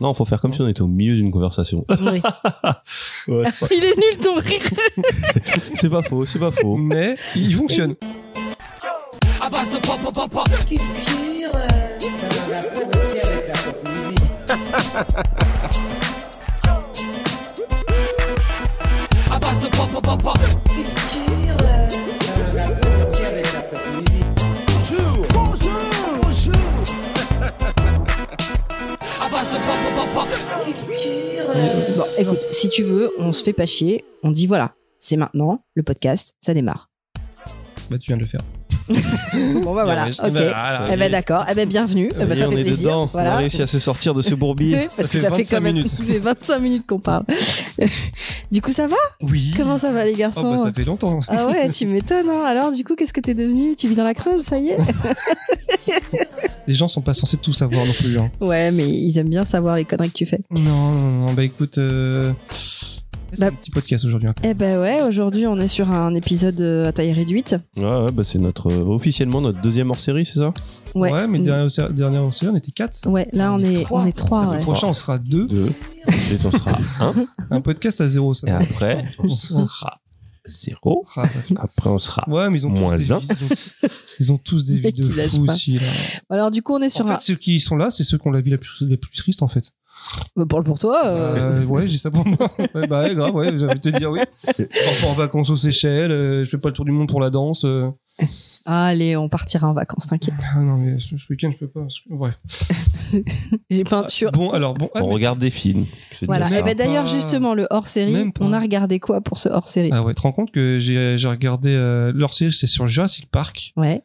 Non, faut faire comme si on était au milieu d'une conversation. Oui. Ouais, Il est nul ton rire. c'est pas faux, c'est pas faux. Mais il fonctionne. Culture, Bon, écoute, si tu veux, on se fait pas chier. On dit voilà, c'est maintenant, le podcast, ça démarre. Bah, tu viens de le faire. Bon bah voilà, ok. voilà. Eh ben d'accord, eh ben bienvenue. Eh ben, ça on fait est plaisir. dedans, on a réussi à se sortir de ce bourbier. Oui, parce Ça que fait ça fait 25 quand même minutes. ça fait 25 minutes qu'on parle. du coup, ça va? Oui. Comment ça va les Oh, garçons? bah, ça fait longtemps. Ah ouais, tu m'étonnes. Hein. Alors, du coup, qu'est-ce que t'es devenu? Tu vis dans la Creuse, ça y est? Les gens sont pas censés tout savoir non plus. hein. Ouais, mais ils aiment bien savoir les conneries que tu fais. Non, non, non. Bah, écoute. Euh... C'est Bah- un petit podcast aujourd'hui. hein. Eh ben ouais, aujourd'hui, on est sur un épisode euh, à taille réduite. Ouais, ouais, bah c'est notre euh, officiellement notre deuxième hors série, c'est ça? Ouais. mais dernière, dernière série, on était 4. Ouais, là, on est, on est trois. Le ouais. prochain, on sera 2. Deux. Ensuite, on sera un. Un podcast à 0, ça. Et après, on sera zéro. Ah, ça fait- Après, on sera. Ouais, mais ils ont Moins tous des un. vies, ils, ont... ils ont tous des vies de fous aussi. Là. Alors, du coup, on est sur En fait, ceux qui sont là, c'est ceux qui ont la vie la plus, la plus triste, en fait. Bah, Parle pour toi. euh, Euh, ouais, j'ai ça pour moi. Ouais, bah, ouais, grave, ouais, j'avais te dire oui. Je pars pas en vacances aux Seychelles, euh, je fais pas le tour du monde pour la danse. euh. Allez, on partira en vacances, t'inquiète. Ah non, mais ce, ce week-end, je peux pas. Bref. J'ai peinture. Bon, alors, bon. ah, On regarde des films. Voilà. Et ça. ben d'ailleurs, justement, le hors série, on a regardé quoi pour ce hors série Ah ouais, te rends compte que j'ai regardé euh, leur série, c'est sur Jurassic Park. Ouais.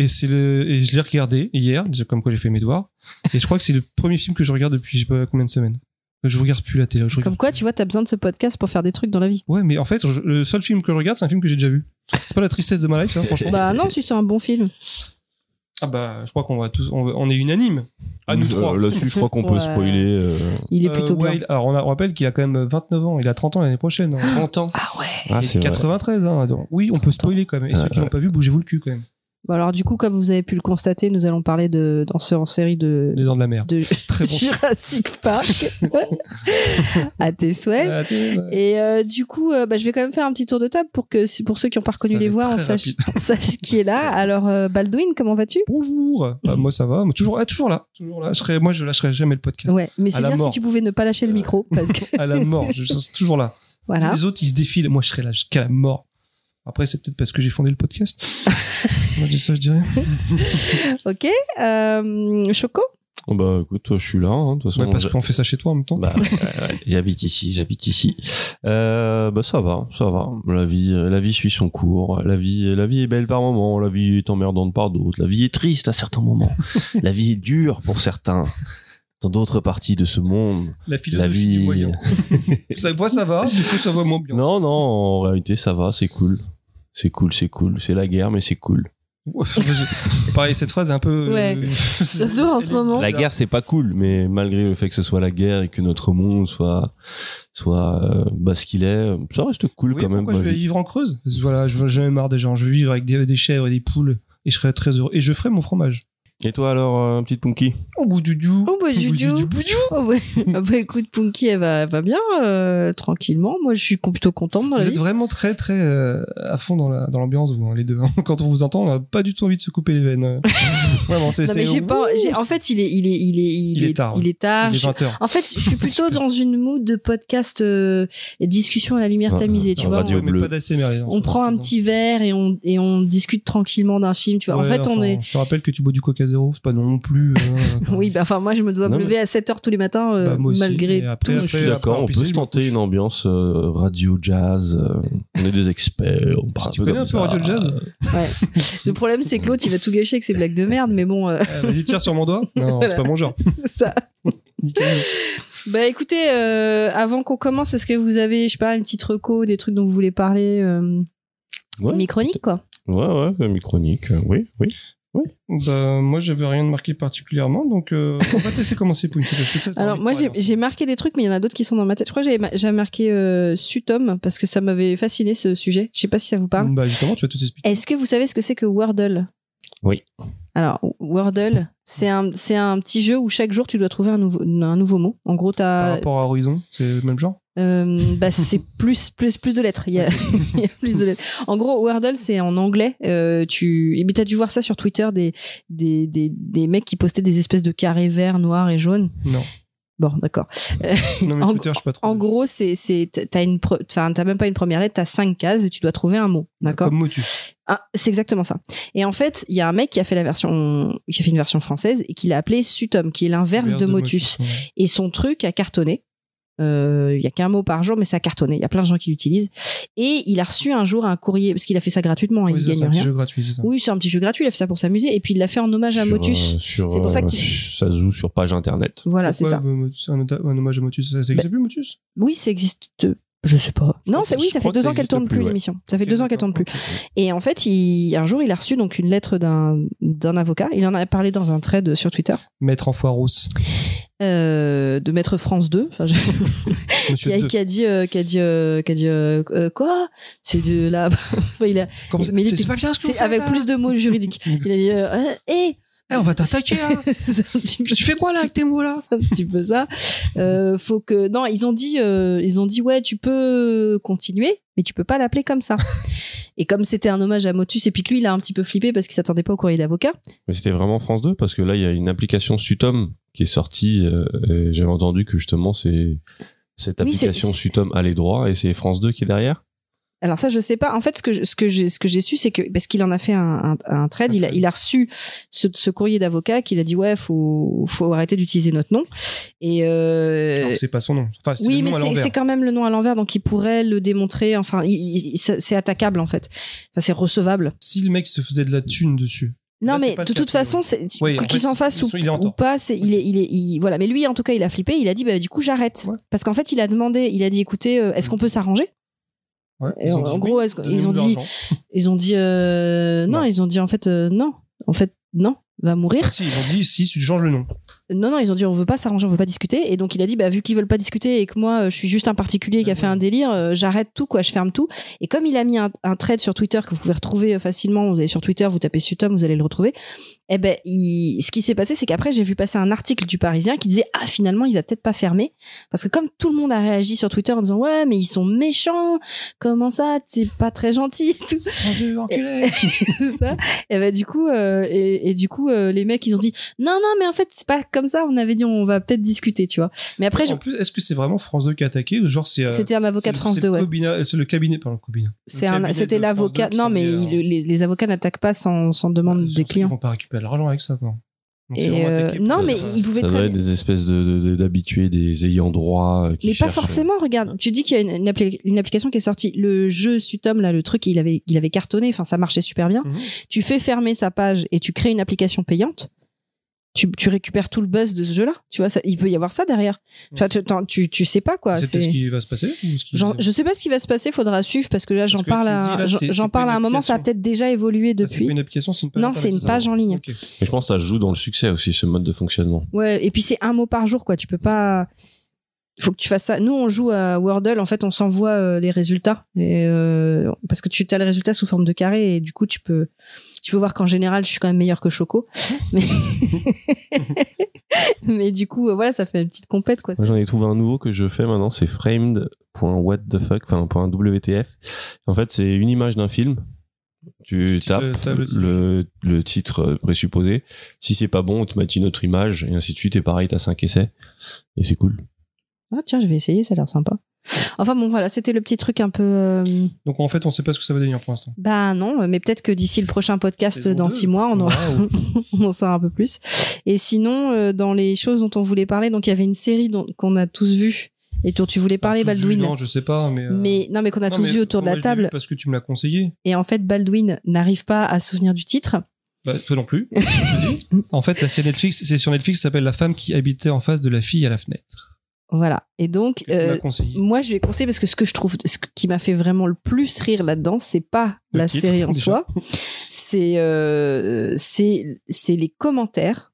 Et, c'est le, et je l'ai regardé hier, comme quoi j'ai fait mes devoirs. Et je crois que c'est le premier film que je regarde depuis je sais pas combien de semaines. Je regarde plus la télé. Je Comme quoi, tu vois, t'as besoin de ce podcast pour faire des trucs dans la vie. Ouais, mais en fait, je- le seul film que je regarde, c'est un film que j'ai déjà vu. C'est pas la tristesse de ma life, hein, franchement. Bah non, si c'est un bon film. Ah bah, je crois qu'on va tous, on, est unanime. À nous Euh, trois. Là-dessus, je crois qu'on peut Ouais. spoiler. euh, Il est Euh, plutôt ouais, bien. il- alors, on, a- on rappelle qu'il a quand même 29 ans. Il a 30 ans l'année prochaine. hein. 30 ans. Ah ouais. Ah, c'est vrai. 93 hein, donc. Oui, on peut 30 ans. spoiler quand même. Et Ouais, ceux qui ouais. l'ont pas vu, bougez-vous le cul quand même. Bon, alors du coup, comme vous avez pu le constater, nous allons parler de dans ce hors série de Les dents de la mer. de Très bon. Jurassic Park à tes souhaits. T'es- Et euh, du coup, euh, bah, je vais quand même faire un petit tour de table pour que pour ceux qui n'ont pas reconnu Ça les voix, on sache, on sache qui est là. Alors euh, Baldwin, comment vas-tu? Bonjour. Bah, moi ça va. Moi, toujours, ah, toujours là. Toujours là. Je serai, moi je lâcherai jamais le podcast. Ouais, mais c'est bien mort. si tu pouvais ne pas lâcher le micro parce que À la mort. Je toujours là. voilà. Les autres ils se défilent. Moi je serai là jusqu'à la mort. Après c'est peut-être parce que j'ai fondé le podcast. moi je dis ça je dirais. Ok. Euh, Choco. Oh, Bah écoute, toi, je suis là. hein, De toute façon, Ouais, parce qu'on fait ça chez toi en même temps. Bah, ouais, j'habite ici, j'habite ici. Euh, bah ça va, ça va. La vie, euh, la vie suit son cours. La vie, la vie est belle par moments. La vie est emmerdante par d'autres. La vie est triste à certains moments. la vie est dure pour certains. Dans d'autres parties de ce monde, la vie. du moyen. ça, moi ça va. Du coup ça va moins bien. non, non, en réalité, ça va, c'est cool. C'est cool, c'est cool. C'est la guerre, mais c'est cool. Ouais, Pareil cette phrase est un peu. Ouais. euh, Surtout en ce moment. La guerre, c'est pas cool, mais malgré le fait que ce soit la guerre et que notre monde soit, soit euh, bah, ce qu'il est, ça reste cool Oui, quand même. pourquoi je vais vivre en Creuse? Voilà, je j'en ai marre des gens. Je veux vivre avec des, des chèvres et des poules et je serai très heureux. Et je ferai mon fromage. Et toi alors, euh, petite Punky Au bout du diou. Oh bah Au bout Juju. du- du bout du- Oh, ouais. Ah bah écoute, Punky, elle va, elle va bien, euh, tranquillement. Moi, je suis plutôt contente dans la Vous vie. êtes vraiment très très euh, à fond dans la- dans l'ambiance, vous, hein, les deux. hein. Quand on vous entend, on n'a pas du tout envie de se couper les veines. vraiment, c'est. Non mais c'est- j'ai pas. j'ai- En fait, il est, il est, il est, il, Il est tard, Il est tard. Il est Je- 20h. En fait, je suis plutôt dans une mood de podcast euh, discussion à la lumière Ouais, tamisée, tu vois. radio. On, bleu. pas d'ASMR. on prend un petit verre et on et on discute tranquillement d'un film, tu vois. en fait, on est. Je te rappelle que tu bois du Coca Zéro, c'est pas non plus. euh, Oui, bah enfin moi je me dois Non, me lever à 7 heures tous les matins euh, Bah, aussi, malgré après, tout. Je suis Après, d'accord, on peut c'est se tenter une ambiance euh, radio jazz. euh, on est des experts, on parle Tu un peu connais comme un peu ça. Radio Jazz Ouais. Le problème c'est que l'autre il va tout gâcher avec ses blagues de merde, mais bon, euh, Euh, Vas-y, tire sur mon doigt. Non, Voilà. c'est pas mon genre. c'est ça. Nickel. Bah écoutez, euh, avant qu'on commence, est-ce que vous avez, je sais pas, une petite reco, des trucs dont vous voulez parler, euh, Ouais, micronique quoi? Ouais, ouais, micronique, euh, oui, oui. Bah, moi, j'avais rien de marqué particulièrement, donc euh, on va te laisser commencer, Punky. Alors moi j'ai marqué des trucs, mais il y en a d'autres qui sont dans ma tête. Je crois que j'avais ma- j'avais marqué euh, Sutom parce que ça m'avait fasciné ce sujet. Je sais pas si ça vous parle. Bah, justement, tu vas tout expliquer. Est-ce que vous savez ce que c'est que Wordle? Oui. Alors, Wordle, c'est un, c'est un petit jeu où chaque jour tu dois trouver un nouveau, un nouveau mot. En gros, Par t'as, rapport à Horizon, c'est le même genre? Euh, bah, c'est plus, plus, plus de lettres. Il y, a, il y a plus de lettres. En gros, Wordle, c'est en anglais. Euh, tu, et t'as dû voir ça sur Twitter des, des, des, des mecs qui postaient des espèces de carrés verts, noirs et jaunes. Non. Bon, d'accord. Non, mais En Twitter, je pas trop. En gros, c'est, c'est, t'as une, pre- enfin, t'as même pas une première lettre, t'as cinq cases et tu dois trouver un mot. D'accord? Comme Motus. Ah, c'est exactement ça. Et en fait, il y a un mec qui a fait la version, qui a fait une version française et qui l'a appelé Sutom, qui est l'inverse de, Motus. ouais. Et son truc a cartonné. Euh, Il y a qu'un mot par jour, mais ça a cartonné. Il y a plein de gens qui l'utilisent. Et il a reçu un jour un courrier, parce qu'il a fait ça gratuitement, hein, Oui, il gagne un petit rien. jeu gratuit, c'est ça. Oui, c'est un petit jeu gratuit, il a fait ça pour s'amuser. Et puis il l'a fait en hommage à Sur, Motus. euh, C'est pour ça euh, qu'il- ça se joue sur page internet. Voilà, c'est ça. Bah, Motus, un, hommage à Motus. Ça, ça existe plus, Motus? Oui, ça existe. Je sais pas. Non, c'est oui, ça fait deux ans qu'elle tourne plus, plus ouais. l'émission. Ça fait deux ans qu'elle tourne plus. Et en fait, il, un jour, il a reçu donc une lettre d'un d'un avocat. Il en a parlé dans un thread sur Twitter Maître en foiros. euh, de Maître France 2. Enfin, je- qui, Monsieur a, 2. qui a dit, euh, qui a dit, euh, qui a dit quoi? C'est de la. Enfin, il a, Comment ça- mais il C'est pas bien ce que vous avec là plus de mots juridiques. Il a dit, euh, euh, hé, Eh, on va t'attaquer là c'est peu Tu fais quoi là avec tes mots là un petit peu ça. Euh, faut que non, ils ont dit, euh, ils ont dit ouais, tu peux continuer, mais tu peux pas l'appeler comme ça. Et comme c'était un hommage à Motus, et puis que lui, il a un petit peu flippé parce qu'il s'attendait pas au courrier d'avocat. Mais c'était vraiment France 2 parce que là, il y a une application Sutom qui est sortie. euh, et J'avais entendu que justement, c'est cette Oui, c'est- application Sutom a les droits et c'est France 2 qui est derrière. Alors ça, je sais pas. En fait, ce que je- ce que j'ai ce que j'ai su, c'est que parce qu'il en a fait un, un, un trade, il a il a reçu ce, ce courrier d'avocat qu'il a dit ouais, faut faut arrêter d'utiliser notre nom. Et euh, C'est pas son nom. Enfin, oui, le mais nom à c'est quand même le nom à l'envers, donc il pourrait le démontrer. Enfin, c'est attaquable en fait. Enfin, c'est recevable. Si le mec se faisait de la thune dessus. Non, Là, mais de toute façon, en qu'il s'en fasse ou, est pas, c'est il est il est il- voilà. Mais lui, en tout cas, il a flippé. Il a dit bah du coup j'arrête Ouais. parce qu'en fait il a demandé, il a dit écoutez, euh, est-ce qu'on peut s'arranger? Ouais, en- gros, ils ont dit-. Ils ont dit euh, non, Non. ils ont dit en fait euh, non, en fait non, va mourir. Ah, si, ils ont dit si tu changes le nom. Non, non, ils ont dit on veut pas s'arranger, on veut pas discuter. Et donc il a dit bah vu qu'ils veulent pas discuter et que moi euh, je suis juste un particulier qui a Ah fait un délire, euh, j'arrête tout quoi, je ferme tout. Et comme il a mis un, un thread sur Twitter que vous pouvez retrouver facilement, vous allez sur Twitter, vous tapez Sutom, vous allez le retrouver. Eh ben, il- ce qui s'est passé, c'est qu'après j'ai vu passer un article du Parisien qui disait ah finalement il va peut-être pas fermer parce que comme tout le monde a réagi sur Twitter en disant ouais mais ils sont méchants, comment ça, c'est pas très gentil et tout. France 2, enculé C'est ça. Et bah du coup, euh, et, et du coup, euh, les mecs ils ont dit non non mais en fait c'est pas comme ça. On avait dit on va peut-être discuter, tu vois. Mais après, je- En plus, est-ce que c'est vraiment France 2 qui a attaqué ou genre c'est. euh, c'était un avocat de France c'est 2, le ouais. cabinet- C'est le cabinet, pardon, c'était de France 2 l'avocat. Non mais il- euh, les, les avocats n'attaquent pas sans, sans demande surtout des clients. vont pas récupérer de l'argent avec ça, quoi. Donc, Et euh, non mais ça. ils pouvaient Ça très être des espèces de- de- d'habitués, des ayants droit. euh, qui Mais pas cherchent- forcément, regarde. Tu dis qu'il y a une, une appli- une application qui est sortie. Le jeu Sutom, là, le truc, il avait, il avait cartonné. Enfin, ça marchait super bien. Mhm. Tu fais fermer sa page et tu crées une application payante. Tu, tu récupères tout le buzz de ce jeu-là. Tu vois, ça, il peut y avoir ça derrière. Enfin, tu, tu, tu sais pas quoi. C'est c'est- ce qui va se passer ou ce qui- J'en- je sais pas ce qui va se passer, faudra suivre parce que là j'en parle, à, dis, là, j'en- c'est- c'est pas à un moment, ça a peut-être déjà évolué Ah, C'est depuis. pas une application, c'est une page Non, c'est une page en ligne. Mais je pense que ça joue dans le succès aussi, ce mode de fonctionnement. Ouais, et puis c'est un mot par jour quoi, tu peux pas faut que tu fasses ça. Nous on joue à Wordle, en fait on s'envoie euh, les résultats et euh, parce que tu as les résultats sous forme de carré et du coup tu peux tu peux voir qu'en général je suis quand même meilleur que Choco. Mais mais du coup euh, voilà, ça fait une petite compète quoi. Moi, j'en ai trouvé un nouveau que je fais maintenant, c'est framed.whatthefuck, enfin, point .wtf. En fait, c'est une image d'un film. Tu tapes le titre. le, le titre euh, présupposé. Si c'est pas bon, on te met une autre image, et ainsi de suite, et pareil, t'as 5 essais. Et c'est cool. Ah tiens, je vais essayer, ça a l'air sympa. Enfin bon voilà, c'était le petit truc un peu euh, Donc en fait, on sait pas ce que ça va devenir pour l'instant. Bah non, mais peut-être que d'ici le prochain podcast, Saison dans six mois, on, aura, Waouh. on en saura un peu plus. Et sinon, euh, dans les choses dont on voulait parler, donc il y avait une série dont- qu'on a tous vu et dont tu voulais parler, vus, Baldwin. Non, je sais pas, mais. euh, Mais non, mais qu'on a non, tous vu autour de la table. Parce que tu me l'as conseillé. Et en fait, Baldwin n'arrive pas à se souvenir du titre. Bah, toi non plus. en fait, la série Netflix, c'est sur Netflix, ça s'appelle La femme qui habitait en face de la fille à la fenêtre. Voilà. Et donc, euh, moi, je vais conseiller parce que ce que je trouve, ce qui m'a fait vraiment le plus rire là-dedans, c'est pas Le la titre, série en déjà. soi, c'est euh, c'est c'est les commentaires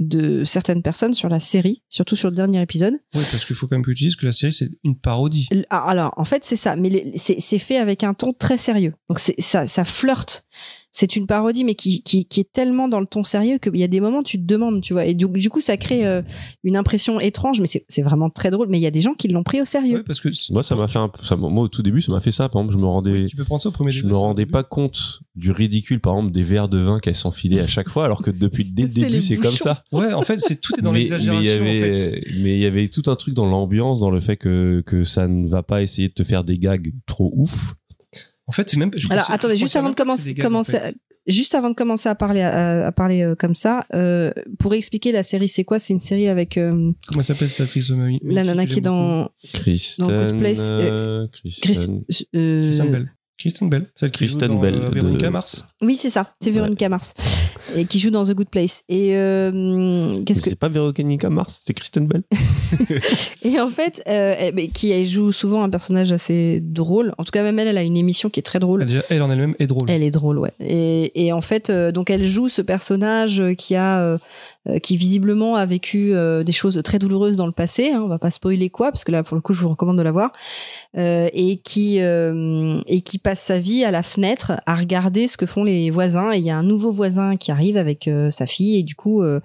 de certaines personnes sur la série, surtout sur le dernier épisode. Oui, parce qu'il faut quand même que tu dises que la série, c'est une parodie. Ah, Alors, en fait, c'est ça, mais c'est fait avec un ton très sérieux. Donc, ça, ça flirte. C'est une parodie, mais qui, qui, qui est tellement dans le ton sérieux qu'il y a des moments tu te demandes, tu vois. Et du, du coup, ça crée euh, une impression étrange, mais c'est c'est vraiment très drôle. Mais il y a des gens qui l'ont pris au sérieux. Ouais, parce que Moi, ça m'a fait un ça, moi, au tout début, ça m'a fait ça. Par exemple, je me rendais, Oui, tu peux prendre ça au premier je me rendais pas compte du ridicule, par exemple, des verres de vin qu'elle s'enfilait à chaque fois, alors que depuis dès le début, c'est comme ça. Ouais, en fait, c'est tout est dans l'exagération. mais il y en avait, fait. mais il y avait tout un truc dans l'ambiance, dans le fait que, que ça ne va pas essayer de te faire des gags trop ouf. En fait, c'est même. je Alors attendez, je juste avant de commencer, en fait. juste avant de commencer à parler à, à parler euh, comme ça, euh, pour expliquer la série, c'est quoi? C'est une série avec euh, Comment elle s'appelle cette actrice euh, la nana qui est dans Kristen, Dans Good Place, euh, Christ- Kristen, euh, Kristen Bell. Kristen Bell, celle qui Kristen joue dans Bell euh, de- Véronica Mars. Oui, c'est ça. C'est Ouais. Véronica Mars et qui joue dans The Good Place. Et euh, qu'est-ce que C'est pas Véronica Mars, c'est Kristen Bell. et en fait, euh, elle- mais qui elle joue souvent un personnage assez drôle. En tout cas, même elle, elle a une émission qui est très drôle. Déjà, elle en elle-même est drôle. Elle est drôle, ouais. Et, et en fait, euh, donc elle joue ce personnage qui a, qui visiblement a vécu euh, des choses très douloureuses dans le passé. Hein, on va pas spoiler quoi, parce que là, pour le coup, je vous recommande de la voir. Euh, et qui euh, et qui passe sa vie à la fenêtre à regarder ce que font les voisins. Et il y a un nouveau voisin qui arrive avec euh, sa fille, et du coup, euh,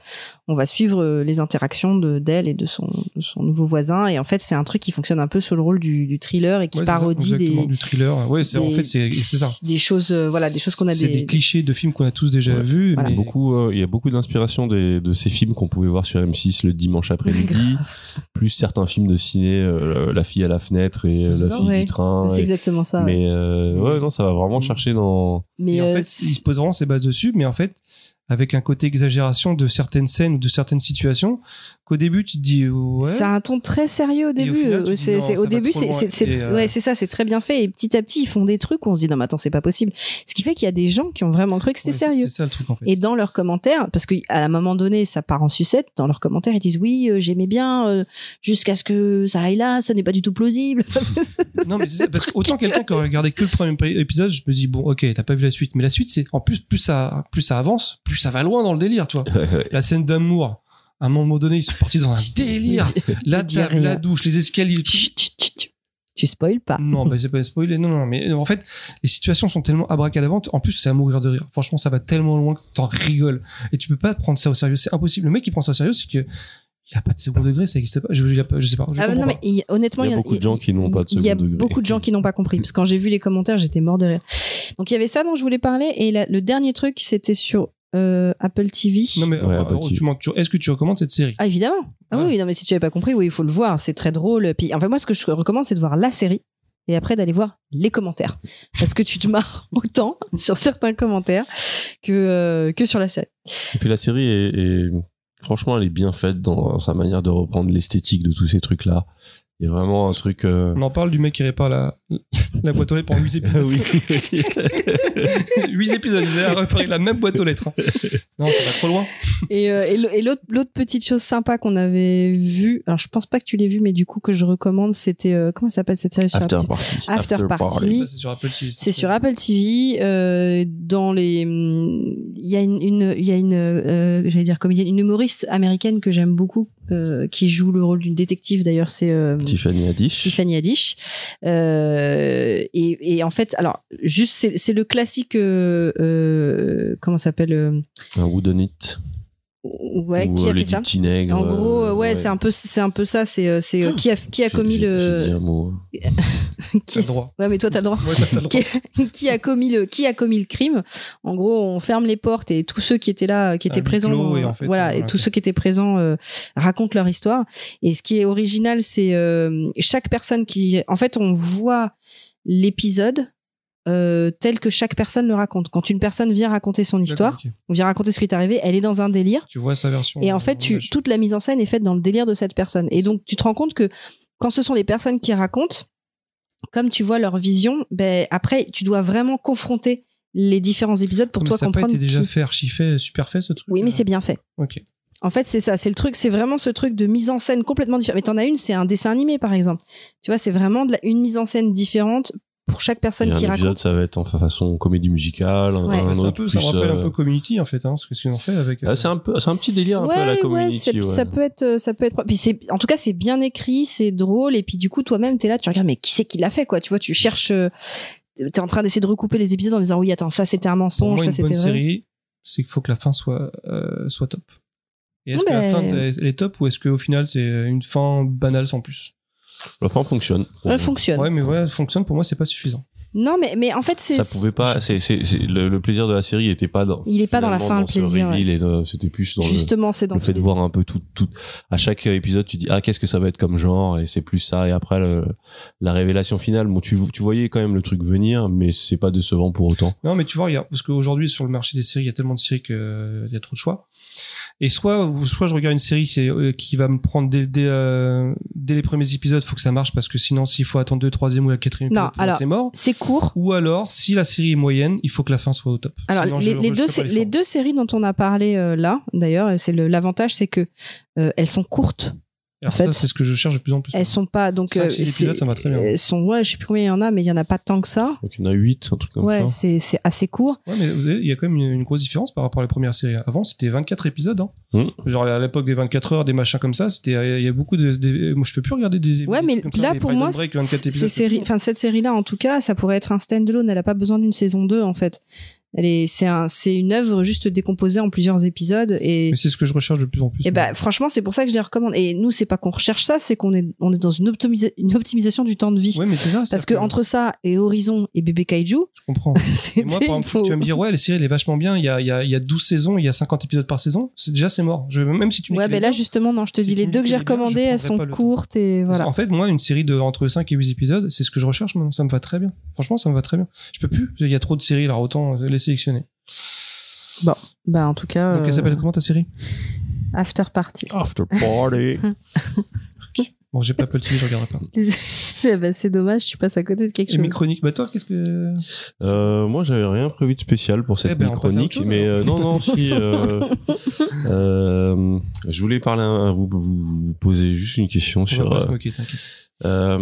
on va suivre euh, les interactions de d'elle et de son de son nouveau voisin. Et en fait, c'est un truc qui fonctionne un peu sur le rôle du, du thriller et qui Ouais, ça, parodie exactement, des du thriller. Ouais, c'est en des- fait c'est ça. des choses, euh, voilà, des choses qu'on a C'est des clichés de films qu'on a tous déjà Ouais. vus. Voilà. mais- Beaucoup, euh, il y a beaucoup d'inspiration des- de ces films qu'on pouvait voir sur M6 le dimanche après-midi, plus certains films de ciné, euh, La fille à la fenêtre et euh, La ça, fille ouais. du train. C'est exactement ça. mais euh, ouais, non, ça va vraiment chercher dans. Mais Et en euh, fait, c'est- il se pose vraiment ses bases dessus, mais en fait, avec un côté exagération de certaines scènes ou de certaines situations, qu'au début, tu te dis, ouais. ça a un ton très sérieux au Et au début. Euh, c'est- c'est- au début, c'est c'est- c'est- ouais, c'est ça, c'est très bien fait. Et petit à petit, ils font des trucs où on se dit non, mais attends, c'est pas possible. Ce qui fait qu'il y a des gens qui ont vraiment cru que c'était ouais, c'est- sérieux. C'est ça le truc, en fait. Et dans leurs commentaires, parce qu'à un moment donné, ça part en sucette, dans leurs commentaires, ils disent oui, euh, j'aimais bien, euh, jusqu'à ce que ça aille là, ce n'est pas du tout plausible. Non, mais c'est ça, parce que autant quelqu'un qui aurait regardé que le premier épisode, je me dis, bon, ok, t'as pas vu la suite. Mais la suite, c'est, en plus, plus ça, plus ça avance, plus ça va loin dans le délire, tu vois. La scène d'amour, à un moment donné, ils sont partis dans un délire. La table, la douche, les escaliers, tu spoil pas. Non, bah, c'est pas spoilé. Non, non, mais en fait, les situations sont tellement abracadabantes. En plus, c'est à mourir de rire. Franchement, ça va tellement loin que t'en rigoles. Et tu peux pas prendre ça au sérieux. C'est impossible. Le mec qui prend ça au sérieux, c'est que il a pas de second degré, ça existe pas. Je, je, je sais pas. Je Ah, comprends non, mais pas. il y a- honnêtement, Il y a beaucoup de gens qui n'ont pas de Il y a beaucoup de gens qui n'ont pas compris. Parce que quand j'ai vu les commentaires, j'étais mort de rire. Donc il y avait ça dont je voulais parler. Et la- le dernier truc, c'était sur euh, Apple TV. Non, mais Ouais, euh, tu- est-ce que tu recommandes cette série? Ah évidemment. Ah Ouais. oui, non mais si tu avais pas compris, oui, il faut le voir, c'est très drôle. Puis enfin moi ce que je recommande c'est de voir la série et après d'aller voir les commentaires parce que tu te marres autant sur certains commentaires que euh, que sur la série. Et puis la série est, est- franchement, elle est bien faite dans sa manière de reprendre l'esthétique de tous ces trucs-là. Il y a vraiment un truc. euh, On en parle du mec qui répare la, la boîte aux lettres pendant 8 épisodes. oui. 8 épisodes, il a réparé la même boîte aux lettres. hein. Non, ça va trop loin. Et, euh, et l'autre l'autre petite chose sympa qu'on avait vue, alors je pense pas que tu l'aies vu mais du coup que je recommande, c'était euh, comment ça s'appelle cette série sur After Apple Party. After Party. C'est sur Apple TV. C'est sur Apple TV. euh, dans les, hum, il y a une, une- il y a une, euh, j'allais dire comédienne, une humoriste américaine que j'aime beaucoup, euh, qui joue le rôle d'une détective. D'ailleurs, c'est euh, Tiffany Haddish. Tiffany Haddish. Euh, et, et en fait, alors juste, c'est le classique, comment ça s'appelle Un Wooden It. Ouais, ou qui euh, a fait Lady ça En gros, euh, euh, ouais, c'est un peu, c'est un peu ça. C'est, euh, c'est euh, qui a, qui a commis dit le, un mot. T'as qui, le droit. ouais, mais toi t'as le droit. Ouais, t'as- t'as le droit. qui, qui a commis le qui a commis le crime en gros on ferme les portes et tous ceux qui étaient là qui étaient présents clos dans- et en fait, voilà euh, et tous ceux qui étaient présents euh, racontent leur histoire et ce qui est original c'est euh, chaque personne qui en fait on voit l'épisode euh, tel que chaque personne le raconte quand une personne vient raconter son histoire D'accord, ok. on vient raconter ce qui est arrivé elle est dans un délire Tu vois sa version. et en fait, tu, image. toute la mise en scène est faite dans le délire de cette personne. Et donc, tu te rends compte que quand ce sont les personnes qui racontent, comme tu vois leur vision, ben, après, tu dois vraiment confronter les différents épisodes pour Mais toi ça a pas comprendre. été déjà qui- fait, archi fait, super fait ce truc. Oui, mais euh, c'est bien fait. Ok. En fait, c'est ça, c'est le truc, c'est vraiment ce truc de mise en scène complètement différent. Mais t'en as une, c'est un dessin animé, par exemple. Tu vois, c'est vraiment de la- une mise en scène différente pour chaque personne un qui épisode, raconte. ça va être en façon comédie musicale. un- Ouais. un autre peu, ça me rappelle euh, un peu Community en fait, hein, ce que- ont fait avec. euh, ah, c'est un peu, c'est un petit délire un peu à la community. ouais. ça peut être, euh, ça peut être. Puis c'est, en tout cas, c'est bien écrit, c'est drôle, et puis du coup, toi-même, t'es là, tu regardes, mais qui c'est qui l'a fait, quoi Tu vois, tu cherches. euh, t'es en train d'essayer de recouper les épisodes en disant oui attends ça c'était un Pour mensonge moi, ça une bonne série, c'est qu'il faut que la fin soit, euh, soit top. Et est-ce que la fin elle est top ou est-ce qu'au final c'est une fin banale sans plus? La fin fonctionne. elle moi. fonctionne Ouais, mais ouais, elle fonctionne pour moi, c'est pas suffisant. non mais mais en fait c'est Ça pouvait pas. C'est, c'est, le, le plaisir de la série était pas dans. Il est pas dans la fin, le ce plaisir, et dans- c'était plus dans le, justement c'est dans le fait de voir un peu tout, tout. À chaque épisode, tu dis ah qu'est-ce que ça va être comme genre et c'est plus ça et après le, la révélation finale. Bon, tu, tu voyais quand même le truc venir, mais c'est pas décevant pour autant. Non, mais tu vois, il y a, parce qu'aujourd'hui, sur le marché des séries, il y a tellement de séries qu'il y a trop de choix. Et soit, soit je regarde une série qui, euh, qui va me prendre dès, dès, euh, dès les premiers épisodes, faut que ça marche parce que sinon, s'il faut attendre deux, troisième ou la quatrième épisode, c'est mort. c'est court Ou alors, si la série est moyenne, il faut que la fin soit au top. alors Sinon, les, deux les deux séries dont on a parlé euh, là d'ailleurs c'est le l'avantage c'est que euh, elles sont courtes Alors en fait, ça, c'est ce que je cherche de plus en plus. elles sont pas donc Cinq, euh, six c'est- épisodes, ça va très bien. elles sont ouais je sais plus combien il y en a mais il y en a pas tant que ça Donc il y en a 8, un truc comme ouais ça. c'est c'est assez court Ouais, mais vous savez, il y a quand même une, une grosse différence par rapport à la première série. Avant, c'était 24 épisodes. Hein. Mmh. Genre à l'époque des 24 heures, des machins comme ça, c'était il y a beaucoup de, des- moi je peux plus regarder des ouais mais comme là pour moi Break, 24 c- épisodes, ces c'est séries tout. enfin cette série là en tout cas ça pourrait être un stand-alone elle a pas besoin d'une saison 2 en fait elle est c'est un c'est une œuvre juste décomposée en plusieurs épisodes et Mais c'est ce que je recherche de plus en plus. Et bah, franchement, c'est pour ça que je les recommande. Et nous, c'est pas qu'on recherche ça, c'est qu'on est, on est dans une, optimisa- une optimisation du temps de vie. ouais, mais c'est ça. Parce que entre ça et Horizon et Bébé Kaiju, je comprends. Et moi, par exemple, tu vas me dire, ouais, la série, elle est vachement bien. Il y a, il y a, il y a 12 saisons, il y a 50 épisodes par saison. C'est déjà, c'est mort. Je, même si tu Ouais, mais est là, bien, justement, non, je te Si dis, les deux que j'ai recommandées, elles sont courtes et voilà. En fait, moi, une série de entre 5 et 8 épisodes, c'est ce que je recherche maintenant. Ça me va très bien. Franchement, ça me va très bien. Je peux plus. Il y a trop de séries, là, autant les sélectionner. Bah, en tout cas, Donc, elle euh, s'appelle comment ta série? After Party. After party. Bon, j'ai pas Apple TV, je regarderai pas. Eh ben, c'est dommage, tu passes à côté de quelque Et chose. mes chroniques, bah toi, qu'est-ce que. Euh, moi, j'avais rien prévu de spécial pour cette Eh ben, chose, mais euh, non, non, si. euh, euh, je voulais parler, à vous, vous, vous poser juste une question On va sur pas se euh, moquer, t'inquiète. euh,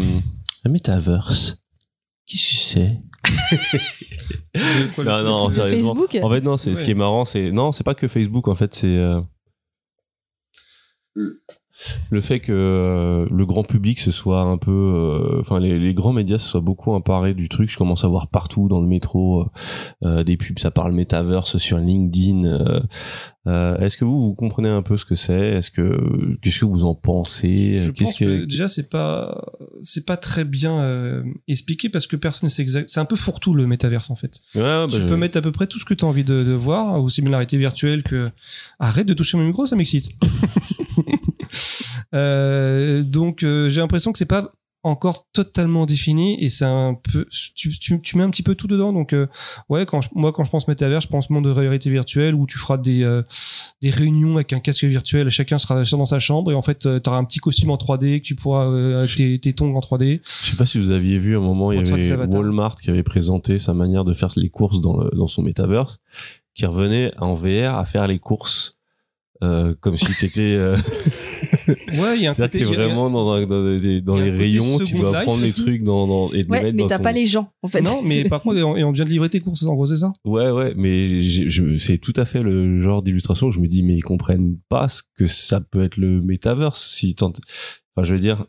la metaverse. Qu'est-ce que c'est Non, non, sérieusement. Facebook En fait, non, c'est ce qui est marrant, c'est non, c'est pas que Facebook. En fait, c'est euh, le fait que euh, le grand public se soit un peu, euh, enfin les, les grands médias se soient beaucoup emparés du truc. Je commence à voir partout dans le métro euh, euh, des pubs, ça parle metaverse sur LinkedIn. Est-ce que vous vous comprenez un peu ce que c'est? Est-ce que qu'est-ce que vous en pensez? Je pense que, déjà c'est pas c'est pas très bien euh, expliqué parce que personne ne sait exact. C'est un peu fourre-tout le métaverse en fait. Ouais, ouais, tu bah, peux mettre à peu près tout ce que tu as envie de, de voir, aussi bien la réalité virtuelle que arrête de toucher mon micro, ça m'excite. Euh, donc euh, j'ai l'impression que c'est pas encore totalement défini et c'est un peu tu, tu, tu mets un petit peu tout dedans. Donc euh, ouais quand je- moi quand je pense métavers je pense monde de réalité virtuelle où tu feras des euh, des réunions avec un casque virtuel. Chacun sera dans sa chambre et en fait tu auras un petit costume en 3D que tu pourras euh, avec tes, tes tongs en 3D Je sais pas si vous aviez vu à un moment, il y avait. Walmart qui avait présenté sa manière de faire les courses dans, le, dans son metaverse, qui revenait en VR à faire les courses euh, comme si euh, ouais il y a un c'est-à-dire côté que t'es vraiment dans, dans, dans a les rayons, tu dois Life. prendre les trucs dans, dans et te les Ouais, mettre mais dans t'as ton- pas les gens, en fait. non mais par contre et on, vient de livrer tes courses en gros c'est ça? Ouais, ouais, mais c'est tout à fait le genre d'illustration où je me dis, mais ils comprennent pas ce que ça peut être le metaverse si. Enfin, je veux dire...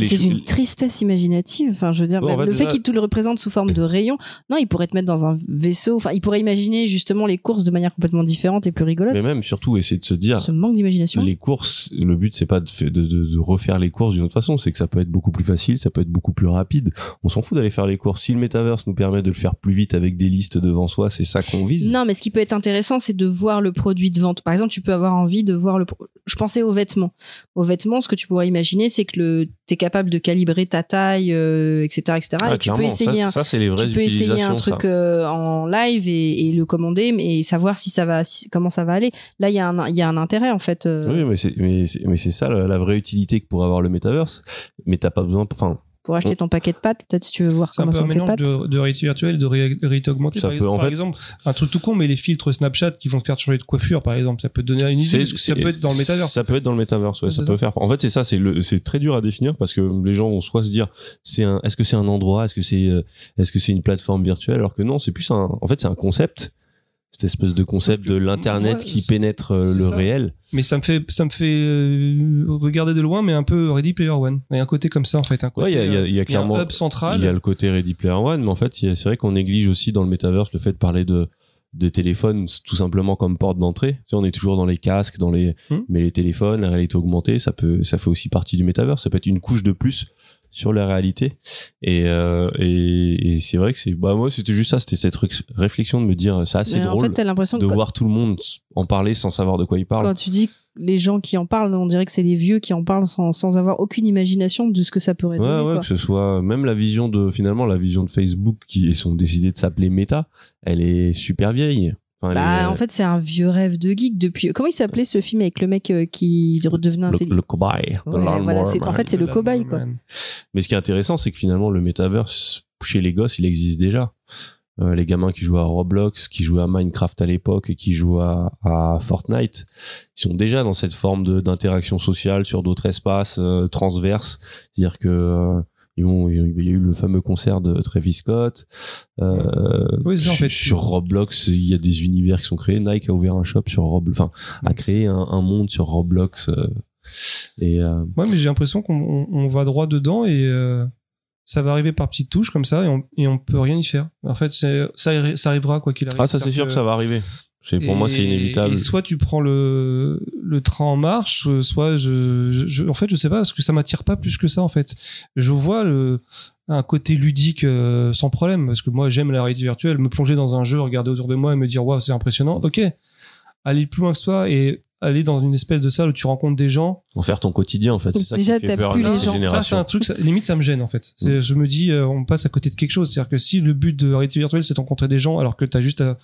C'est d'une tristesse imaginative. Enfin, je veux dire, en fait, le fait qu'il te le représente sous forme de rayon, non, il pourrait te mettre dans un vaisseau. Enfin, il pourrait imaginer justement les courses de manière complètement différente et plus rigolote. Mais même, surtout, essayer de se dire... Ce manque d'imagination. les courses, le but c'est pas de, fa- de, de, de refaire les courses d'une autre façon, c'est que ça peut être beaucoup plus facile, ça peut être beaucoup plus rapide. On s'en fout d'aller faire les courses. Si le metaverse nous permet de le faire plus vite avec des listes devant soi, c'est ça qu'on vise. Non, mais ce qui peut être intéressant, c'est de voir le produit de vente. Par exemple, tu peux avoir envie de voir le. Je pensais aux vêtements. Aux vêtements, ce que tu pourrais imaginer, c'est que le t'es capable de calibrer ta taille, euh, etc., etc. Ah, et tu peux essayer ça, un. ça, les Tu peux essayer un truc euh, en live et, et le commander, mais savoir si ça va, si- comment ça va aller. Là, il y a un, y a un intérêt en fait. euh, Oui, mais c'est mais ça la, la vraie utilité que pourrait avoir le metaverse. Mais t'as pas besoin. Enfin, pour acheter ton paquet de pâtes, peut-être si tu veux voir C'est un comment un mélange de, de réalité virtuelle et de ré- réalité augmentée. Ça par, peut, en par fait- exemple, un truc tout con, mais les filtres Snapchat qui vont te faire changer de coiffure, par exemple, ça peut te donner une idée. ça peut être dans le métavers. Ça peut être dans le metaverse, ouais, ça c'est peut ça. faire. En fait, c'est ça, c'est le, c'est très dur à définir parce que les gens vont soit se dire, c'est un, est-ce que c'est un endroit, est-ce que c'est, euh, est-ce que c'est une plateforme virtuelle, alors que non, c'est plus un, en fait, c'est un concept. Cette espèce de concept de l'internet qui pénètre euh, le ça. réel. Mais ça me fait, ça me fait euh, regarder de loin, mais un peu Ready Player One. Il y a un côté comme ça, en fait. Un côté, Ouais, il y a- il y a- il y a euh, clairement- un hub central. Il y a le côté Ready Player One, mais en fait, il c'est vrai qu'on néglige aussi dans le metaverse le fait de parler de des téléphones tout simplement comme porte d'entrée. Tu sais, on est toujours dans les casques, dans les Hmm. mais les téléphones, la réalité augmentée, ça peut ça fait aussi partie du metaverse, ça peut être une couche de plus sur la réalité. Et euh, et, et c'est vrai que c'est bah moi c'était juste ça, c'était cette ré- réflexion de me dire c'est assez Mais en drôle fait, t'as l'impression de voir tout le monde en parler sans savoir de quoi il parle. quand tu dis les gens qui en parlent, on dirait que c'est des vieux qui en parlent sans, sans avoir aucune imagination de ce que ça pourrait Ouais, donner. ouais, quoi. que ce soit même la vision de finalement la vision de Facebook qui sont décidés de s'appeler Meta, elle est super vieille. Enfin, Bah, est, en fait, c'est un vieux rêve de geek depuis. Comment il s'appelait ce film avec le mec euh, qui redevenait le, intelligent le cobaye, Ouais, voilà, en fait, c'est le cobaye, quoi. Mais ce qui est intéressant, c'est que finalement, le metaverse, chez les gosses, il existe déjà. Euh, les gamins qui jouent à Roblox, qui jouaient à Minecraft à l'époque et qui jouent à, à Fortnite, ils sont déjà dans cette forme d'interaction sociale sur d'autres espaces euh, transverses. C'est-à-dire que euh, ils ont, il y a eu le fameux concert de Travis Scott. Euh, Oui, c'est ça, en fait. Sur Roblox, il y a des univers qui sont créés. Nike a ouvert un shop sur Roblox, enfin, a créé un, un monde sur Roblox. euh, et euh, Ouais, mais j'ai l'impression qu'on on, on va droit dedans et euh, ça va arriver par petites touches comme ça et on, et on peut rien y faire. En fait, ça arrivera quoi qu'il arrive. ah, ça c'est sûr que ça va arriver. Pour moi c'est Et- inévitable. Et soit tu prends le, le train en marche, euh, soit je, je, je- en fait, je sais pas, parce que ça m'attire pas plus que ça, en fait. Je vois le, un côté ludique euh, sans problème, parce que moi, j'aime la réalité virtuelle, me plonger dans un jeu, regarder autour de moi et me dire, waouh, c'est impressionnant. Ok. Aller plus loin que soi et aller dans une espèce de salle où tu rencontres des gens. En faire ton quotidien en fait. Ça Déjà, t'as plus les gens. Ça, c'est un truc, ça- limite, ça me gêne, en fait. Mm. C'est- Je me dis, euh, on passe à côté de quelque chose. C'est-à-dire que si le but de réalité virtuelle, c'est de rencontrer des gens, alors que t'as juste à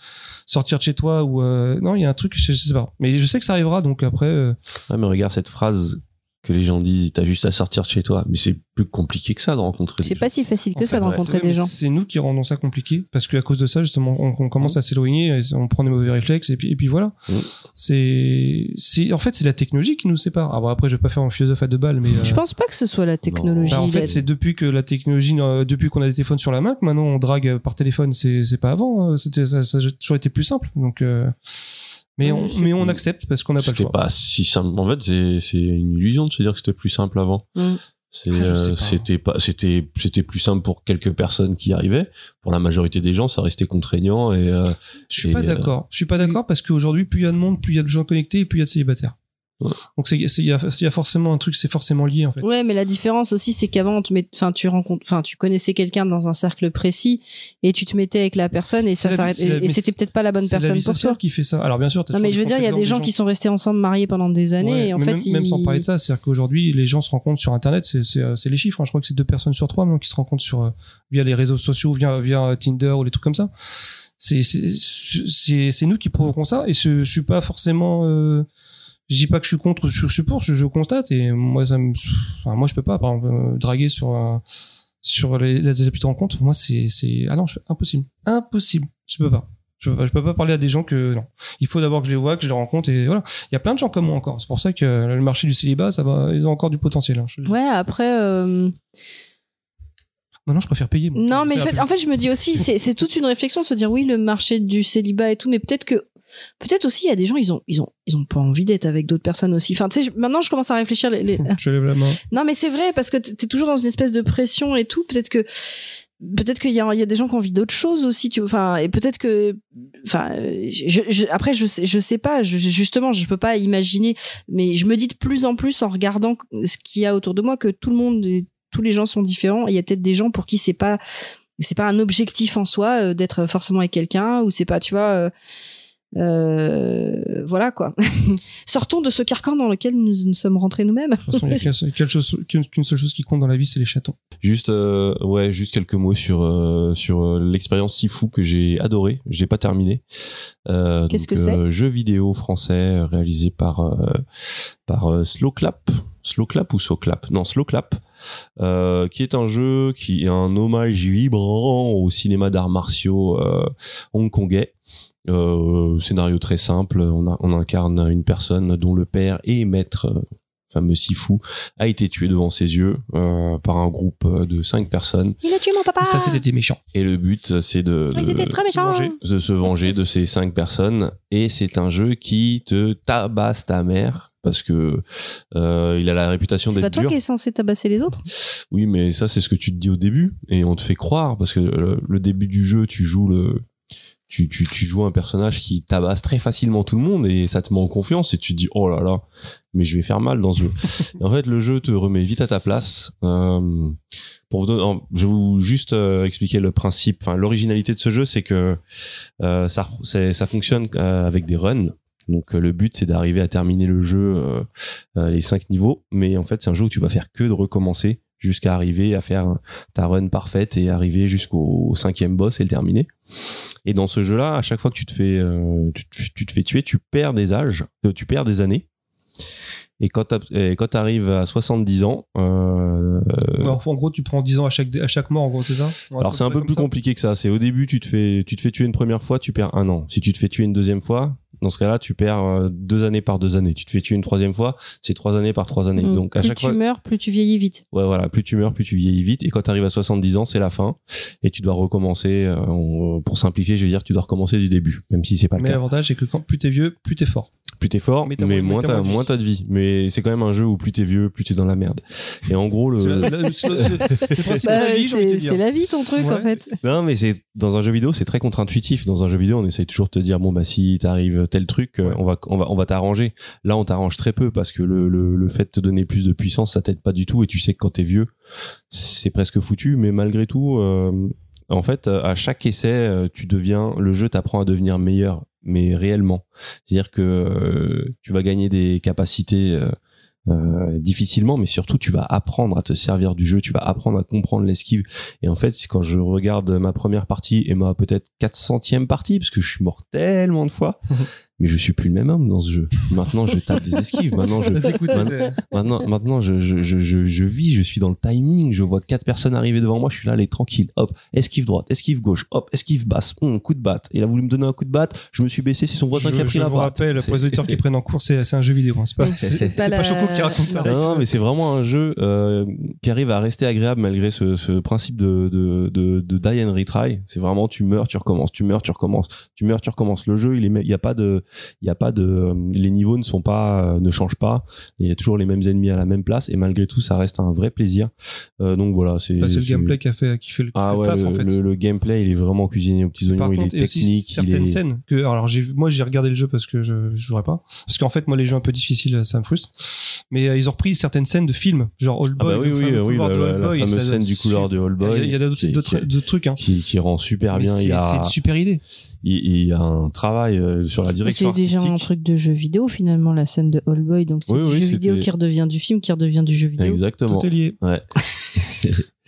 sortir de chez toi ou, euh, non, il y a un truc, je, je sais pas. Mais je sais que ça arrivera, donc après, euh, Ah mais regarde cette phrase que les gens disent, t'as juste à sortir de chez toi. Mais c'est plus compliqué que ça de rencontrer. C'est pas si facile que En ça fait, de rencontrer des gens. C'est nous qui rendons ça compliqué parce qu'à cause de ça, justement, on, on commence à s'éloigner, on prend des mauvais réflexes et puis, et puis voilà. Mm. C'est, c'est, en fait, c'est la technologie qui nous sépare. Ah bon, après, je vais pas faire un philosophe à deux balles, mais. euh, Je pense pas que ce soit la technologie. bah, en fait, c'est depuis que la technologie, euh, depuis qu'on a des téléphones sur la main, que maintenant on drague par téléphone. C'est, c'est pas avant. euh, C'était, ça, ça a toujours été plus simple. Donc, euh, mais on, mais on accepte parce qu'on n'a pas le C'était choix. pas si simple. En fait, c'est c'est une illusion de se dire que c'était plus simple avant. Mm. C'est, Ah, euh, pas. c'était pas, c'était, c'était plus simple pour quelques personnes qui y arrivaient. Pour la majorité des gens, ça restait contraignant et euh, Je suis Et, pas euh, d'accord. Je suis pas d'accord parce qu'aujourd'hui, plus il y a de monde, plus il y a de gens connectés et plus il y a de célibataires. Ouais. Donc il y y a forcément un truc, c'est forcément lié en fait. Ouais, mais la différence aussi, c'est qu'avant, met, enfin, tu rencontres, enfin, tu connaissais quelqu'un dans un cercle précis et tu te mettais avec la personne et ça s'arrête. Et, c'était peut-être pas la bonne C'est la personne vie pour toi. qui fait ça. Alors bien sûr, Non, mais je veux dire, il y a des gens qui sont restés ensemble mariés pendant des années Ouais, et en fait, même, ils... même sans parler de ça, c'est-à-dire qu'aujourd'hui, les gens se rencontrent sur Internet, c'est, c'est, euh, les chiffres. hein. Je crois que c'est deux personnes sur trois qui se rencontrent sur euh, via les réseaux sociaux, via via Tinder ou les trucs comme ça. C'est c'est c'est, c'est nous qui provoquons ça et je, je suis pas forcément. Euh, je dis pas que je suis contre, je, je suis pour, je, je constate et moi ça me, enfin, moi je peux pas par exemple euh, draguer sur un- sur les, les applis de rencontre. Moi c'est c'est ah non, je- impossible, impossible, je peux pas. Je peux pas, je peux pas parler à des gens que non. Il faut d'abord que je les vois, que je les rencontre et voilà. Il y a plein de gens comme moi encore. C'est pour ça que le marché du célibat, ça va, ils ont encore du potentiel. hein. Je- Ouais, après, euh, Maintenant, je préfère payer. moi. non, mais en fait, je me dis aussi, c'est toute une réflexion de se dire, oui, le marché du célibat et tout, mais peut-être que, peut-être aussi, il y a des gens, ils ont, ils ont, ils ont pas envie d'être avec d'autres personnes aussi. Enfin, tu sais, je- maintenant, je commence à réfléchir. Les, les- Je lève la main. Non, mais c'est vrai parce que t'es toujours dans une espèce de pression et tout. Peut-être que peut-être qu'il y a, il y a des gens qui ont envie d'autres choses aussi. Tu vois. Enfin, et peut-être que, enfin, je, je- après, je sais, je sais pas. Je, justement, je peux pas imaginer. Mais je me dis de plus en plus en regardant ce qu'il y a autour de moi que tout le monde, tous les gens sont différents. Et il y a peut-être des gens pour qui c'est pas c'est pas un objectif en soi euh, d'être forcément avec quelqu'un ou c'est pas tu vois euh, euh, voilà quoi sortons de ce carcan dans lequel nous nous sommes rentrés nous-mêmes De toute façon, il y a qu'une seule- quelque chose- qu'une qu'une seule chose qui compte dans la vie, c'est les chatons. Juste, euh, ouais, juste quelques mots sur euh, sur l'expérience si fou que j'ai adoré. J'ai pas terminé. Euh, Qu'est-ce que c'est? Jeu vidéo français réalisé par euh, par euh, Slow Clap, Slow Clap ou So Clap Non, Slow Clap, euh, qui est un jeu qui est un hommage vibrant au cinéma d'arts martiaux euh, hongkongais. Euh, scénario très simple. On, a, on incarne une personne dont le père est maître fameux Sifu, a été tué devant ses yeux euh, par un groupe euh, de cinq personnes. Il a tué mon papa. Ça, c'était des méchants. Et le but, euh, c'est de, de- très se venger de ces cinq personnes. Et c'est un jeu qui te tabasse ta mère parce que euh, il a la réputation C'est pas d'être toi dur. qui es censé tabasser les autres Oui, mais ça, c'est ce que tu te dis au début, et on te fait croire parce que le, le début du jeu, tu joues le, tu, tu, tu joues un personnage qui tabasse très facilement tout le monde et ça te met en confiance et tu te dis oh là là, mais je vais faire mal dans ce jeu. Et en fait, le jeu te remet vite à ta place. Euh, pour vous donner, je vais vous juste euh, expliquer le principe, enfin l'originalité de ce jeu, c'est que euh, ça, ça fonctionne euh, avec des runs. Donc euh, le but c'est d'arriver à terminer le jeu les cinq niveaux, mais en fait c'est un jeu où tu vas faire que de recommencer jusqu'à arriver à faire ta run parfaite et arriver jusqu'au cinquième boss et le terminer. Et dans ce jeu-là, à chaque fois que tu te fais, euh, tu, te fais tuer, tu perds des âges, euh, tu perds des années. Et quand tu arrives à 70 ans, euh, en gros, tu prends 10 ans à chaque, à chaque mort, en gros, c'est ça? Alors c'est un peu plus compliqué que ça. C'est au début, tu te fais, tu te fais tuer une première fois, tu perds un an. Si tu te fais tuer une deuxième fois, dans ce cas-là, tu perds euh, deux années par deux années. Tu te fais tuer une troisième fois, c'est trois années par trois années. Mm. Donc à plus chaque tu fois, meurs, plus tu vieillis vite. Ouais, voilà, plus tu meurs, plus tu vieillis vite. Et quand tu arrives à 70 ans, c'est la fin. Et tu dois recommencer. euh, on- pour simplifier, je vais dire, tu dois recommencer du début, même si c'est pas le Mais cas. l'avantage, c'est que quand plus t'es vieux, plus t'es fort. Plus t'es fort, Mais mais, t'as moins- mais moins t'as moins de vie. moins t'as de vie. Mais c'est quand même un jeu où plus t'es vieux, plus t'es dans la merde. Et en gros, le. C'est Bah, la vie, la ton truc Ouais. en fait. Non, mais c'est dans un jeu vidéo, c'est très contre-intuitif. Dans un jeu vidéo, on essaye toujours de te dire bon bah si t'arrives tel truc, euh, Ouais. on va on va on va t'arranger. Là, on t'arrange très peu parce que le, le le fait de te donner plus de puissance, ça t'aide pas du tout. Et tu sais que quand t'es vieux, c'est presque foutu. Mais malgré tout, euh, en fait, euh, à chaque essai, euh, tu deviens le jeu t'apprend à devenir meilleur, mais réellement. C'est-à-dire que euh, tu vas gagner des capacités. euh, euh, difficilement, mais surtout tu vas apprendre à te servir du jeu, tu vas apprendre à comprendre l'esquive. Et en fait, quand je regarde ma première partie et ma peut-être 400e partie, parce que je suis mort tellement de fois, mais je suis plus le même homme dans ce jeu. Maintenant, je tape des esquives. Maintenant, je, Maintenant- maintenant, maintenant, je, je, je, je, je vis, je suis dans le timing. Je vois quatre personnes arriver devant moi. Je suis là, allez, tranquille. Hop, esquive droite, esquive gauche. Hop, esquive basse. Hum, coup de batte. Il a voulu me donner un coup de batte. Je me suis baissé. C'est son voisin je, qui a pris je la vous batte. rappelle, C'est- pour les auditeurs qui prennent en cours, c'est c'est un jeu vidéo. hein. C'est pas, c'est pas Choco qui raconte ça. Non, non, mais c'est vraiment un jeu euh, qui arrive à rester agréable malgré ce, ce principe de, de, de, de die and retry. C'est vraiment tu meurs, tu recommences, tu meurs, tu recommences, tu meurs, tu recommences. Le jeu, il est, il y a pas de, il y a pas de, euh, les niveaux ne sont pas, euh, ne changent pas. Il y a toujours les mêmes ennemis à la même place et malgré tout, ça reste un vrai plaisir. Euh, donc voilà, c'est. Bah, le gameplay qui a fait, qui fait le, qui Ah fait le taf, le, en fait. le- le gameplay, il est vraiment cuisiné aux petits oignons. Par il est il technique. il certaines est... scènes que, alors j'ai, moi j'ai regardé le jeu parce que je, je jouerais pas, parce qu'en fait moi les jeux un peu difficiles ça me frustre. Mais euh, ils ont repris certaines scènes de films, genre Old Ah Boy, bah oui, le oui, fameux oui, couloir la, fameuse scène du couloir de Old Il Boy. il y a d'autres trucs. Hein. qui, qui rend super Mais bien. Il c'est une super idée. Il, il y a un travail euh, sur la direction C'est déjà un truc de jeu vidéo finalement la scène de All Boy donc c'est Oui, du oui, jeu vidéo qui redevient du film qui redevient du jeu vidéo. Exactement. Tout est lié. Ouais.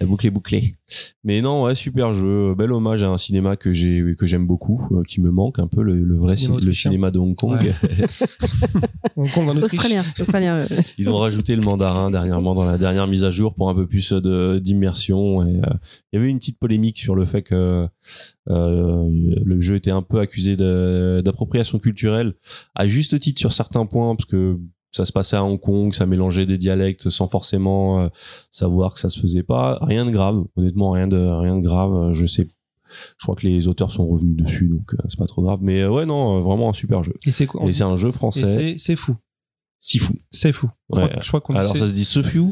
La boucle est bouclée. Mais non, ouais, super jeu. Bel hommage à un cinéma que j'ai que j'aime beaucoup, euh, qui me manque un peu le, le vrai Cinéma le de Hong Kong. Ouais. Hong Kong en Autriche. Australien, australien. Ils ont rajouté le mandarin dernièrement dans la dernière mise à jour pour un peu plus de d'immersion. Et euh, il y avait une petite polémique sur le fait que euh, le jeu était un peu accusé de- d'appropriation culturelle, à juste titre sur certains points, parce que ça se passait à Hong Kong, ça mélangeait des dialectes sans forcément euh, savoir que ça se faisait pas. Rien de grave, honnêtement, rien de rien de grave. Je sais. Je crois que les auteurs sont revenus dessus, donc euh, c'est pas trop grave. Mais euh, ouais, non, euh, vraiment un super jeu. Et c'est quoi Et c'est un jeu français, c'est c'est fou. si fou. C'est fou. Je Ouais. crois, je crois qu'on Alors sait- ça se dit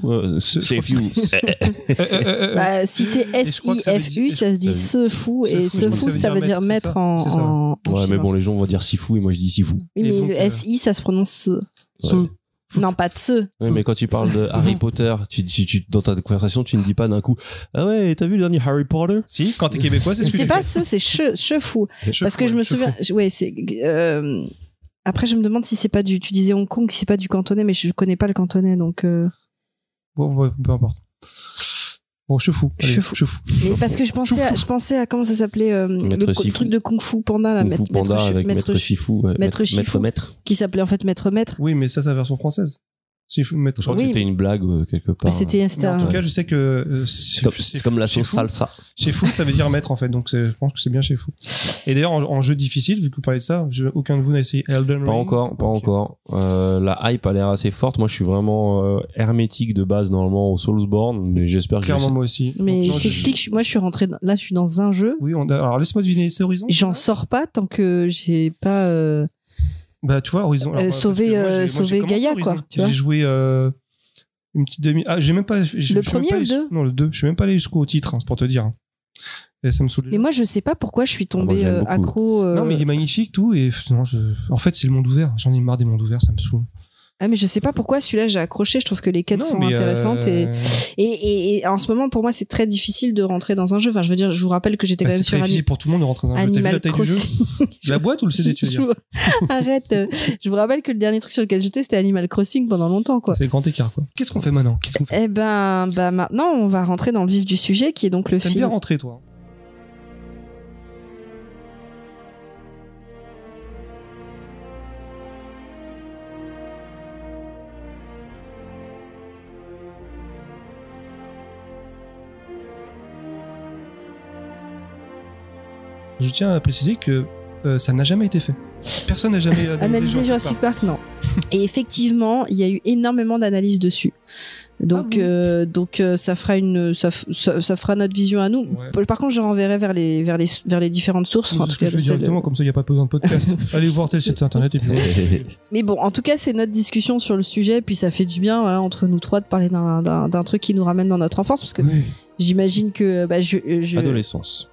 euh, Ce- C'est few. Euh, euh, euh, euh, bah, si c'est Et je crois que ça se dit ça se fou, et fou, crois fou, ça veut dire c'est mettre en. c'est Ouais, mais bon, les gens vont dire Sifu et moi je dis Sifu. Oui, Et mais donc, le euh, S-I, ça se prononce se. Ce- Non, pas de se. Ouais, mais quand tu parles de Harry Potter, tu, tu, tu- dans ta conversation, tu ne dis pas d'un coup Ah ouais, t'as vu le dernier Harry Potter? Si, quand t'es québécois, c'est ce que C'est pas se, c'est che, che fou. Parce que je me souviens, fous. je- ouais, c'est. euh, Après, je me demande si c'est pas du. Tu disais Hong Kong, si c'est pas du cantonais, mais je connais pas le cantonais, donc. euh, Bon, ouais, peu importe. Bon, je suis fou. Allez, Je fous. Je fous. Mais parce que je pensais, à, je pensais à comment ça s'appelait euh, Maître le Sifu. truc de Kung Fu Panda, là, Kung Fu maître, Panda maître, avec maître, Maître Shifu. ouais, Maître Maître Shifu. Maître. qui s'appelait en fait Maître Maître. Oui, mais ça, c'est la version française. Mettre. Je crois Oui. que c'était une blague euh, quelque part. Mais c'était Mais en tout cas, je sais que euh, C'est comme, comme la chez sauce salsa. Chez Fou, ça veut dire mettre en fait, donc je pense que c'est bien chez Fou. Et d'ailleurs, en, en jeu difficile, vu que vous parlez de ça, je- aucun de vous n'a essayé Elden Ring. Pas encore, pas encore. Euh, la hype a l'air assez forte. Moi, je suis vraiment euh, hermétique de base normalement au Soulsborne, mais j'espère que Clairement, moi aussi. Mais Donc, non, je t'explique, je- moi je suis rentrée dans- là, je suis dans un jeu. Oui, on a- alors laisse-moi deviner, c'est Horizon J'en sors pas tant que j'ai pas. Euh, Bah, tu vois, Horizon. Euh, alors, parce sauver, que moi, euh, moi, sauver Gaïa, Horizon. quoi, tu vois. J'ai joué euh, une petite demi. Ah, j'ai même pas. je- je suis même premier pas ou allé- le deux Non, le 2. Je suis même pas allé jusqu'au titre, hein, c'est pour te dire. Et ça me saoule. Mais moi je sais pas pourquoi je suis Ah, euh, beaucoup. accro. euh, Non, mais il est magnifique, tout. Et non, je... en fait, c'est le monde ouvert. J'en ai marre des mondes ouverts, ça me saoule. Ah mais je sais pas pourquoi celui-là j'ai accroché. Je trouve que les quêtes Non, sont mais, intéressantes et... euh, Et, et, et en ce moment pour moi c'est très difficile de rentrer dans un jeu. Enfin je veux dire, je vous rappelle que j'étais bah, quand même c'est sur Ani- difficile pour tout le monde de rentrer dans un jeu. T'as vu la du jeu Crossing. La boîte ou le CD, tu veux dire Arrête. euh, Je vous rappelle que le dernier truc sur lequel j'étais c'était Animal Crossing pendant longtemps quoi. C'est le grand écart, quoi. Qu'est-ce qu'on fait maintenant? Qu'est-ce qu'on fait? Eh ben, bah maintenant, on va rentrer dans le vif du sujet, qui est donc le T'aimes film. bien rentrer, toi Je tiens à préciser que euh, ça n'a jamais été fait. Personne n'a jamais analysé, Analyser Jurassic Park, non. Et effectivement, il y a eu énormément d'analyses dessus. Donc, Ah bon euh, donc euh, ça fera une, ça, f- ça, ça fera notre vision à nous. Ouais. Par contre, je renverrai vers les, vers les, vers les différentes sources. Enfin, ce que cas, je fais directement, comme ça il n'y a pas besoin de podcast. Allez voir tel site internet et puis. Mais bon, en tout cas, c'est notre discussion sur le sujet, puis ça fait du bien voilà, entre nous trois de parler d'un- d'un d'un truc qui nous ramène dans notre enfance, parce que Oui. j'imagine que bah, je, je... Adolescence.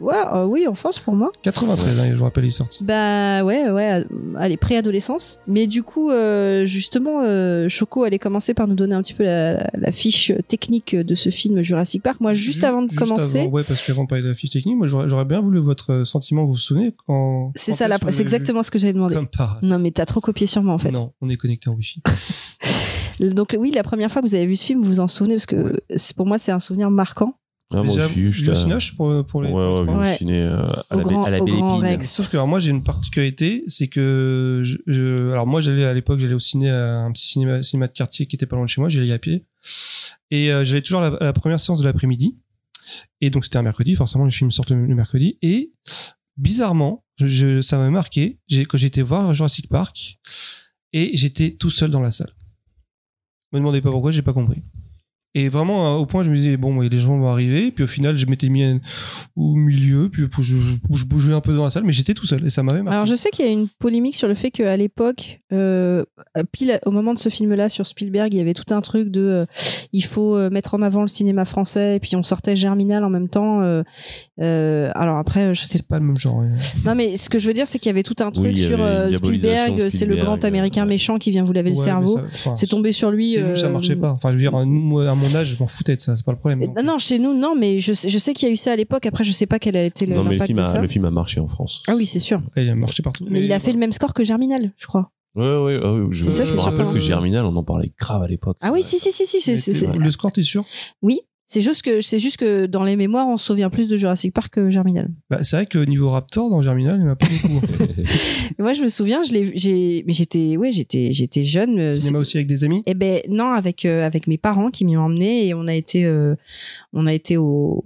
Ouais, euh, oui, enfance pour moi. 93, hein, je vous rappelle, il est sorti. Bah ouais, ouais, allez, préadolescence. Mais du coup, euh, justement, euh, Choco allait commencer par nous donner un petit peu la, la fiche technique de ce film Jurassic Park. Moi, juste Ju- avant de juste commencer, avant, ouais, parce qu'avant de parler de la fiche technique, moi j'aurais bien voulu votre sentiment, vous vous souvenez quand. c'est ça, la- c'est exactement ce que j'allais vu demander. Comme par. Non, mais t'as trop copié sur moi en fait. Non, on est connecté en Wi-Fi. Donc oui, la première fois que vous avez vu ce film, vous vous en souvenez parce que pour moi c'est un souvenir marquant. Ah, à- Cinoche pour, pour les. Ouais, ouais, pour au Ouais. ciné, euh, à, la, grand- Belle- à la Belle Grand Épine. Rex. Sauf que alors, moi j'ai une particularité, c'est que je, je- alors moi j'allais à l'époque j'allais au ciné à un petit cinéma, cinéma de quartier qui était pas loin de chez moi, j'allais à pied et euh, j'allais toujours à la, à la première séance de l'après-midi et donc c'était un mercredi, forcément les films sortent le, le mercredi et bizarrement je, je- ça m'a marqué quand j'étais voir Jurassic Park et j'étais tout seul dans la salle. Me demandez pas pourquoi, j'ai pas compris. Et vraiment, euh, au point, je me disais, bon, les gens vont arriver. Puis au final, je m'étais mis au milieu. Puis je, je bougeais un peu dans la salle, mais j'étais tout seul. Et ça m'avait marqué. Alors je sais qu'il y a une polémique sur le fait qu'à l'époque, euh, pile au moment de ce film-là sur Spielberg, il y avait tout un truc de euh, il faut mettre en avant le cinéma français et puis on sortait Germinal en même temps. euh, euh, alors après, je sais c'est pas le même genre. ouais. Non, mais ce que je veux dire, c'est qu'il y avait tout un truc Oui, sur euh, Spielberg, c'est le grand américain ouais. méchant qui vient vous laver le cerveau. enfin, C'est tombé sur lui. Nous, ça marchait pas. Enfin, je veux dire, moi, à mon âge, je m'en foutais de ça. C'est pas le problème. Non, non, chez nous, non, mais je sais, je sais qu'il y a eu ça à l'époque. Après, je sais pas quel a été le- Non, mais le film, de a, ça. le film a marché en France. Ah oui, c'est sûr. il a marché partout. Mais, il a fait le même score que Germinal, je crois. Ouais, ouais, ouais, je, C'est ça, je c'est me rappelle que Germinal, on en parlait grave à l'époque. Ah oui, si, si, si, si. Le score, t'es sûr? Oui, c'est juste que c'est juste que dans les mémoires, on se souvient plus de Jurassic Park que Germinal. bah, C'est vrai que niveau Raptor, dans Germinal, il n'y en a pas beaucoup. hein. Mais moi, je me souviens, je l'ai, j'ai, mais j'étais, ouais, j'étais, j'étais jeune. euh, Cinéma aussi avec des amis? Eh ben non, avec euh, avec mes parents qui m'y ont emmené et on a été euh, on a été au,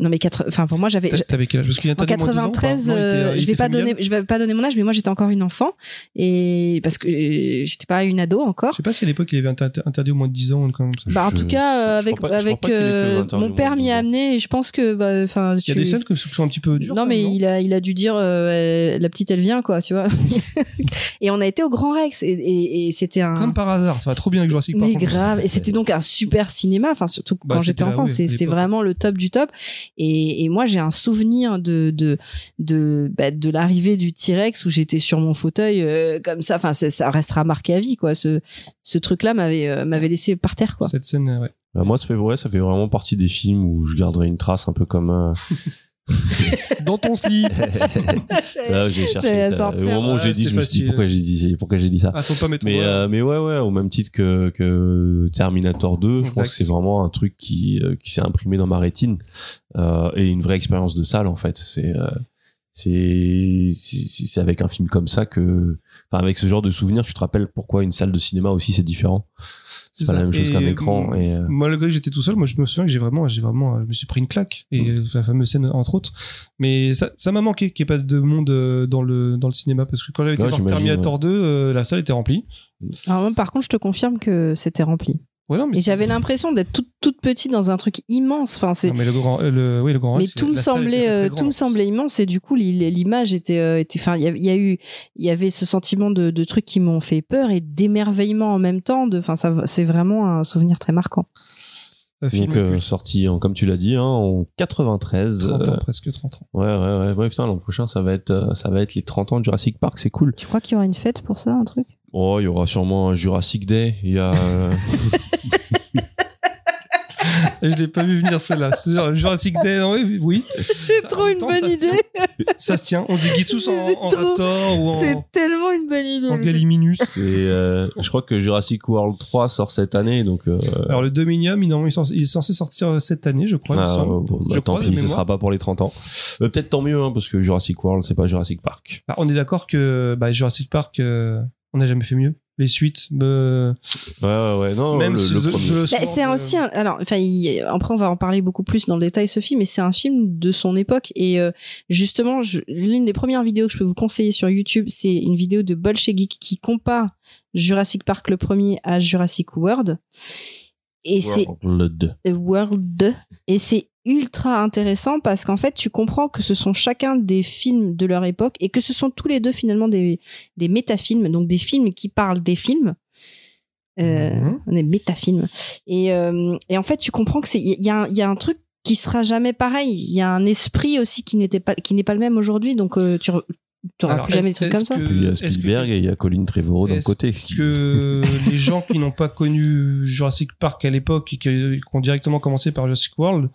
non mais quatre enfin pour moi j'avais T'a- T'avais quel âge? Parce qu'il est en interdit moins de 12 ans, 93 Non, était- euh, je vais pas familial. donner je vais pas donner mon âge mais moi j'étais encore une enfant. Et parce que euh, j'étais pas une ado encore. Je sais pas si à l'époque il avait inter- interdit au moins de 10 ans ou comme ça. bah en Je- tout cas euh, avec pas- avec euh, mon père m'y 12 a amené et je pense que bah enfin Il y a des scènes comme qui sont un petit peu dures. non mais il a il a dû dire euh, la petite elle vient quoi tu vois. Et on a été au Grand Rex et, et, et c'était un Comme par hasard, ça va trop bien avec Jurassic Park. mais en grave et c'était donc un super cinéma enfin surtout Bah, quand j'étais enfant c'est vraiment le top du top et, et moi j'ai un souvenir de de de bah, de l'arrivée du T-Rex où j'étais sur mon fauteuil euh, comme ça enfin ça restera marqué à vie quoi ce ce truc là m'avait euh, m'avait laissé par terre quoi Cette scène, ouais. Bah, moi, ça fait, ouais, ça fait vraiment partie des films où je garderai une trace un peu comme. Dans ton slip Là, j'ai cherché. Ça. sortir. Au moment où Ouais, j'ai dit, je me suis dit pourquoi j'ai dit, pourquoi j'ai dit ça? Ah, faut pas Mais, euh, mais ouais, ouais, au même titre que, que Terminator 2, je pense que c'est vraiment un truc qui, euh, qui s'est imprimé dans ma rétine euh, et une vraie expérience de salle en fait. C'est euh, c'est c'est c'est avec un film comme ça que enfin avec ce genre de souvenirs tu te rappelles pourquoi une salle de cinéma aussi c'est différent? C'est pas ça. la même chose qu'un écran euh, et euh, Malgré que j'étais tout seul, moi je me souviens que j'ai vraiment, j'ai vraiment, je me suis pris une claque et Mm. la fameuse scène entre autres. Mais ça, ça m'a manqué qu'il n'y ait pas de monde euh, dans le dans le cinéma parce que quand j'avais été Ouais, voir Terminator 2, euh, la salle était remplie. Alors, moi, par contre, je te confirme que c'était rempli. Ouais, non, mais Et j'avais l'impression d'être toute, toute petite dans un truc immense. Enfin, c'est. Non, mais le grand, euh, le, oui, le grand. Mais tout me semblait, très, très euh, tout me semblait immense et du coup l'im- l'image était, euh, était, enfin il y a, il y a eu, il y avait ce sentiment de, de trucs qui m'ont fait peur et d'émerveillement en même temps. De, enfin ça, c'est vraiment un souvenir très marquant. Donc euh, sorti en comme tu l'as dit hein, en 93 30 ans, euh, presque 30 ans. ouais ouais ouais ouais putain l'an prochain ça va être ça va être les 30 ans de Jurassic Park c'est cool Tu crois qu'il y aura une fête pour ça, un truc? Oh il y aura sûrement un Jurassic Day il y a euh, je l'ai pas vu venir celle-là. C'est Jurassic Day, non, oui, oui. C'est trop une temps, bonne ça idée. Ça se tient. On se déguise tous en, C'est en trop- Raptor ou C'est en, tellement une bonne idée. en c'est- Gallimimus. et euh, je crois que Jurassic World 3 sort cette année donc euh, Alors le Dominium, il, non, il est censé- il est censé sortir cette année, je crois. ah, semble. bon, bah, Je tant crois, pis ce sera pas pour les 30 ans Euh, peut-être tant mieux hein, parce que Jurassic World c'est pas Jurassic Park Bah, on est d'accord que bah, Jurassic Park, euh, on n'a jamais fait mieux. Les suites, euh, ouais ouais ouais. Non même Bah, c'est euh, aussi un, alors enfin il- après on va en parler beaucoup plus dans le détail Sophie mais c'est un film de son époque. Et euh, justement l'une des premières vidéos que je peux vous conseiller sur YouTube c'est une vidéo de Bolshevik qui compare Jurassic Park le premier à Jurassic World. Et c'est World. World. Et c'est ultra intéressant parce qu'en fait tu comprends que ce sont chacun des films de leur époque et que ce sont tous les deux finalement des des métafilms donc des films qui parlent des films euh, Mhm. on est métafilms et euh, et en fait tu comprends que c'est il y a y a un truc qui sera jamais pareil il y a un esprit aussi qui n'était pas qui n'est pas le même aujourd'hui donc euh, tu n'auras plus jamais des trucs comme ça que- Puis il y a est-ce que- Spielberg et il y a Colin Trevorrow d'un côté. que les gens qui n'ont pas connu Jurassic Park à l'époque et qui, qui ont directement commencé par Jurassic World,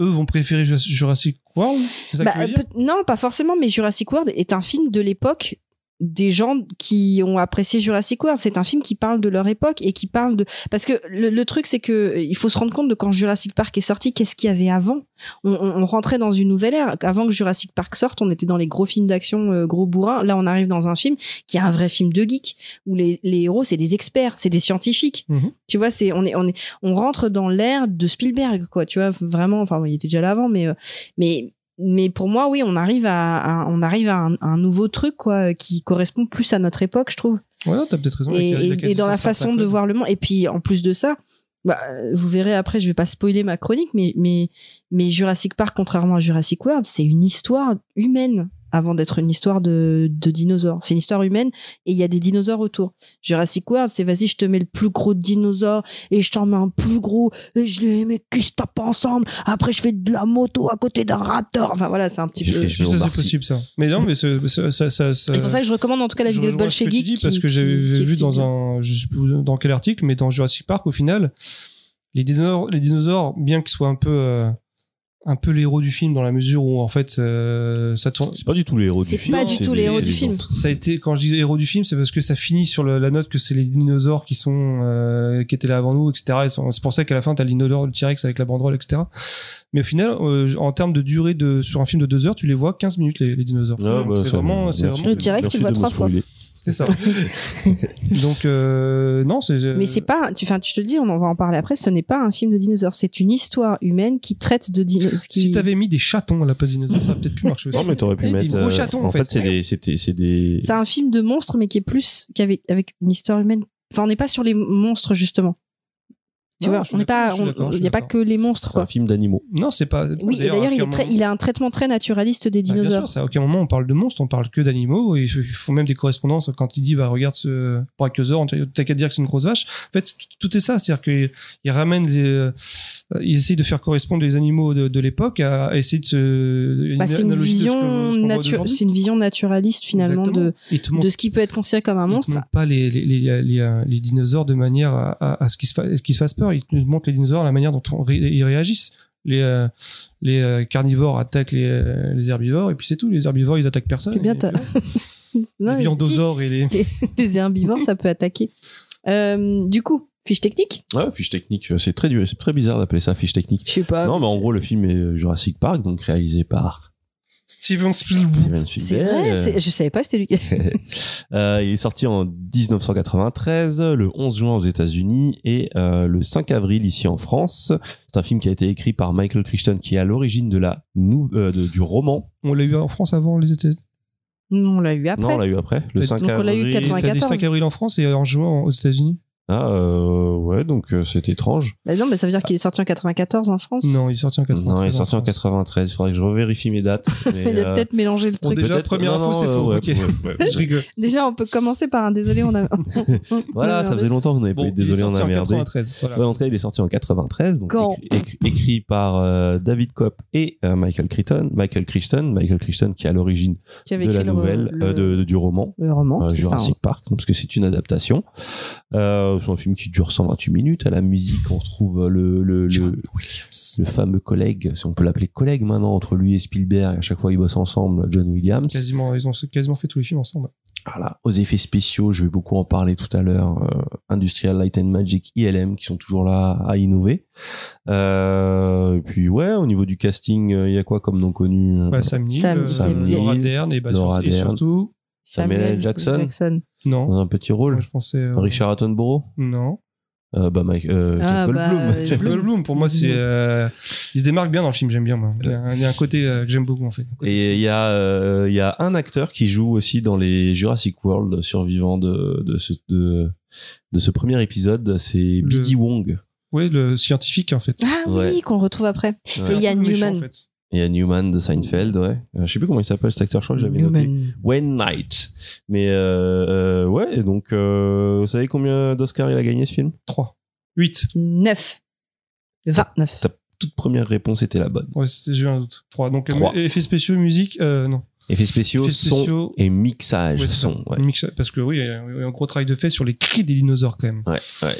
eux vont préférer Jurassic World ça Bah, que tu veux dire? peut- non, pas forcément, mais Jurassic World est un film de l'époque des gens qui ont apprécié Jurassic World. C'est un film qui parle de leur époque et qui parle de parce que le, le truc c'est que euh, il faut se rendre compte de quand Jurassic Park est sorti, qu'est-ce qu'il y avait avant? On, on- on rentrait dans une nouvelle ère. Avant que Jurassic Park sorte, on était dans les gros films d'action euh, gros bourrins. Là, on arrive dans un film qui est un vrai film de geek où les, les héros c'est des experts, c'est des scientifiques. Mhm. Tu vois, c'est on est on est on rentre dans l'ère de Spielberg quoi. Tu vois vraiment. Enfin, il était déjà là avant, mais euh, mais mais pour moi, oui, on arrive à, à- on arrive à un, un nouveau truc quoi, qui correspond plus à notre époque, je trouve, Ouais, t'as peut-être raison. et, et- dans la façon de voir le monde. Et puis en plus de ça, bah, vous verrez après, je vais pas spoiler ma chronique, mais mais mais Jurassic Park, contrairement à Jurassic World, c'est une histoire humaine avant d'être une histoire de, de dinosaures. C'est une histoire humaine et il y a des dinosaures autour. Jurassic World, c'est vas-y, je te mets le plus gros dinosaure et je t'en mets un plus gros et je les mets qui se tapent ensemble. Après, je fais de la moto à côté d'un raptor. Enfin voilà, c'est un petit peu. c'est possible ça. Mais non, mais ça, ça, ça, C'est pour ça que je recommande en tout cas la vidéo de Bolshevik. dis parce que j'avais vu dans un, je sais plus dans quel article, mais dans Jurassic Park, au final, les dinosaures, les dinosaures, bien qu'ils soient un peu, euh, un peu les héros du film dans la mesure où en fait, euh, ça tourne. C'est pas du tout les héros C'est du film. pas du c'est tout les héros c'est du film. Ça a été quand je dis héros du film, c'est parce que ça finit sur le- la note que c'est les dinosaures qui sont euh, qui étaient là avant nous, etc. Et C'est c'est pour ça qu'à la fin t'as le dinosaure, le T-Rex avec la banderole, etc. Mais au final, euh, en termes de durée de sur un film de deux heures, tu les vois 15 minutes les, les dinosaures. Ah, bah, c'est vraiment, c'est vraiment. Le T-Rex, tu le vois trois fois. spoiler. C'est ça. Donc euh, non, c'est. Mais c'est pas, tu, enfin, tu te dis, on en va en parler après, ce n'est pas un film de dinosaures, c'est une histoire humaine qui traite de dinosaures. Qui... Si t'avais mis des chatons à la place des dinosaures, ça aurait peut-être pu marcher aussi. Non, mais t'aurais pu Et des mettre. gros euh, chatons, en en fait, fait. c'est des, c'était, c'est des. C'est un film de monstres, mais qui est plus qu'avec avec une histoire humaine. Enfin, on n'est pas sur les monstres, justement. Tu Non, vois, on n'est pas, il n'y a pas que les monstres, C'est un quoi. film d'animaux. Non, c'est pas. Oui, et d'ailleurs, il, à est très- aucun il a un traitement très naturaliste des Bah, bien dinosaures. sûr, c'est à aucun moment on parle de monstres, on parle que d'animaux. Et il faut même des correspondances quand il dit bah regarde ce brachiosaure, t'as qu'à dire que c'est une grosse vache. En fait, tout- est ça, c'est-à-dire qu'il il ramène les, euh, il essaye de faire correspondre les animaux de, de l'époque à, à essayer de se. Bah, c'est une ce vision ce c'est une vision naturaliste finalement Exactement. de, de ce qui peut être considéré comme un monstre. pas les, les, les, les, les dinosaures de manière à, à, à ce qu'ils se, fa- qu'ils se fassent peur. Il te montre les dinosaures, la manière dont on ré- ils réagissent. Les, euh, les euh, carnivores attaquent les, euh, les herbivores et puis c'est tout. Les herbivores ils attaquent personne. Bien, Non, les viandosaures et les. les herbivores, ça peut attaquer. Euh, du coup, fiche technique? Ouais, fiche technique. C'est très, très bizarre d'appeler ça fiche technique. Je sais pas. Non, mais en gros, le film est Jurassic Park, donc réalisé par Steven Spielberg. Steven C'est Spielberg. vrai, je savais pas que c'était lui. Euh, il est sorti en 1993, le 11 juin aux États-Unis et euh, le 5 avril ici en France. C'est un film qui a été écrit par Michael Crichton, qui est à l'origine de la nou- euh, de- du roman. On l'a eu en France avant les États-Unis? Non, on l'a eu après. Non, on l'a eu après, le Donc 5 on l'a eu avril. 80. T'as dit 94. 5 avril en France et en juin aux États-Unis? Ah euh, ouais, donc euh, c'est étrange. Bah non, mais ça veut dire qu'il est sorti en 94 en France. Non, il est sorti en 93. Non, il est sorti en. 93. Il faudrait que je revérifie mes dates. mais, Il a euh, peut-être mélangé le Bon, truc. déjà, première info, c'est faux. ouais, ok. ouais, ouais. Je rigole. Déjà, on peut commencer par un désolé, on a. Voilà, ça faisait longtemps que vous n'avez pas Bon, eu est désolé, on sorti a en merdé. 93. Voilà. Ouais, en tout cas, il est sorti en 93, donc Quand écrit, par euh, David Kopp et euh, Michael Crichton. Michael Crichton, Michael Crichton qui est à l'origine de la nouvelle, le, euh, de- de- du roman. le roman. euh, Jurassic hein. Park, parce que c'est une adaptation. Euh, c'est un film qui dure 128 minutes. À la musique, on retrouve le, le, le, le fameux collègue, si on peut l'appeler collègue maintenant, entre lui et Spielberg. À chaque fois, ils bossent ensemble, John Williams. Quasiment, ils ont quasiment fait tous les films ensemble. Voilà. Aux effets spéciaux, je vais beaucoup en parler tout à l'heure. euh, Industrial Light and Magic, ILM, qui sont toujours là à innover. Euh, et puis ouais, au niveau du casting, euh, il y a quoi comme nom connu euh, Bah, Sam Neill, Sam- euh, Sam Laura Neill, Dern et, bah, et surtout, Samuel L. Jackson. non, dans un petit rôle. moi je pensais euh, Richard Attenborough. non. Euh, bah Mike, euh, Jeff Ah, bah, Goldblum. Jeff Bloom. Goldblum, pour moi, c'est, euh, il se démarque bien dans le film, j'aime bien, moi. Il y a un, il y a un côté euh, que j'aime beaucoup, en fait. Un côté Et il y a euh, il y a un acteur qui joue aussi dans les Jurassic World survivants de de ce de, de ce premier épisode, c'est Le- B.D. Wong. Oui, le scientifique, en fait. Ah oui, Ouais. qu'on retrouve après. Ouais. C'est Ian Un peu le méchant, Newman. en fait. Il y a Newman de Seinfeld, ouais. Euh, je sais plus comment il s'appelle cet acteur, je crois que j'avais noté. Wayne Knight. Mais euh, euh, ouais, et donc euh, vous savez combien d'Oscars il a gagné ce film? 3. 8. 9. 29. Ta toute première réponse était la bonne. Ouais, c'est- j'ai eu un doute. 3. Donc, euh, Trois. effets spéciaux, musique, euh, non. Effets spéciaux, Effets son spéciaux. et mixage Ouais, c'est ça. son. Ouais, Mix- Parce que oui, il y a il y a un gros travail de fait sur les cris des dinosaures, quand même. ouais, ouais.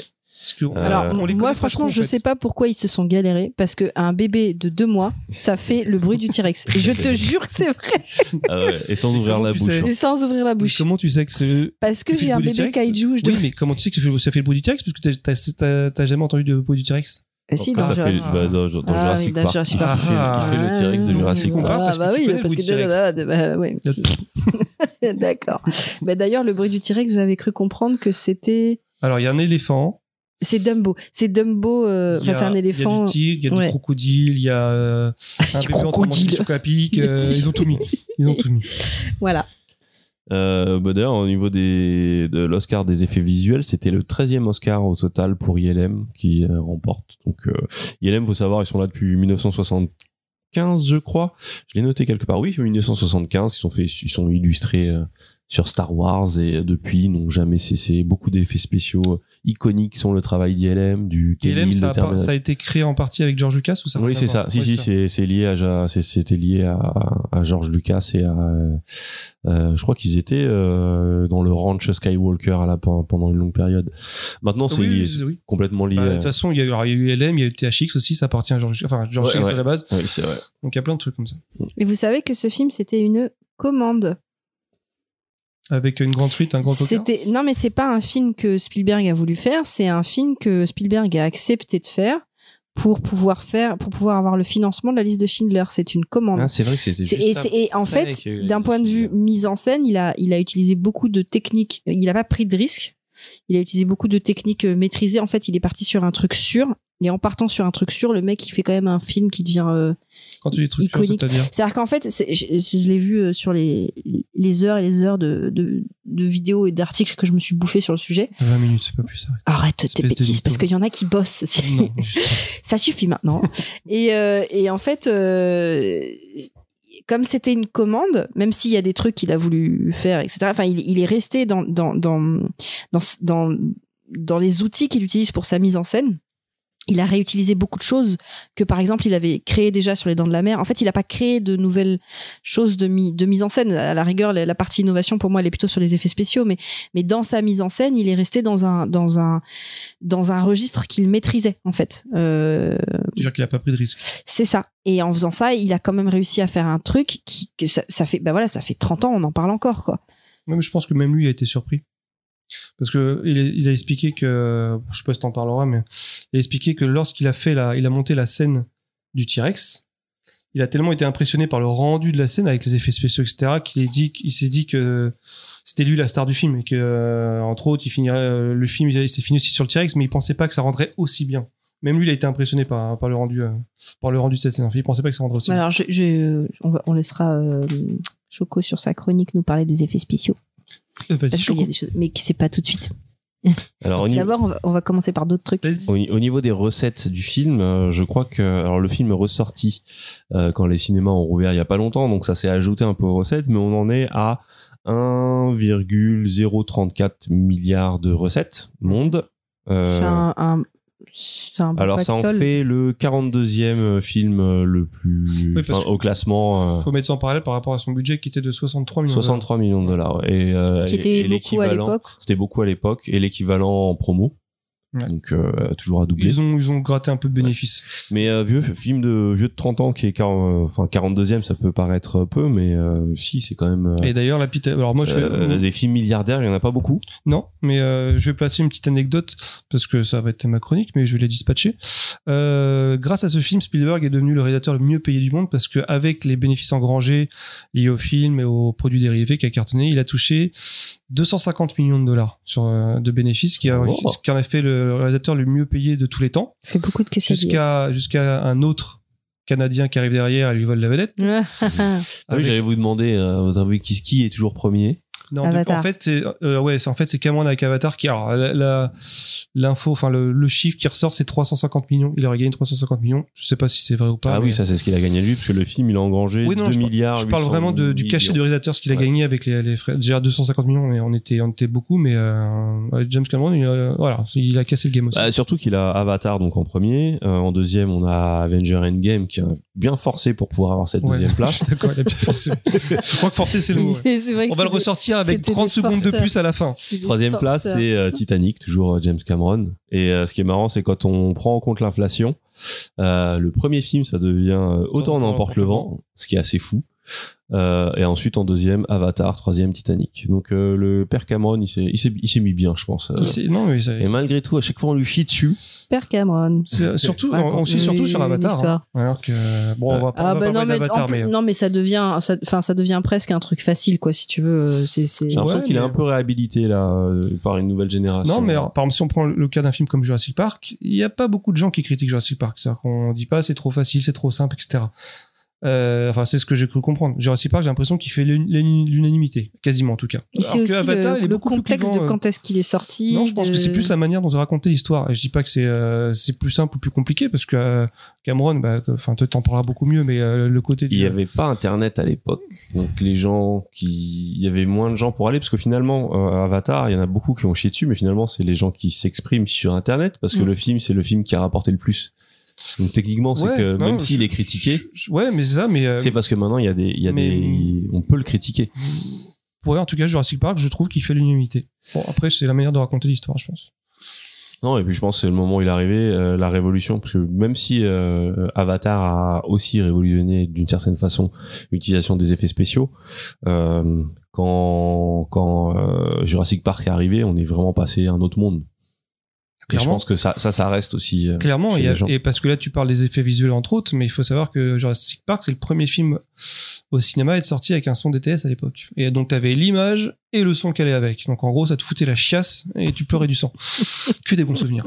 Euh, Alors, on les connaît moi, franchement, je fait. sais pas pourquoi ils se sont galérés, parce qu'un bébé de deux mois, ça fait le bruit du T-Rex. Je te jure que c'est vrai, Ah ouais, et sans ouvrir la bouche. sais hein. et sans ouvrir la Mais bouche. Comment tu sais que c'est. Parce que j'ai un bébé kaiju. Je Oui, mais comment tu sais que ça fait, le bruit du T-Rex Parce que t'as- jamais entendu de bruit du T-Rex Euh, si, dans Jurassic- bah, dans, dans Ah Jurassic Park. Il, Park. fait, il fait le T-Rex de Ah, Jurassic Park. que bah oui, parce que bah. D'accord. D'ailleurs, le bruit du T-Rex, j'avais cru comprendre que c'était. Alors, il y a un éléphant. C'est Dumbo. C'est Dumbo. euh, c'est un éléphant. Il y a du tigre, il y a Ouais. du crocodile, il y a euh, un bébé en train de pic. euh, ils ont tout mis. Ils ont tout mis. Voilà. Euh, bah D'ailleurs, au niveau des, de l'Oscar des effets visuels, c'était le 13e Oscar au total pour ILM qui euh, remporte. Donc, euh, ILM, faut savoir, ils sont là depuis 1975, je crois. Je l'ai noté quelque part. Oui, 1975, ils sont fait, ils sont illustrés euh, sur Star Wars et depuis, ils n'ont jamais cessé. Beaucoup d'effets spéciaux euh, iconiques sont le travail d'ILM, du Et LM, T-1000, ça, de a ça a été créé en partie avec George Lucas ou ça a Oui, c'est ça. Si, Ouais, si, c'est, lié à, c'était lié à, à George Lucas et à, euh, euh, je crois qu'ils étaient euh, dans le ranch Skywalker à la, pendant une longue période. Maintenant, c'est Oui, lié, oui, oui. complètement lié. Bah, De toute façon, il y, a, alors, il y a eu LM, il y a eu THX aussi, ça appartient à George Lucas. Enfin, George Ouais, Lucas ouais. à la base. Oui, c'est vrai. Donc il y a plein de trucs comme ça. Et vous savez que ce film, c'était une commande. Avec une grande suite, un grand. C'était non, mais c'est pas un film que Spielberg a voulu faire. C'est un film que Spielberg a accepté de faire pour pouvoir faire, pour pouvoir avoir le financement de la liste de Schindler. C'est une commande. Ah, c'est vrai que c'était et, c'est- et en fait, qu'il y a eu d'un point de vue mise en scène, il a, il a utilisé beaucoup de techniques. Il n'a pas pris de risques. Il a utilisé beaucoup de techniques euh, maîtrisées. En fait, il est parti sur un truc sûr. Et en partant sur un truc sûr, le mec, il fait quand même un film qui devient. euh, Quand tu dis trucs, iconique. c'est-à-dire. C'est-à-dire qu'en fait, je, je l'ai vu euh, sur les, les heures et les heures de, de, de vidéos et d'articles que je me suis bouffé sur le sujet. 20 minutes, c'est pas plus ça. Arrête tes bêtises, parce qu'il y en a qui bossent. Non, ça suffit maintenant. et, euh, et en fait, euh, comme c'était une commande, même s'il y a des trucs qu'il a voulu faire, etc. Enfin, il, il est resté dans dans dans dans dans, dans les outils qu'il utilise pour sa mise en scène. Il a réutilisé beaucoup de choses que, par exemple, il avait créé déjà sur les Dents de la Mer. En fait, il n'a pas créé de nouvelles choses de, mi- de mise en scène. À la rigueur, la, partie innovation, pour moi, elle est plutôt sur les effets spéciaux. Mais, mais dans sa mise en scène, il est resté dans un, dans un, dans un registre qu'il maîtrisait, en fait. Euh, tu veux dire qu'il a pas pris de risque. c'est ça. Et en faisant ça, il a quand même réussi à faire un truc qui, que ça, ça fait, bah voilà, ça fait 30 ans, on en parle encore, quoi. Même je pense que même lui a été surpris. Parce que il a, il a expliqué que, je sais pas si t'en parleras, mais il a expliqué que lorsqu'il a fait la, il a monté la scène du T-Rex, il a tellement été impressionné par le rendu de la scène avec les effets spéciaux, etc., qu'il dit, s'est dit que c'était lui la star du film et que, euh, entre autres, il finirait euh, le film, il s'est fini aussi sur le T-Rex, mais il pensait pas que ça rendrait aussi bien. Même lui, il a été impressionné par, par le rendu, euh, par le rendu de cette scène. Il pensait pas que ça rendrait aussi bien. Alors, je, je- on, va- on laissera euh, Choco sur sa chronique nous parler des effets spéciaux. Euh, Vas-y, Parce qu'il y a des choses, mais c'est pas tout de suite. Alors, niveau- D'abord, on va, on va commencer par d'autres trucs. Au, au niveau des recettes du film, euh, je crois que alors le film est ressorti euh, quand les cinémas ont rouvert il y a pas longtemps, donc ça s'est ajouté un peu aux recettes, mais on en est à 1,034 milliards de recettes monde. Euh, C'est un, un, un alors ça en fait le 42e film euh, le plus Oui, parce enfin, au classement. euh, Faut mettre ça en parallèle par rapport à son budget qui était de 63 millions. 63 millions de dollars ouais. et, euh, qui et- était et beaucoup à l'équivalent- l'époque. C'était beaucoup à l'époque et l'équivalent en promo. Ouais. Donc euh, toujours à doubler. Ils ont, ils ont gratté un peu de bénéfices. Mais euh, vieux film de vieux de 30 ans qui est 40, euh, enfin 42e, ça peut paraître peu, mais euh, si c'est quand même euh, Et d'ailleurs, la petite, alors moi, je fais, des films milliardaires, il y en a pas beaucoup. Non, mais euh, je vais placer une petite anecdote parce que ça va être ma chronique, mais je l'ai dispatché. Euh, grâce à ce film, Spielberg est devenu le réalisateur le mieux payé du monde parce que avec les bénéfices engrangés liés au film et aux produits dérivés qui a cartonné, il a touché 250 millions de dollars sur euh, de bénéfices, qui, a, Oh. ce qui en a fait le réalisateur le mieux payé de tous les temps, fait beaucoup de questions. jusqu'à jusqu'à un autre Canadien qui arrive derrière et lui vole la vedette. Ah oui, Avec- j'allais vous demander, euh, vous avez qui, qui est toujours premier? Non, Avatar. en fait, c'est euh, ouais, c'est en fait c'est Cameron avec Avatar qui alors l'info, enfin le, le chiffre qui ressort, c'est 350 millions. Il aurait gagné 350 millions. Je sais pas si c'est vrai ou pas. Ah mais- oui, ça c'est ce qu'il a gagné lui, parce que le film il a engrangé Oui, non, 2 je par- milliards. Je parle 800 vraiment de, du cachet du millions. réalisateur, ce qu'il a Ouais. gagné avec les, les frais. Déjà 250 millions, mais on était, on était beaucoup, mais euh, James Cameron, il a, voilà, il a cassé le game aussi. Bah, surtout qu'il a Avatar donc en premier, Euh, en deuxième on a Avenger Endgame qui a bien forcé pour pouvoir avoir cette Ouais. deuxième Je place. suis d'accord, il a bien forcé. je crois que forcer, c'est le mot. ouais. On va le ressortir avec c'était 30 des secondes de plus à la fin. Troisième place, c'est euh, Titanic, toujours euh, James Cameron. Et euh, ce qui est marrant, c'est quand on prend en compte l'inflation, euh, le premier film, ça devient euh, Autant on emporte le vent, ce qui est assez fou. Euh, et ensuite, en deuxième, Avatar, troisième, Titanic. Donc euh, le père Cameron, il s'est, il s'est, il s'est mis bien, je pense. Euh, Il s'est- non, mais ça- et malgré tout, à chaque fois, on lui chie dessus. Père Cameron. c'est- surtout, Raconte-nous on chie surtout sur Avatar. hein. Alors que, bon, on va pas, Ah on va bah pas non parler mais, mais. non mais ça devient enfin ça devient presque un truc facile quoi si tu veux c'est c'est J'ai l'impression Ouais, qu'il est un peu réhabilité là euh, par une nouvelle génération. Non, mais alors, par exemple, si on prend le cas d'un film comme Jurassic Park, il n'y a pas beaucoup de gens qui critiquent Jurassic Park. C'est-à-dire qu'on dit pas c'est trop facile, c'est trop simple, etc. Euh, enfin, c'est ce que j'ai cru comprendre. Jurassic Park, j'ai l'impression qu'il fait l'unanimité, quasiment en tout cas. Et c'est Alors que aussi Avatar, le, il est le beaucoup plus contexte clivant, de euh, quand est-ce qu'il est sorti. Non, je pense de- que c'est plus la manière dont on raconté l'histoire. Et je dis pas que c'est euh, c'est plus simple ou plus compliqué parce que euh, Cameron, bah, enfin, toi t'en parleras beaucoup mieux, mais euh, le côté du Il y avait pas internet à l'époque, donc les gens qui, il y avait moins de gens pour aller parce que finalement euh, Avatar, il y en a beaucoup qui ont chié dessus, mais finalement c'est les gens qui s'expriment sur internet parce que Mm. le film c'est le film qui a rapporté le plus. Donc techniquement c'est Ouais, que même s'il est critiqué, je- je- ouais, mais c'est ça, mais euh, c'est parce que maintenant il y a des, il y a mais- des, on peut le critiquer. ouais, en tout cas, Jurassic Park, je trouve qu'il fait l'unanimité. Bon, après, c'est la manière de raconter l'histoire, je pense. Non et puis je pense que c'est le moment où il est arrivé euh, la révolution parce que même si euh, Avatar a aussi révolutionné d'une certaine façon l'utilisation des effets spéciaux, euh, quand quand Jurassic Park est arrivé, on est vraiment passé à un autre monde. Et je pense que ça, ça, ça reste aussi. euh, Clairement, gens. et parce que là, tu parles des effets visuels entre autres, mais il faut savoir que Jurassic Park, c'est le premier film au cinéma à être sorti avec un son DTS à l'époque. Et donc, tu avais l'image et le son qu'elle est avec. Donc, en gros, ça te foutait la chiasse et tu pleurais du sang. que des bons souvenirs.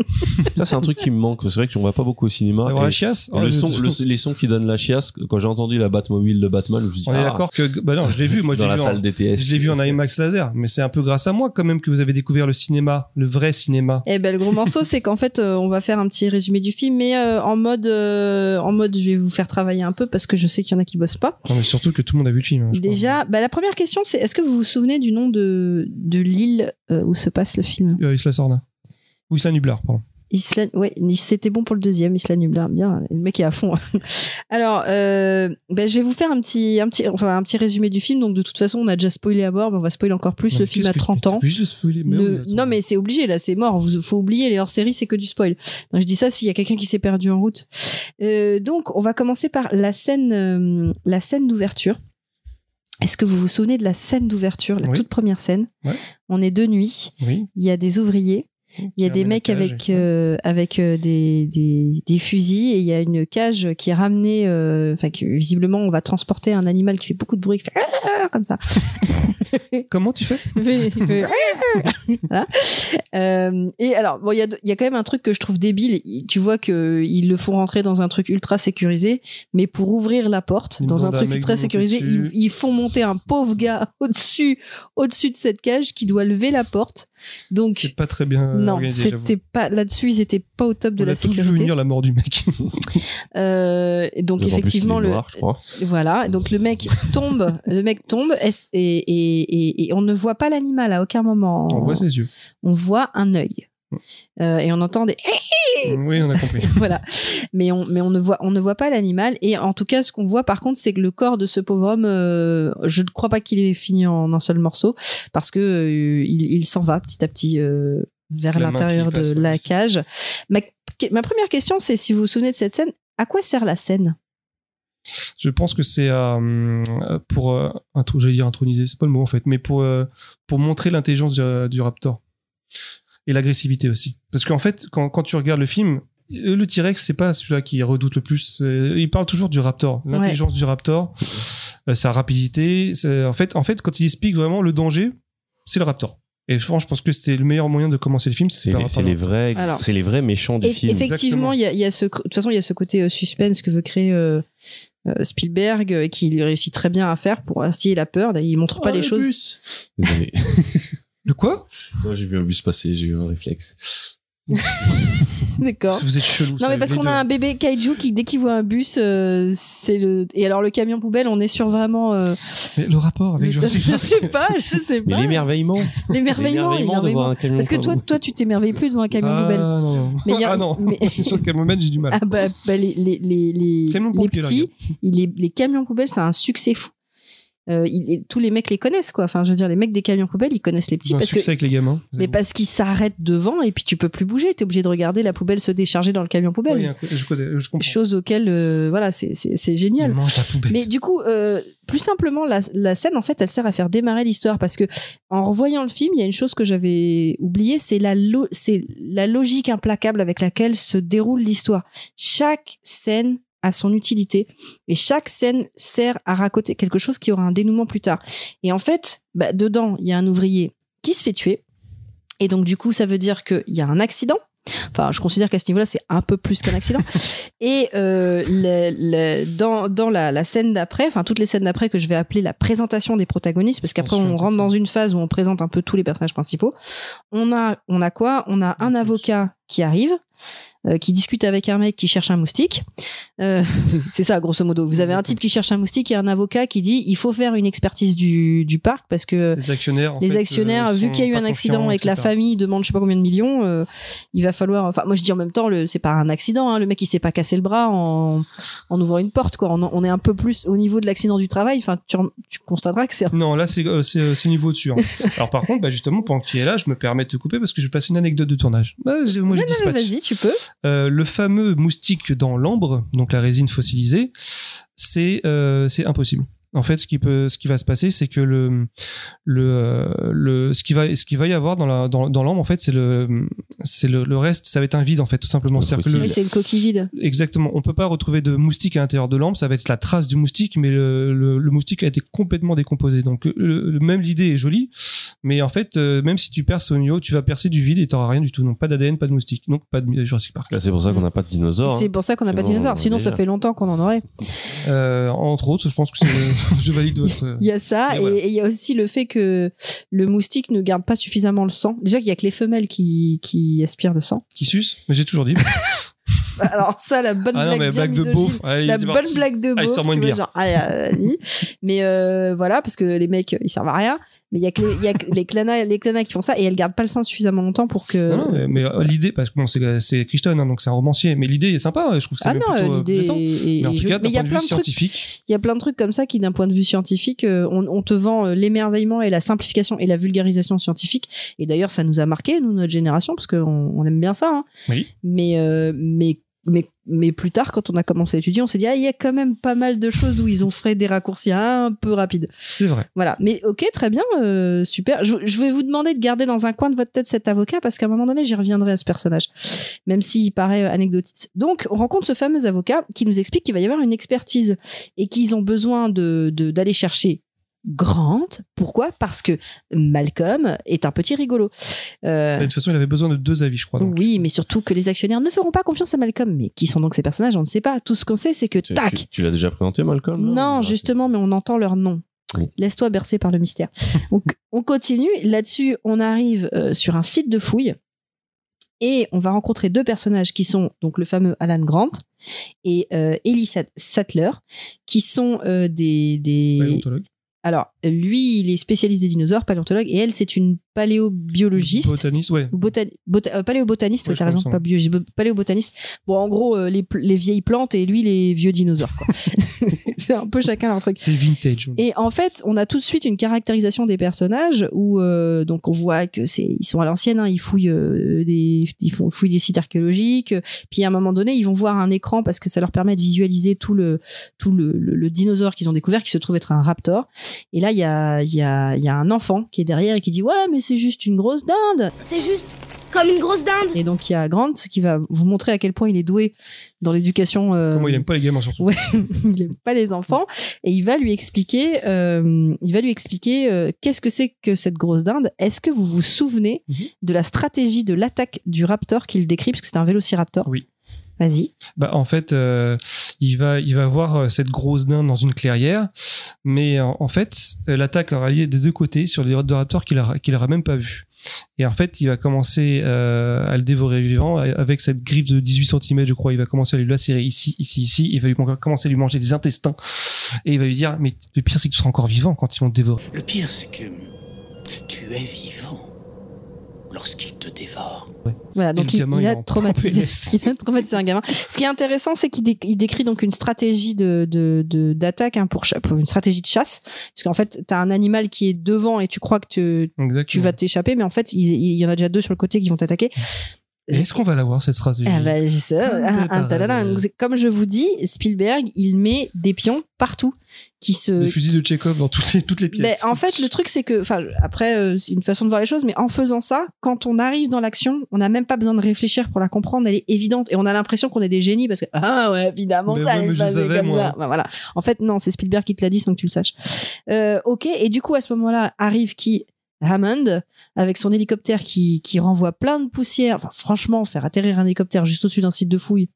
Ça, c'est un truc qui me manque. C'est vrai qu'on va pas beaucoup au cinéma. Et la chiasse. le oh, son, je- le- les sons qui donnent la chiasse, quand j'ai entendu la Batmobile de Batman, je me suis dit, On est ah, d'accord que, bah non, je l'ai vu, moi, je dans l'ai la vu, salle en, DTS. je l'ai vu en IMAX laser, mais c'est un peu grâce à moi, quand même, que vous avez découvert le cinéma, le vrai cinéma. Eh ben le gros morceau c'est qu'en fait euh, on va faire un petit résumé du film mais euh, en mode euh, en mode je vais vous faire travailler un peu parce que je sais qu'il y en a qui bossent pas. Non, mais surtout que tout le monde a vu le film. hein, je. Déjà bah, la première question c'est est-ce que vous vous souvenez du nom de de l'île euh, où se passe le film Euh, Isla Sorna. Ou Isla Nublar, pardon. Isla ouais c'était bon pour le deuxième Isla Nublar bien le mec est à fond. Alors euh, ben, je vais vous faire un petit un petit enfin un petit résumé du film donc de toute façon on a déjà spoilé à bord mais on va spoiler encore plus le film a que- 30 ans. Spoiler, mais non mais c'est obligé là c'est mort vous faut oublier les hors-séries c'est que du spoil donc je dis ça s'il y a quelqu'un qui s'est perdu en route Euh, donc on va commencer par la scène euh, la scène d'ouverture est-ce que vous vous souvenez de la scène d'ouverture la Oui. toute première scène? On est de nuit Oui. il y a des ouvriers Il y a des mecs cage, avec euh, avec euh, des, des des fusils et il y a une cage qui est ramenée, euh, enfin visiblement on va transporter un animal qui fait beaucoup de bruit, qui fait Ah comme ça. Comment tu fais? Voilà. Euh, et alors, bon, il y a, il y a quand même un truc que je trouve débile. Il- Tu vois que ils le font rentrer dans un truc ultra sécurisé, mais pour ouvrir la porte Ils dans un truc ultra sécurisé, ils, dessus. ils font monter un pauvre gars au-dessus, au-dessus de cette cage qui doit lever la porte. Donc, C'est pas très bien non, organisé, c'était pas là-dessus. Ils étaient pas au top de On la a tous vu sécurité. venir la mort du mec. Euh, et donc effectivement, le, noir, je crois. voilà, donc le mec tombe, le mec tombe et, et, et, et on ne voit pas l'animal à aucun moment. On voit ses yeux. On voit un œil. Euh, et on entend des Oui, on a compris. voilà. Mais on mais on ne voit on ne voit pas l'animal. Et en tout cas ce qu'on voit par contre c'est que le corps de ce pauvre homme euh, je ne crois pas qu'il ait fini en un seul morceau parce que euh, il, il s'en va petit à petit vers l'intérieur de la cage. Ma, ma première question c'est si vous vous souvenez de cette scène à quoi sert la scène? Je pense que c'est euh, pour euh, j'allais dire introniser, c'est pas le mot en fait, mais pour euh, pour montrer l'intelligence du, du raptor et l'agressivité aussi. Parce qu'en fait, quand, quand tu regardes le film, le T-Rex c'est pas celui-là qui redoute le plus. Euh, Il parle toujours du raptor, l'intelligence du raptor, euh, sa rapidité. En fait, en fait, quand il explique vraiment le danger, c'est le raptor. Et franchement, je pense que c'était le meilleur moyen de commencer le film. C'est les, les le raptor. vrais, c'est les vrais méchants du film. Effectivement, Exactement. il y a, il y a ce, de toute façon, il y a ce côté euh, suspense que veut créer euh, euh, Spielberg euh, et qu'il réussit très bien à faire pour instiller la peur. Il montre pas Oh, les le choses. Désolé. Le quoi Moi, j'ai vu un bus passer, j'ai eu un réflexe. D'accord. Vous êtes chelou. Non mais parce qu'on a un bébé kaiju qui dès qu'il voit un bus, euh, c'est le. Et alors le camion poubelle, on est sur vraiment. Euh... Mais le rapport avec le- Jurassic je Park. sais pas, je sais Mais pas. l'émerveillement. L'émerveillement, L'émerveillement de voir un camion. Parce que toi, toi, tu t'émerveilles plus devant un camion ah, poubelle. non, non. Mais il y a- ah non. mais- Sur le Cameraman, j'ai du mal. Ah bah, bah, les les les les, Camion les petits, les, les camions poubelles, c'est un succès fou. Euh, il- tous les mecs les connaissent quoi. Enfin, je veux dire, les mecs des camions poubelles, ils connaissent les petits un parce que succès avec les gamins. mais parce qu'ils s'arrêtent devant et puis tu peux plus bouger. T'es obligé de regarder la poubelle se décharger dans le camion poubelle. Ouais, je, je comprends. Chose auquel, euh, voilà, c'est c'est c'est génial. Mais du coup, euh, plus simplement, la, la scène, en fait, elle sert à faire démarrer l'histoire parce que en revoyant le film, il y a une chose que j'avais oubliée, c'est la, c'est la logique implacable avec laquelle se déroule l'histoire. Chaque scène a son utilité et chaque scène sert à raconter quelque chose qui aura un dénouement plus tard. Et en fait, bah, dedans, il y a un ouvrier qui se fait tuer. Et donc, du coup, ça veut dire qu'il y a un accident. Enfin, je considère qu'à ce niveau-là, c'est un peu plus qu'un accident. Et euh, le- le- dans, dans la, la scène d'après, enfin toutes les scènes d'après que je vais appeler la présentation des protagonistes, parce qu'après on rentre dans une phase où on présente un peu tous les personnages principaux. On a, on a quoi? On a un avocat qui arrive, euh, qui discute avec un mec qui cherche un moustique. Euh, c'est ça, grosso modo. Vous avez un type qui cherche un moustique et un avocat qui dit il faut faire une expertise du, du parc parce que les actionnaires, en les fait, actionnaires, euh, vu qu'il y a eu un accident et que la famille demande je sais pas combien de millions, euh, il va falloir. Enfin, moi je dis en même temps, c'est pas un accident. Hein, le mec il s'est pas cassé le bras en, en ouvrant une porte. Quoi. On, on est un peu plus au niveau de l'accident du travail. Enfin, tu, constateras que c'est. Non, là, c'est niveau dessus. hein. Alors, par contre, bah, justement, pendant que tu es là, je me permets de te couper parce que je vais passer une anecdote de tournage. Bah, je- moi, je Non, Euh, le fameux moustique dans l'ambre, donc la résine fossilisée, c'est euh, c'est impossible. En fait, ce qui peut, ce qui va se passer, c'est que le le euh, le ce qui va ce qui va y avoir dans la dans, en fait, c'est le c'est le, le reste, ça va être un vide en fait, tout simplement. Le- Oui, c'est une coquille vide. Exactement. On peut pas retrouver de moustique à l'intérieur de l'ambre. Ça va être la trace du moustique, mais le, le, le moustique a été complètement décomposé. Donc, le, le- même l'idée est jolie, mais en fait, euh, même si tu perces au niveau, tu vas percer du vide et t'auras rien du tout. Donc, pas d'ADN, pas de moustique. Donc, pas de Jurassic Park. C'est pour ça qu'on n'a pas de dinosaures. C'est hein. pour ça qu'on n'a pas de dinosaures. Sinon, ça fait longtemps qu'on en aurait. Euh, entre autres, je pense que c'est, je valide votre. Il y a ça, Et voilà. il y a aussi le fait que le moustique ne garde pas suffisamment le sang. Déjà qu'il y a que les femelles qui, qui aspirent le sang. Qui suce Mais j'ai toujours dit. Alors ça, la bonne ah blague, de beauf. Allez, la bonne parti. blague de Allez, beauf, sors-moi tu une vois, bière. genre, vas-y. mais euh, voilà parce que les mecs ils servent à rien mais il y a que les, il y a que les clanas les clanas qui font ça et elles gardent pas le sang suffisamment longtemps pour que Non, non, mais, mais, euh, l'idée, parce que bon, c'est, Crichton, hein, donc c'est un romancier, mais l'idée est sympa, je trouve que c'est ah plutôt euh, l'idée plaisant. Mais en tout cas, d'un il y a point de plein vue de trucs scientifique, il y a plein de trucs comme ça qui d'un point de vue scientifique on, on te vend l'émerveillement et la simplification et la vulgarisation scientifique et d'ailleurs ça nous a marqué nous notre génération parce qu'on on aime bien ça hein. Oui. mais euh, mais mais, mais plus tard, quand on a commencé à étudier, on s'est dit, ah, il y a quand même pas mal de choses où ils ont fait des raccourcis un peu rapides. C'est vrai. Voilà. Mais ok, très bien, euh, super. Je, je vais vous demander de garder dans un coin de votre tête cet avocat parce qu'à un moment donné, j'y reviendrai à ce personnage, même s'il paraît euh, anecdotique. Donc, on rencontre ce fameux avocat qui nous explique qu'il va y avoir une expertise et qu'ils ont besoin de de- d'aller chercher Grant. Pourquoi? Parce que Malcolm est un petit rigolo. Euh, de toute façon, il avait besoin de deux avis, je crois. donc. oui, mais surtout que les actionnaires ne feront pas confiance à Malcolm. Mais qui sont donc ces personnages? On ne sait pas. Tout ce qu'on sait, c'est que Tu, tac, tu- tu l'as déjà présenté, Malcolm non, Ah, justement, mais on entend leur nom. Oui. Laisse-toi bercer par le mystère. Donc, on continue. Là-dessus, on arrive euh, sur un site de fouille. Et on va rencontrer deux personnages qui sont donc le fameux Alan Grant et euh, Ellie Sat- Sattler, qui sont euh, des, des... Paléontologue. Alors, lui, il est spécialiste des dinosaures, paléontologue, et elle, c'est une paléobiologiste. Botaniste, ouais. Bota- euh, paléobotaniste, Ouais, t'as raison, pas biologiste, bo- paléobotaniste. Bon, en gros, euh, les, vieilles plantes et lui, les vieux dinosaures. c'est un peu chacun leur truc. C'est vintage. Et en fait, on a tout de suite une caractérisation des personnages où euh, donc on voit que c'est ils sont à l'ancienne, hein, ils fouillent euh, des ils font fouillent des sites archéologiques. Puis à un moment donné, ils vont voir un écran parce que ça leur permet de visualiser tout le tout le, le- le dinosaure qu'ils ont découvert qui se trouve être un raptor. Et là, il y a il y a il y a un enfant qui est derrière et qui dit ouais mais c'est juste une grosse dinde. C'est juste comme une grosse dinde. Et donc il y a Grant qui va vous montrer à quel point il est doué dans l'éducation. euh, Comment il aime pas les gamins, surtout. Ouais, il aime pas les enfants et il va lui expliquer, euh, il va lui expliquer euh, qu'est-ce que c'est que cette grosse dinde? Est-ce que vous vous souvenez Mhm. de la stratégie de l'attaque du raptor qu'il décrit? Parce que c'est un vélociraptor Oui. Vas-y. Bah, en fait, euh, il va, il va voir euh, cette grosse dinde dans une clairière, mais en, en fait, euh, l'attaque aura lieu des deux côtés sur les de raptors qu'il aura, qu'il aura même pas vu. Et en fait, il va commencer euh, à le dévorer vivant euh, avec cette griffe de 18 cm, je crois. Il va commencer à lui lacérer ici, ici, ici. Il va lui commencer à lui manger des intestins. Et il va lui dire, mais le pire, c'est que tu seras encore vivant quand ils vont te dévorer. Le pire, c'est que tu es vivant lorsqu'il te dévore. Voilà, donc il, gamin, il il a traumatisé, il a traumatisé un gamin. Ce qui est intéressant, c'est qu'il dé- il décrit donc une stratégie de de- de- d'attaque hein, pour, une stratégie de chasse, parce qu'en fait, t'as un animal qui est devant et tu crois que tu vas t'échapper, mais en fait, il, il y en a déjà deux sur le côté qui vont t'attaquer. Est-ce qu'on va l'avoir, cette stratégie Ah bah, je sais, hasard. Donc, c'est- Comme je vous dis, Spielberg, il met des pions partout qui se. Des fusils de Chekhov dans toutes les, toutes les Mais pièces. en fait, le truc, c'est que, enfin, après, euh, c'est une façon de voir les choses, mais en faisant ça, quand on arrive dans l'action, on n'a même pas besoin de réfléchir pour la comprendre, elle est évidente, et on a l'impression qu'on est des génies parce que, ah ouais, évidemment, Mais ça oui, allait comme moi. ça. Bah, voilà. En fait, non, c'est Spielberg qui te l'a dit, sans que tu le saches. Euh, ok, et du coup, à ce moment-là, arrive qui? Hammond, avec son hélicoptère qui, renvoie plein de poussière. Enfin, franchement, faire atterrir un hélicoptère juste au-dessus d'un site de fouille,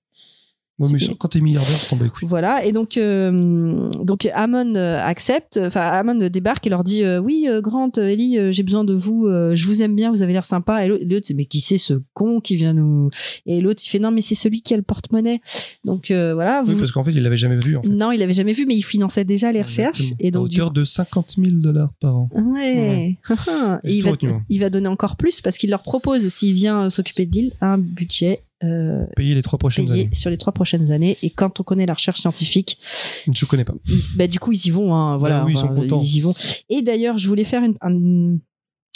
Ouais, mais c'est- quand t'es milliardaire, tu t'en bats les couilles. voilà, et donc, euh, donc Hammond euh, accepte, enfin Hammond débarque et leur dit euh, Oui, euh, Grant, euh, Ellie, j'ai besoin de vous, euh, je vous aime bien, vous avez l'air sympa. Et l'autre, c'est Mais qui c'est ce con qui vient nous. Et l'autre, il fait Non, mais c'est celui qui a le porte-monnaie. Donc euh, voilà, Oui, vous. parce qu'en fait, il l'avait jamais vu, en fait. non, il avait jamais vu, mais il finançait déjà les recherches. Exactement. Et donc, à du hauteur de 50 000 dollars par an. Ouais. Et J'ai il, va, hein. il va donner encore plus parce qu'il leur propose, s'il vient s'occuper de l'île, un budget euh, Payer les trois prochaines payé années. sur les trois prochaines années. Et quand on connaît la recherche scientifique, Je connais pas. ils- bah, du coup, ils y vont. Hein, voilà, Bah oui, ils sont contents. Ils y vont. Et d'ailleurs, je voulais faire une, un-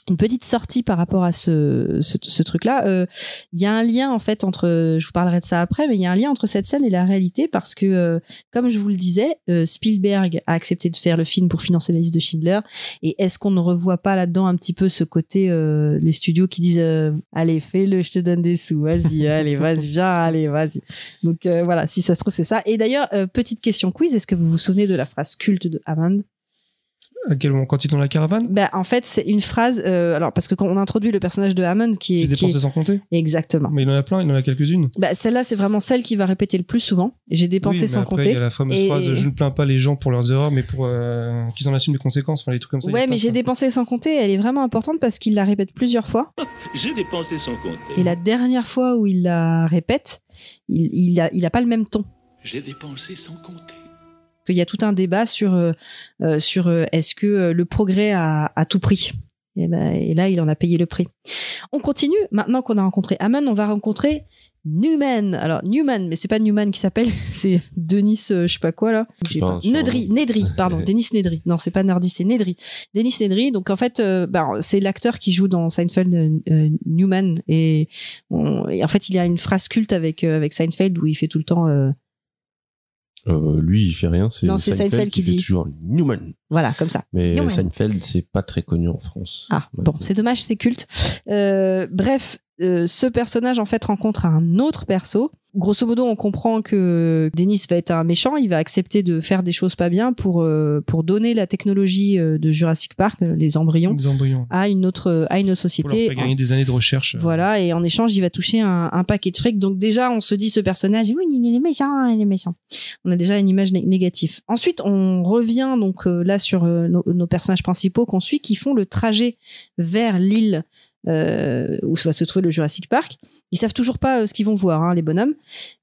une petite sortie par rapport à ce, ce, ce truc-là. Euh, Il y a un lien en fait entre, je vous parlerai de ça après, mais il y a un lien entre cette scène et la réalité parce que, euh, comme je vous le disais, euh, Spielberg a accepté de faire le film pour financer la liste de Schindler. Et est-ce qu'on ne revoit pas là-dedans un petit peu ce côté, euh, les studios qui disent, euh, allez, fais-le, je te donne des sous, vas-y, allez, vas-y, viens, allez, vas-y. Donc euh, voilà, si ça se trouve, c'est ça. Et d'ailleurs, euh, petite question quiz, est-ce que vous vous souvenez de la phrase culte de Hammond? À quel moment Quand il est dans la caravane? Bah, En fait, c'est une phrase. euh, alors, parce que quand on introduit le personnage de Hammond, qui J'ai est. qui dépensé est- sans compter. Exactement. Mais il en a plein, il en a quelques-unes. Bah, Celle-là, c'est vraiment celle qui va répéter le plus souvent. J'ai dépensé Oui, mais sans après, compter. Il y a la fameuse Et- phrase Je ne plains pas les gens pour leurs erreurs, mais pour euh, qu'ils en assument les conséquences. Enfin, les trucs comme ça. il Ouais, mais j'ai dépensé sans compter. Elle est vraiment importante parce qu'il la répète plusieurs fois. J'ai dépensé sans compter. Et la dernière fois où il la répète, il, il, a, il a pas le même ton. J'ai dépensé sans compter. Il y a tout un débat sur, euh, euh, sur euh, est-ce que le progrès a, tout prix. Et, ben, et là, il en a payé le prix. On continue. Maintenant qu'on a rencontré Hammond, on va rencontrer Newman. Alors Newman, mais c'est pas Newman qui s'appelle, c'est Denis, euh, je sais pas quoi là. Pas. Nedry, Nedry, pardon, Denis Nedry. Non, c'est pas Nerdy, c'est Nedry. Denis Nedry. Donc en fait, euh, bah, c'est l'acteur qui joue dans Seinfeld, euh, Newman, et, on- et en fait, il a une phrase culte avec avec Seinfeld où il fait tout le temps, euh, lui, il fait rien. C'est c'est Seinfeld qui dit. toujours Newman. voilà, comme ça. Mais Newman. Seinfeld, c'est pas très connu en France. Ah bon, c'est dommage, c'est culte. Euh, bref, euh, ce personnage en fait rencontre un autre perso. Grosso modo, on comprend que Dennis va être un méchant. Il va accepter de faire des choses pas bien pour euh, pour donner la technologie euh, de Jurassic Park, les embryons, à une autre à une autre Pour leur société. faire gagner des années de recherche. Voilà, et en échange, il va toucher un, un paquet de fric. Donc déjà, on se dit ce personnage, oui, il est méchant, il est méchant. On a déjà une image né- négative. Ensuite, on revient donc euh, là sur nos, nos personnages principaux qu'on suit, qui font le trajet vers l'île euh, où va se trouver le Jurassic Park. Ils savent toujours pas euh, ce qu'ils vont voir, hein, les bonhommes.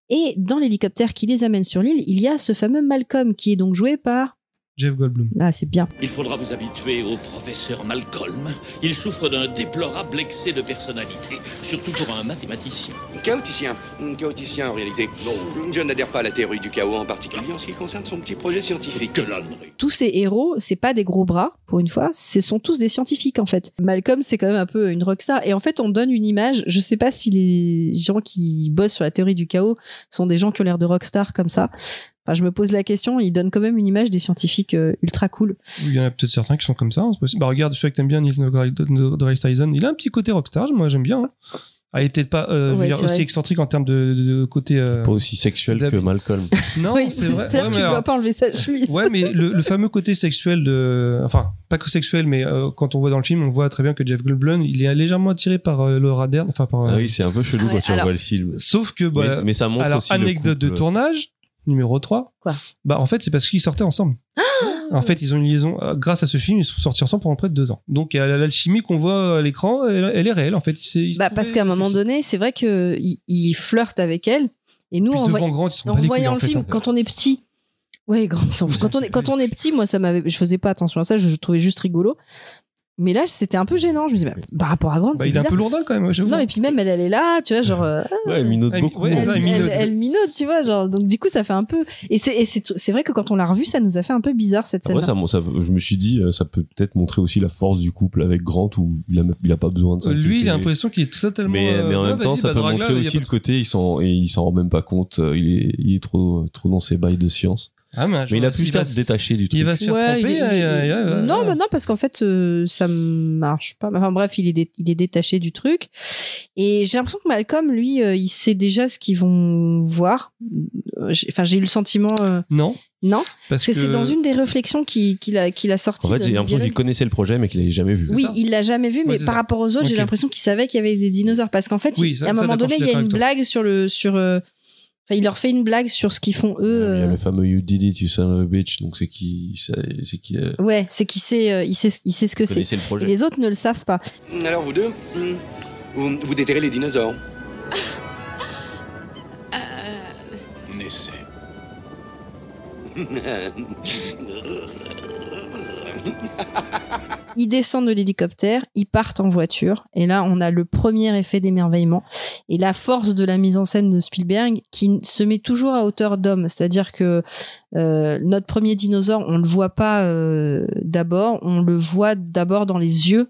Et dans l'hélicoptère qui les amène sur l'île, il y a ce fameux Malcolm qui est donc joué par. Jeff Goldblum. Ah, c'est bien. Il faudra vous habituer au professeur Malcolm. Il souffre d'un déplorable excès de personnalité, surtout pour un mathématicien. Chaoticien. Hum, Chaoticien en réalité. Je n'adhère pas à la théorie du chaos en particulier en ce qui concerne son petit projet scientifique. Que tous ces héros, c'est pas des gros bras, pour une fois, ce sont tous des scientifiques en fait. Malcolm, c'est quand même un peu une rockstar. Et en fait, on donne une image, je sais pas si les gens qui bossent sur la théorie du chaos sont des gens qui ont l'air de rockstar comme ça. Enfin, je me pose la question, ils donnent quand même une image des scientifiques euh, ultra cool. Il y en a peut-être certains qui sont comme ça, hein, possible. Bah regarde, sais que t'aimes bien Neil deGrasse Tyson. Il a un petit côté rockstar, moi j'aime bien. hein. Ah, il est peut-être pas euh, Ouais, aussi vrai. excentrique en termes de, de- de côté. euh, Pas aussi sexuel que Malcolm. Non, oui, c'est vrai. Ouais, mais tu alors- dois pas enlever sa chemise. Ouais, mais le, le fameux côté sexuel de, enfin, pas que sexuel, mais euh, quand on voit dans le film, on voit très bien que Jeff Goldblum, il est légèrement attiré par euh, Laura Dern, enfin par. euh, Ah oui, c'est un peu chelou Ouais, quand tu alors- revois le film. Sauf que, bah, mais, mais ça montre alors aussi le anecdote de couple. tournage numéro 3 Quoi? Bah en fait, c'est parce qu'ils sortaient ensemble. en fait, ils ont une liaison euh, grâce à ce film, ils sont sortis ensemble pendant près de deux ans. Donc l'alchimie qu'on voit à l'écran, elle, elle est réelle en fait. Bah, parce qu'à un moment donné, c'est vrai que il, flirte avec elle. Et nous, en, voy- grand, en couilles, voyant en le fait, film, hein. quand on est petit, ouais, grand, quand on est quand on est petit, moi, ça m'avait, je faisais pas attention à ça, je, je trouvais juste rigolo. Mais là, c'était un peu gênant. Je me disais, bah, par rapport à grande, Bah, c'est il est un bizarre. peu lourdin quand même, j'avoue. Non, et puis même, elle, elle est là, tu vois, genre. euh, Ouais, elle minote Elle- beaucoup. ouais, elle, ça, elle elle- minote. elle minote, tu vois, genre. Donc du coup, ça fait un peu. Et c'est et c'est c'est vrai que quand on l'a revu, ça nous a fait un peu bizarre cette scène. Après, ça, ça, je me suis dit, euh, ça peut peut-être montrer aussi la force du couple avec Grant où il a, il a pas besoin de ça. Euh, Lui, il a l'impression qu'il est tout ça tellement. Mais, euh, mais en ouais, même temps, ça bah, peut montrer aussi le côté, il s'en, il s'en rend même pas compte, il est, il est trop, trop dans ses bails de science. Ah, mais, Mais il a pu pu faire se détacher du truc. Il va se faire Ouais, tromper. il il ouais, non, mais non, parce qu'en fait, euh, ça marche pas. Enfin bref, il est, dé- il est détaché du truc. Et j'ai l'impression que Malcolm, lui, euh, il sait déjà ce qu'ils vont voir. Euh, Enfin, j'ai eu le sentiment, euh, Non, non, parce parce que, c'est dans une des réflexions qu'il a, qu'il a sorti. En fait, j'ai l'impression qu'il connaissait le projet, mais qu'il l'avait jamais vu. Oui, ça il l'a jamais vu, mais par ça. rapport aux autres, j'ai l'impression qu'il savait qu'il y avait des dinosaures. Parce qu'en fait, Oui, il- ça- à un moment donné, il y a une blague sur le, sur. Euh, Enfin, il leur fait une blague sur ce qu'ils font eux. Il y a euh, le fameux You did it, you son of a bitch. Donc c'est qui, c'est c'est qui euh, Ouais, c'est qu'il sait, euh, il sait, il sait ce que c'est. le les autres ne le savent pas. Alors vous deux, hum, vous, vous déterrez les dinosaures. On essaie. Ils descendent de l'hélicoptère, ils partent en voiture, et là on a le premier effet d'émerveillement et la force de la mise en scène de Spielberg qui se met toujours à hauteur d'homme, c'est-à-dire que euh, notre premier dinosaure, on le voit pas euh, d'abord, on le voit d'abord dans les yeux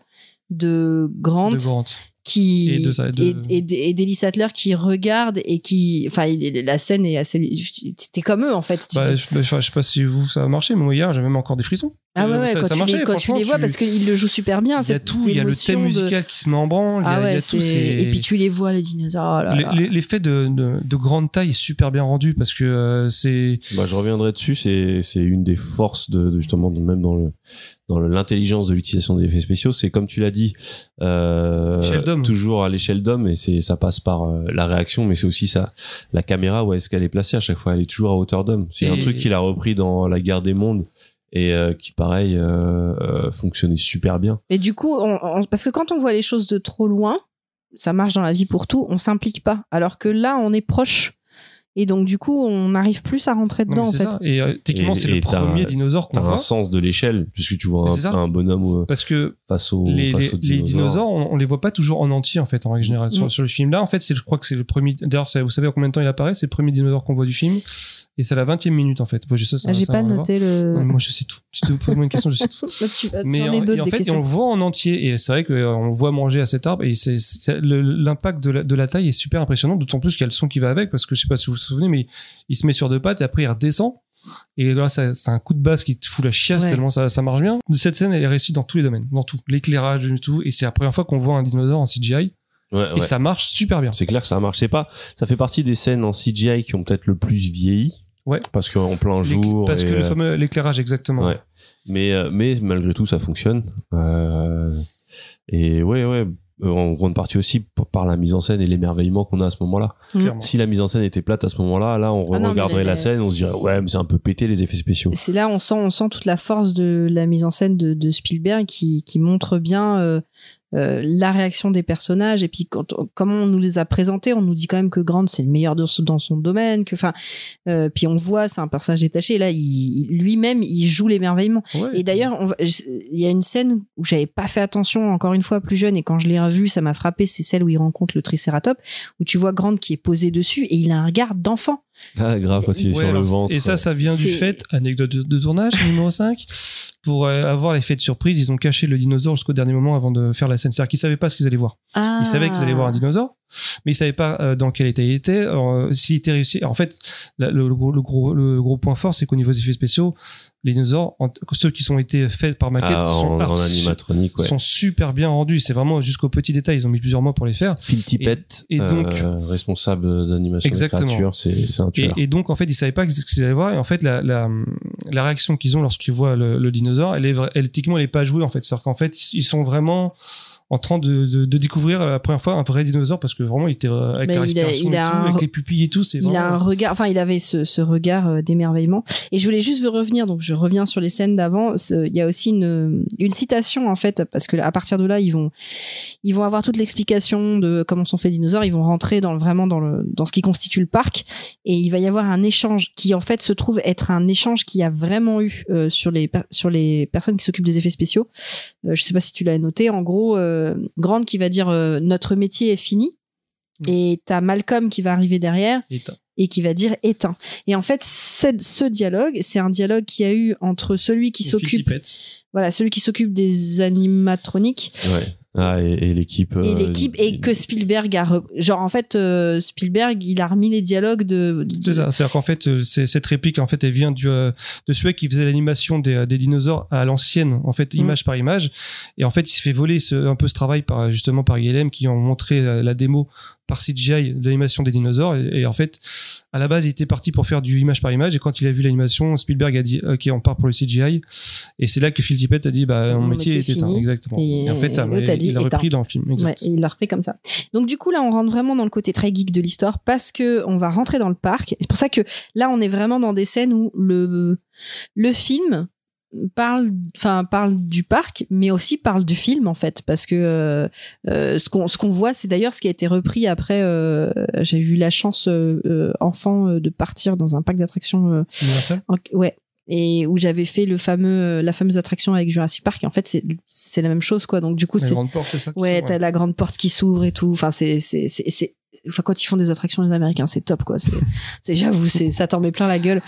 de Grant, de Grant. qui Et de de- et, et- et d'Ellie Sattler qui regarde et qui, enfin la scène est assez, t'es comme eux en fait. Bah, je, bah, je sais pas si vous ça a marché, mais moi hier j'avais même encore des frissons. Ah ouais, ouais, ça, quand, ça tu marchait, les, quand tu les vois, parce qu'il le joue super bien. il y a tout, il y a le thème de- musical qui se met en branle, il y a, Ah y ouais, a tout. et puis tu les vois les dinosaures. oh L'effet de, de, de grande taille est super bien rendu parce que euh, c'est Bah, je reviendrai dessus. C'est c'est une des forces de, de justement de- même dans le dans l'intelligence de l'utilisation des effets spéciaux. C'est comme tu l'as dit, euh, toujours à l'échelle d'homme, et c'est ça passe par euh, la réaction, mais c'est aussi ça la caméra où est-ce qu'elle est placée à chaque fois. Elle est toujours à hauteur d'homme. C'est un truc qu'il a repris dans La Guerre des Mondes et euh, qui pareil euh, euh, fonctionnait super bien. Et du coup, on- on- parce que quand on voit les choses de trop loin, ça marche dans la vie pour tout, on s'implique pas. Alors que là, on est proche. Et donc, du coup, on n'arrive plus à rentrer dedans, mais en c'est fait. ça. Et euh, techniquement, c'est le premier dinosaure qu'on T'as un voit. sens de l'échelle, puisque tu vois un, un bonhomme euh, Parce que face au, les, face les- au les dinosaures, on, on les voit pas toujours en entier en fait en règle générale. Mm. Sur, sur le film là, en fait, c'est je crois que c'est le premier. D'ailleurs, vous savez en combien de temps il apparaît? C'est le premier dinosaure qu'on voit du film, et c'est la 20e minute en fait. Moi, je sais, ça, Ah, J'ai pas noté le. Non, moi, je sais tout. Si tu me poses moi une question, je sais tout. Là, tu- Mais en, et fait, questions. on le voit en entier et c'est vrai qu'on le voit manger à cet arbre et c'est l'impact de la, de la taille est super impressionnant. D'autant plus qu'il y a le son qui va avec parce que je sais pas si vous vous souvenez, mais il se met sur deux pattes et après il redescend. Et là, c'est un coup de basse qui te fout la chiasse Ouais. tellement ça, ça marche bien. Cette scène, elle est réussie dans tous les domaines, dans tout, l'éclairage et tout. Et c'est la première fois qu'on voit un dinosaure en CGI Ouais, et ouais. ça marche super bien. C'est clair que ça marche. C'est pas, ça fait partie des scènes en CGI qui ont peut-être le plus vieilli. Ouais. Parce qu'en plein jour. parce et, que le euh, fameux l'éclairage exactement. Ouais. Mais, euh, mais malgré tout, ça fonctionne. Euh, et ouais, ouais. En grande partie aussi par la mise en scène et l'émerveillement qu'on a à ce moment-là. Si la mise en scène était plate à ce moment-là, là, on Ah non, regarderait les- la scène, on se dirait, ouais, mais c'est un peu pété les effets spéciaux. C'est là on sent on sent toute la force de la mise en scène de, de Spielberg qui, qui montre bien euh, euh, la réaction des personnages. Et puis quand on- comment on nous les a présentés on nous dit quand même que Grant c'est le meilleur dans, son- dans son domaine que enfin euh, puis on voit c'est un personnage détaché. Là il, lui-même il joue l'émerveillement. Ouais. et d'ailleurs il y a une scène où j'avais pas fait attention encore une fois plus jeune et quand je l'ai revu ça m'a frappé c'est celle où il rencontre le Triceratops où tu vois Grant qui est posé dessus et il a un regard d'enfant Ah, grave, quand il est Ouais, sur le ventre. Et ça, ça vient du fait, anecdote de, de tournage, numéro 5, pour euh, avoir l'effet de surprise, ils ont caché le dinosaure jusqu'au dernier moment avant de faire la scène. C'est-à-dire qu'ils savaient pas ce qu'ils allaient voir. ah. Ils savaient qu'ils allaient voir un dinosaure, mais ils savaient pas euh, dans quel état il était, euh, s'il était réussi. En fait, le, le gros, le, gros, le gros point fort, c'est qu'au niveau des effets spéciaux, les dinosaures, ceux qui sont été faits par maquette, Ah, sont, en, en archi- animatronique, ouais. sont super bien rendus. C'est vraiment jusqu'au petit détail. Ils ont mis plusieurs mois pour les faire. Phil Tippett, et donc- euh, responsable d'animation Exactement. c'est un Et, tueur. et donc, en fait, ils savaient pas ce qu'ils allaient voir. Et en fait, la, la, la réaction qu'ils ont lorsqu'ils voient le, le dinosaure, elle est, elle, techniquement, elle est pas jouée, en fait. C'est-à-dire qu'en fait, ils, ils sont vraiment en train de, de, de découvrir la première fois un vrai dinosaure parce que vraiment, il était avec la il a- respiration il et a tout, un- avec les pupilles et tout. C'est il a un regard, enfin, il avait ce, ce regard euh, d'émerveillement. Et je voulais juste revenir, donc je reviens sur les scènes d'avant. Il y a aussi une, une citation, en fait, parce que à partir de là, ils vont, ils vont avoir toute l'explication de comment sont faits les dinosaures. Ils vont rentrer dans le, vraiment dans le, dans ce qui constitue le parc. Et il va y avoir un échange qui, en fait, se trouve être un échange qui a vraiment eu euh, sur les, sur les personnes qui s'occupent des effets spéciaux. Euh, je sais pas si tu l'as noté. En gros, euh, Grant qui va dire euh, notre métier est fini. Et t'as Malcolm qui va arriver derrière Et qui va dire éteint. Et en fait, c'est- ce dialogue, c'est un dialogue qui a eu entre celui qui s'occupe, voilà, celui qui s'occupe des animatroniques Ouais. Ah, et, et l'équipe. et euh, l'équipe, et que Spielberg a, re- genre en fait, euh, Spielberg, il a remis les dialogues de. de- C'est ça. C'est-à-dire qu'en fait, euh, c'est- cette réplique, en fait, elle vient du, euh, de celui qui faisait l'animation des, des dinosaures à l'ancienne, en fait, Mm. image par image. Et en fait, il s'est fait voler ce, un peu ce travail par, justement, par ILM qui ont montré la démo par CGI de l'animation des dinosaures. Et, et en fait, à la base, il était parti pour faire du image par image. Et quand il a vu l'animation, Spielberg a dit, OK, on part pour le CGI. Et c'est là que Phil Tippett a dit, bah, mon, Mon métier, métier est éteint. Exactement. Et- Et, en fait, a dit il a repris dans le film. Ouais, et il l'a repris comme ça. Donc du coup là, on rentre vraiment dans le côté très geek de l'histoire parce que on va rentrer dans le parc. C'est pour ça que là, on est vraiment dans des scènes où le le film parle enfin parle du parc mais aussi parle du film en fait parce que euh, euh, ce qu'on ce qu'on voit c'est d'ailleurs ce qui a été repris après euh, j'ai eu la chance euh, euh, enfant euh, de partir dans un parc d'attractions euh, ouais et où j'avais fait le fameux la fameuse attraction avec Jurassic Park et en fait c'est c'est la même chose quoi. Donc du coup c'est Ouais, t'as la grande porte qui s'ouvre et tout. Enfin, c'est, c'est- enfin, quand ils font des attractions les Américains, c'est top, quoi. C'est, j'avoue, c'est, ça t'en met plein la gueule.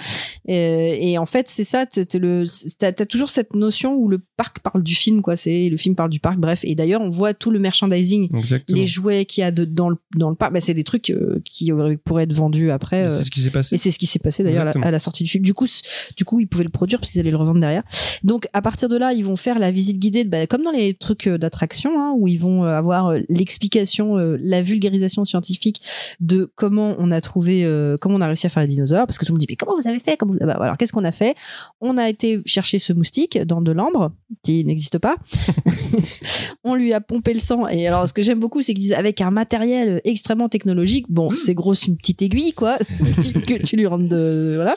Et, et en fait, c'est ça, t'as, t'as toujours cette notion où le parc parle du film, quoi. C'est, le film parle du parc, bref. Et d'ailleurs, on voit tout le merchandising. Exactement. Les jouets qu'il y a de, dans, le, dans le parc, bah, c'est des trucs euh, qui pourraient être vendus après. Euh, C'est ce qui s'est passé. et c'est ce qui s'est passé d'ailleurs à la- Exactement. à la sortie du film. Du coup, du coup, ils pouvaient le produire parce qu'ils allaient le revendre derrière. Donc, à partir de là, ils vont faire la visite guidée, bah, comme dans les trucs euh, d'attraction, hein, où ils vont avoir l'explication, euh, la vulgarisation scientifique de comment on a trouvé, euh, comment on a réussi à faire les dinosaures. Parce que tout le monde dit, mais comment vous avez fait Comment vous- bah, Alors, qu'est-ce qu'on a fait? On a été chercher ce moustique dans de l'ambre qui n'existe pas. on lui a pompé le sang. Et alors, ce que j'aime beaucoup, c'est qu'ils disent avec un matériel extrêmement technologique. Bon, c'est grosse une petite aiguille, quoi, que tu lui rentres de voilà.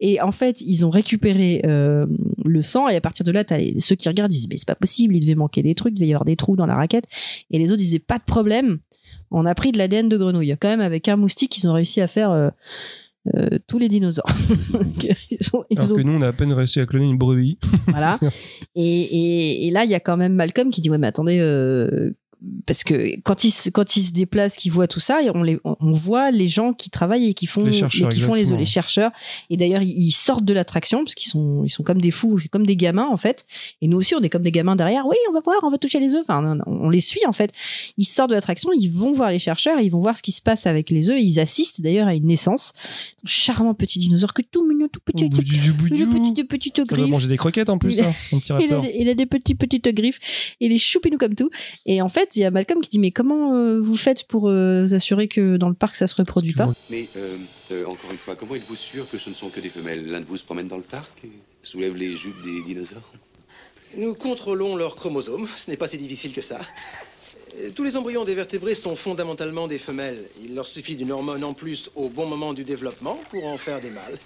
Et en fait, ils ont récupéré euh, le sang et à partir de là, t'as les- ceux qui regardent disent mais c'est pas possible, il devait manquer des trucs, il devait y avoir des trous dans la raquette. Et les autres disaient pas de problème. On a pris de l'ADN de grenouille. Quand même, avec un moustique, ils ont réussi à faire. euh, euh, tous les dinosaures. ils sont, ils Alors ont- que nous, on a à peine réussi à cloner une brebis. voilà. Et, et, et là, il y a quand même Malcolm qui dit ouais, mais attendez. euh, parce que quand il se, quand il se déplace, qu'il voit tout ça, et on, les, on voit les gens qui travaillent et qui font Les chercheurs, et qui font les, exactement. les chercheurs. Et d'ailleurs, ils, ils sortent de l'attraction parce qu'ils sont ils sont comme des fous, comme des gamins en fait. Et nous aussi, on est comme des gamins derrière. Oui, on va voir, on va toucher les œufs. Enfin, on les suit en fait. Ils sortent de l'attraction, ils vont voir les chercheurs, ils vont voir ce qui se passe avec les œufs. Ils assistent d'ailleurs à une naissance. Charmant petit dinosaure que tout mignon, tout petit, Au bout du, du du petites Ça va griffes. manger des croquettes en plus, Il- un petit Il a, il a des petites petites griffes. Il est choupinou comme tout. Et en fait, il y a Malcolm qui dit mais comment euh, vous faites pour euh, vous assurer que dans le parc ça se reproduit pas Mais euh, euh, encore une fois, comment êtes-vous sûr que ce ne sont que des femelles? L'un de vous se promène dans le parc et soulève les jupes des dinosaures? Nous contrôlons leurs chromosomes, ce n'est pas si difficile que ça. Tous les embryons des vertébrés sont fondamentalement des femelles. Il leur suffit d'une hormone en plus au bon moment du développement pour en faire des mâles.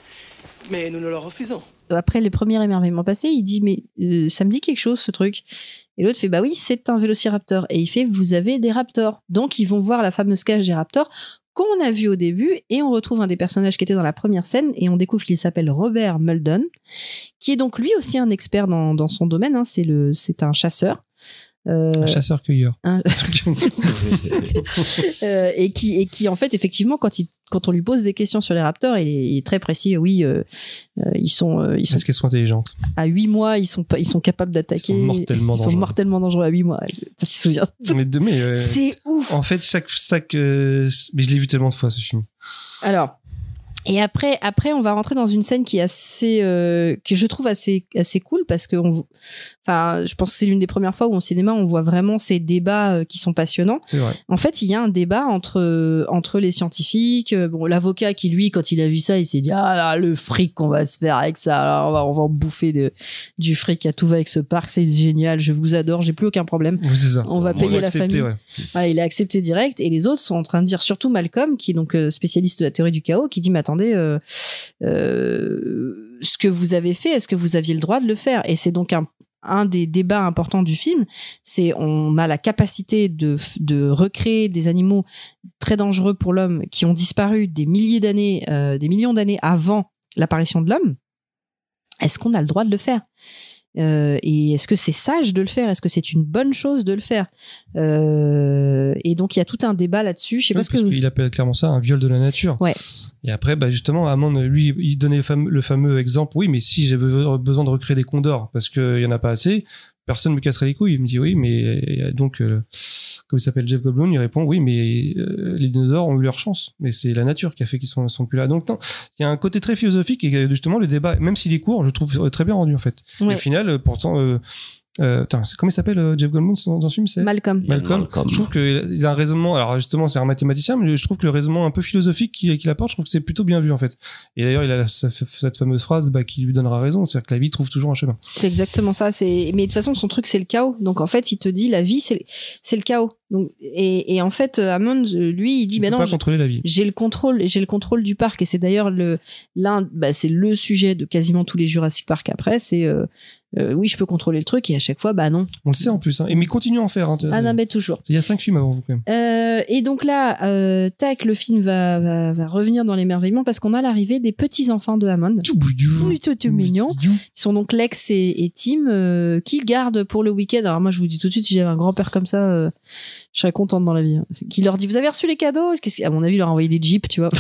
Mais nous ne leur refusons. Après les premiers émerveillements passés, il dit mais euh, ça me dit quelque chose ce truc. Et l'autre fait bah oui c'est un vélociraptor. Et il fait vous avez des raptors. Donc ils vont voir la fameuse cage des raptors qu'on a vu au début et on retrouve un des personnages qui était dans la première scène et on découvre qu'il s'appelle Robert Muldoon qui est donc lui aussi un expert dans, dans son domaine hein. c'est un chasseur Un chasseur-cueilleur. un- Euh, et qui et qui en fait effectivement quand il quand on lui pose des questions sur les raptors il est, il est très précis oui euh, euh, ils sont euh, ils sont Est-ce qu'elles sont intelligentes? À 8 mois ils sont ils sont capables d'attaquer Ils sont mortellement ils sont dangereux. mortellement dangereux à 8 mois tu te souviens Mais, de- mais, euh, c'est ouf En fait, chaque, chaque, euh, mais je l'ai vu tellement de fois ce film. alors et après après on va rentrer dans une scène qui est assez euh, que je trouve assez assez cool parce que on enfin je pense que c'est l'une des premières fois où au cinéma on voit vraiment ces débats euh, qui sont passionnants C'est vrai. En fait, il y a un débat entre euh, entre les scientifiques. Euh, Bon, l'avocat qui lui, quand il a vu ça, il s'est dit ah là, le fric qu'on va se faire avec ça, on va on va en bouffer de, du fric à tout va avec ce parc, c'est génial, je vous adore, j'ai plus aucun problème. Ça. On va payer la accepter, famille. ouais. Voilà, il a accepté direct et les autres sont en train de dire, surtout Malcolm, qui est donc spécialiste de la théorie du chaos, qui dit mais attendez, euh, euh, ce que vous avez fait, est-ce que vous aviez le droit de le faire? Et c'est donc un des débats importants du film, c'est on a la capacité de recréer des animaux très dangereux pour l'homme qui ont disparu des milliers d'années, euh, des millions d'années avant l'apparition de l'homme. Est-ce qu'on a le droit de le faire? Euh, et est-ce que c'est sage de le faire? Est-ce que c'est une bonne chose de le faire? Euh, Et donc il y a tout un débat là-dessus. Je sais Ouais, pas ce que parce vous... qu'il appelle clairement ça un viol de la nature. Ouais. Et après, bah justement, Amand, lui, il donnait le fameux, le fameux exemple. Oui, mais si j'ai be- besoin de recréer des condors parce qu'il y en a pas assez, personne me casserait les couilles. Il me dit oui, mais euh, donc, euh, comme il s'appelle Jeff Goldblum, il répond oui, mais euh, les dinosaures ont eu leur chance. Mais c'est la nature qui a fait qu'ils sont, sont plus là. Donc non, il y a un côté très philosophique et euh, justement le débat, même s'il est court, je trouve très bien rendu en fait. Et Ouais. au final, pourtant. Euh, euh, c'est- comment il s'appelle euh, Jeff Goldblum dans, dans ce film c'est? Malcolm. Malcolm, Malcolm. je trouve qu'il a un raisonnement, alors justement c'est un mathématicien, mais je trouve que le raisonnement un peu philosophique qu'il apporte, je trouve que c'est plutôt bien vu en fait. Et d'ailleurs il a cette fameuse phrase bah, qui lui donnera raison, c'est-à-dire que la vie trouve toujours un chemin. C'est exactement ça. C'est mais de toute façon son truc c'est le chaos. Donc en fait il te dit la vie c'est c'est le chaos. Donc et, et en fait euh, Hammond lui il dit ben peux non j'ai- le contrôle j'ai le contrôle du parc et c'est d'ailleurs le l'un bah, c'est le sujet de quasiment tous les Jurassic Park après c'est euh, euh, oui je peux contrôler le truc et à chaque fois bah non On le sait en plus, hein. et mais continue à en faire. Hein, ah non mais toujours il y a cinq films avant vous quand même. Euh, et donc là, euh, tac, le film va, va, va revenir dans l'émerveillement parce qu'on a l'arrivée des petits enfants de Hammond. Plutôt tout mignon. Ils sont donc Lex et, et Tim euh, qui gardent pour le week-end. Alors moi, je vous dis tout de suite, si j'avais un grand-père comme ça, euh, je serais contente dans la vie. Qui leur dit, vous avez reçu les cadeaux? À mon avis, il leur a envoyé des jeeps, tu vois.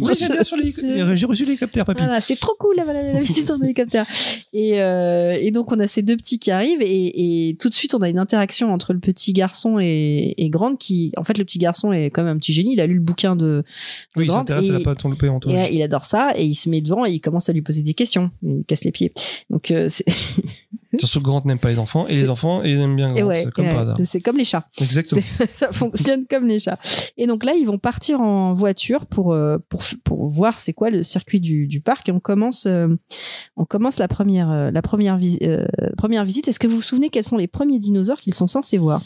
Oui, j'ai bien sur les- j'ai reçu l'hélicoptère, papy. Voilà, c'était trop cool la, la, la visite en hélicoptère. Et, euh, et donc on a ces deux petits qui arrivent et, et tout de suite on a une interaction entre le petit garçon et, et Grande qui, en fait le petit garçon est quand même un petit génie. Il a lu le bouquin de, de Oui, il Grande s'intéresse et- à la pâte en euh, il adore ça et il se met devant et il commence à lui poser des questions. Il casse les pieds. Donc euh, c'est Surtout que Grant n'aime pas les enfants, et les enfants ils aiment bien Grant, ouais, c'est comme ouais, par hasard. c'est comme les chats. Exactement. Ça fonctionne comme les chats. Et donc là, ils vont partir en voiture pour euh, pour pour voir c'est quoi le circuit du, du parc. Et on commence euh, on commence la première euh, la première euh, première visite. Est-ce que vous vous souvenez quels sont les premiers dinosaures qu'ils sont censés voir?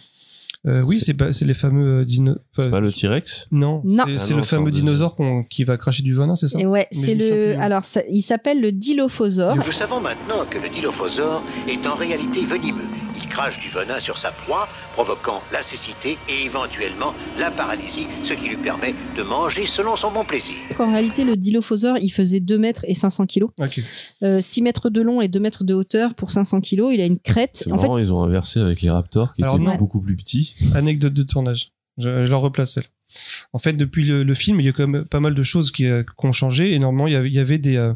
Euh, oui, c'est pas- c'est les fameux euh, dino. enfin, Pas le T-Rex non, Non. c'est Ah le fameux dinosaure qu'on- qui va cracher du venin, c'est ça? Et ouais, c'est le alors ça- il s'appelle le Dilophosaure. Nous savons maintenant que le dilophosaure est en réalité venimeux. Il crache du venin sur sa proie, provoquant la cécité et éventuellement la paralysie, ce qui lui permet de manger selon son bon plaisir. En réalité, le Dilophosaure, il faisait 2 mètres et 500 kilos. Ok. Euh, 6 mètres de long et 2 mètres de hauteur pour 500 kilos. Il a une crête. En fait, ils ont inversé avec les Raptors qui Alors étaient non. beaucoup plus petits. Anecdote de tournage. Je, je leur replace celle. En fait, depuis le, le film, il y a quand même pas mal de choses qui, euh, qui ont changé. Et normalement, il y avait, il y avait des, euh,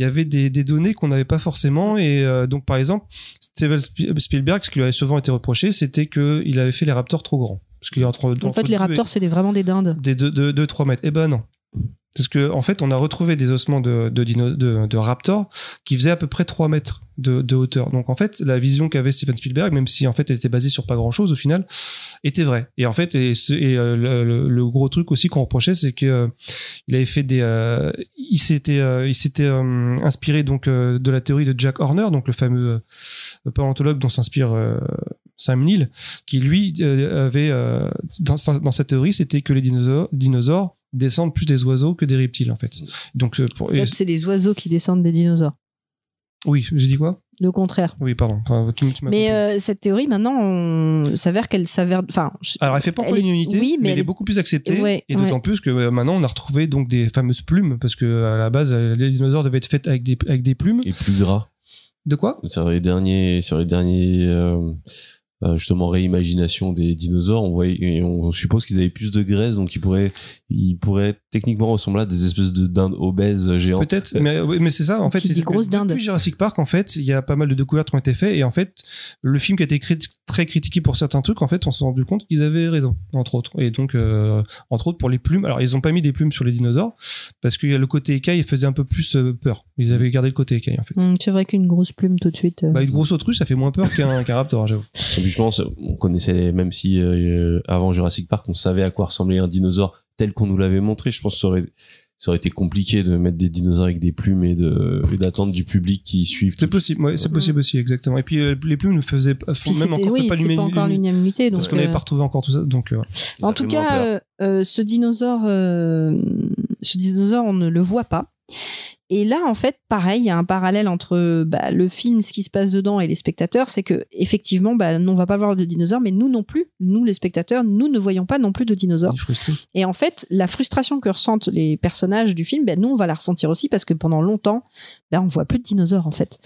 il y avait des, des données qu'on n'avait pas forcément. Et euh, donc, par exemple, Steven Spi- Spielberg, ce qui lui avait souvent été reproché, c'était qu'il avait fait les Raptors trop grands. Parce qu'il y a entre, en entre fait les raptors, c'est des- vraiment des dindes. des 2-3 mètres. Eh ben non. Parce que en fait, on a retrouvé des ossements de, de, de, raptors qui faisaient à peu près 3 mètres de, de hauteur. Donc en fait, la vision qu'avait Steven Spielberg, même si en fait elle était basée sur pas grand chose au final, était vraie. Et en fait, et, euh, le, gros truc aussi qu'on reprochait, c'est que euh, avait fait des, euh, il s'était, il s'était inspiré donc de la théorie de Jack Horner, donc le fameux paléontologue dont s'inspire Sam Neill, qui lui avait dans, sa- théorie, c'était que les dinosaures descendent plus des oiseaux que des reptiles en fait. Donc euh, pour, En fait, c'est les oiseaux qui descendent des dinosaures. oui, j'ai dit quoi? Le contraire. Oui, pardon. Enfin, tu, tu m'as Mais euh, cette théorie, maintenant, on s'avère qu'elle s'avère. Enfin, je- Alors, elle fait pas encore est- l'unanimité, Oui, mais, mais elle est beaucoup plus acceptée. Ouais, et d'autant ouais. plus que euh, maintenant, on a retrouvé donc des fameuses plumes, parce que à la base, les dinosaures devaient être faits avec des, avec des plumes. Et plus gras. De quoi? Sur les derniers, sur les derniers, euh, justement, réimagination des dinosaures, on voyait, et on suppose qu'ils avaient plus de graisse, donc ils pourraient, ils pourraient techniquement ressembler à des espèces de dindes obèses géantes. Peut-être, mais, mais c'est ça. En fait, c'est dit que grosse dinde. depuis Jurassic Park, en fait, il y a pas mal de découvertes qui ont été faites, et en fait, le film qui a été crit- très critiqué pour certains trucs, en fait, on s'est rendu compte qu'ils avaient raison, entre autres. Et donc, euh, entre autres pour les plumes. Alors, ils ont pas mis des plumes sur les dinosaures parce que le côté écaille faisait un peu plus euh, peur. Ils avaient gardé le côté écaille, en fait. hum, c'est vrai qu'une grosse plume tout de suite. euh, Bah, une grosse autruche, ça fait moins peur qu'un qu'un raptor, j'avoue. Et puis je pense, on connaissait, même si euh, avant Jurassic Park, on savait à quoi ressemblait un dinosaure tel qu'on nous l'avait montré. Je pense que ça aurait, ça aurait été compliqué de mettre des dinosaures avec des plumes et de et d'attendre du public qui suivent. C'est possible, ouais, c'est possible aussi, exactement. Et puis euh, les plumes ne faisaient pas, font Puis même encore oui, pas l'unanimité. parce qu'on n'avait euh, pas retrouvé encore tout ça. Donc, euh, En Ça tout cas, ce dinosaure, euh, ce dinosaure, on ne le voit pas. Et là, en fait, pareil, il y a un parallèle entre bah, le film, ce qui se passe dedans, et les spectateurs, c'est que effectivement, bah, on va pas voir de dinosaures, mais nous non plus, nous les spectateurs, nous ne voyons pas non plus de dinosaures. Et en fait, la frustration que ressentent les personnages du film, ben, nous, on va la ressentir aussi parce que pendant longtemps, ben, on voit plus de dinosaures, en fait.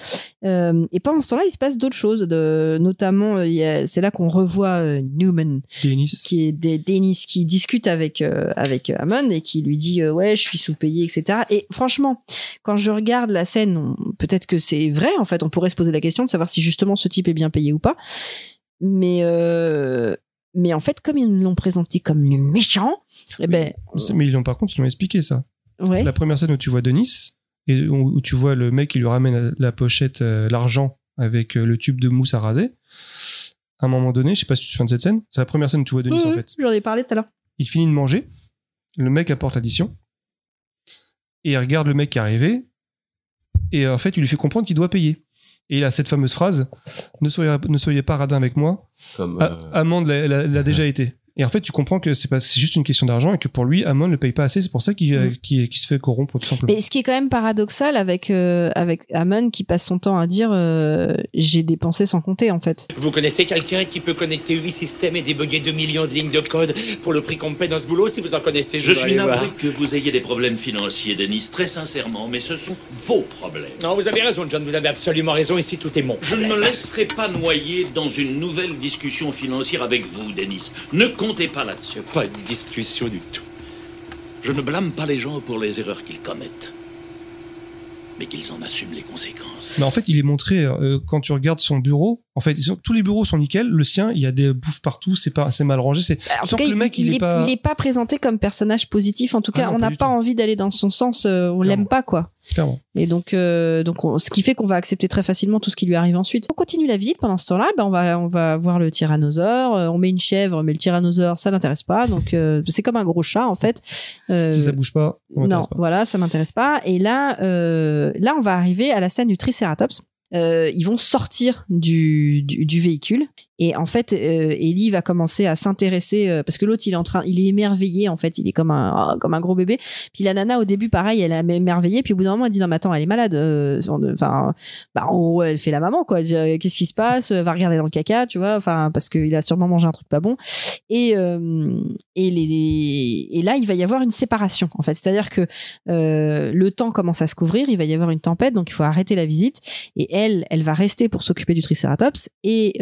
Euh, et pendant ce temps-là, il se passe d'autres choses. De, notamment, euh, c'est là qu'on revoit euh, Newman, Dennis. qui est des, Dennis, qui discute avec, euh, avec Hammond et qui lui dit Ouais, je suis sous-payé, etc. Et franchement, quand je regarde la scène, peut-être que c'est vrai, en fait, on pourrait se poser la question de savoir si justement ce type est bien payé ou pas. Mais, euh, mais en fait, comme ils l'ont présenté comme le méchant, eh ben, Mais ils l'ont par contre, ils l'ont expliqué ça. ouais. La première scène où tu vois Denis et où tu vois le mec qui lui ramène la- pochette, euh, l'argent avec euh, le tube de mousse à raser. À un moment donné, je sais pas si tu te souviens de cette scène, c'est la première scène où tu vois Denis en Ouais, fait. J'en ai parlé tout à l'heure. Il finit de manger, le mec apporte l'addition et il regarde le mec qui est arrivé et en fait il lui fait comprendre qu'il doit payer. Et il a cette fameuse phrase ne soyez, ne soyez pas radin avec moi, Comme, euh, Amand l'a l'a- l'a déjà été. Et en fait, tu comprends que c'est pas, c'est juste une question d'argent et que pour lui, Amand ne paye pas assez. C'est pour ça qu'il euh, Mm. qu'il- qu'il se fait corrompre tout simplement. Mais ce qui est quand même paradoxal avec euh, avec Hammond qui passe son temps à dire euh, j'ai dépensé sans compter en fait. Vous connaissez quelqu'un qui peut connecter 8 systèmes et débugger 2 millions de lignes de code pour le prix qu'on me paie dans ce boulot Si vous en connaissez, je, Je suis navré que vous ayez des problèmes financiers, Denis, très sincèrement, mais ce sont vos problèmes. Non, vous avez raison, John, vous avez absolument raison. Ici, tout est mon. Je ne me laisserai pas noyer dans une nouvelle discussion financière avec vous, Denis. Ne comptez pas là-dessus. Pas de discussion du tout. Je ne blâme pas les gens pour les erreurs qu'ils commettent, mais qu'ils en assument les conséquences. Mais en fait, il est montré euh, quand tu regardes son bureau. En fait, ils sont- tous les bureaux sont nickel. Le sien, il y a des bouffes partout. C'est pas, c'est mal rangé. C'est. En tu tout cas, le mec, il, est, pas. il est pas présenté comme personnage positif. En tout Ah cas, non, on n'a pas envie d'aller dans son sens. euh, on l'aime pas quoi. Clairement. Et donc, euh, donc on- ce qui fait qu'on va accepter très facilement tout ce qui lui arrive ensuite. On continue la visite pendant ce temps-là. Ben on va, on va voir le tyrannosaure. euh, on met une chèvre, mais le tyrannosaure, ça l'intéresse pas. Donc, euh, c'est comme un gros chat en fait. Si ça bouge pas, ça non, pas. voilà, ça m'intéresse pas. Et là, là, on va arriver à la scène du Triceratops. Ils vont sortir du, du, du véhicule Et en fait, euh, Ellie va commencer à s'intéresser euh, parce que l'autre, il est en train, il est émerveillé en fait, il est comme un oh, comme un gros bébé. Puis la nana au début, pareil, elle est émerveillée. Puis au bout d'un moment, elle dit non mais attends, elle est malade. euh, Enfin, bah en gros, elle fait la maman quoi. Euh, Qu'est-ce qui se passe? Va regarder dans le caca, tu vois. Enfin, parce qu'il a sûrement mangé un truc pas bon. Et et les et là, il va y avoir une séparation en fait. C'est-à-dire que le temps commence à se couvrir, il va y avoir une tempête, donc il faut arrêter la visite. Et elle, elle va rester pour s'occuper du Triceratops. Et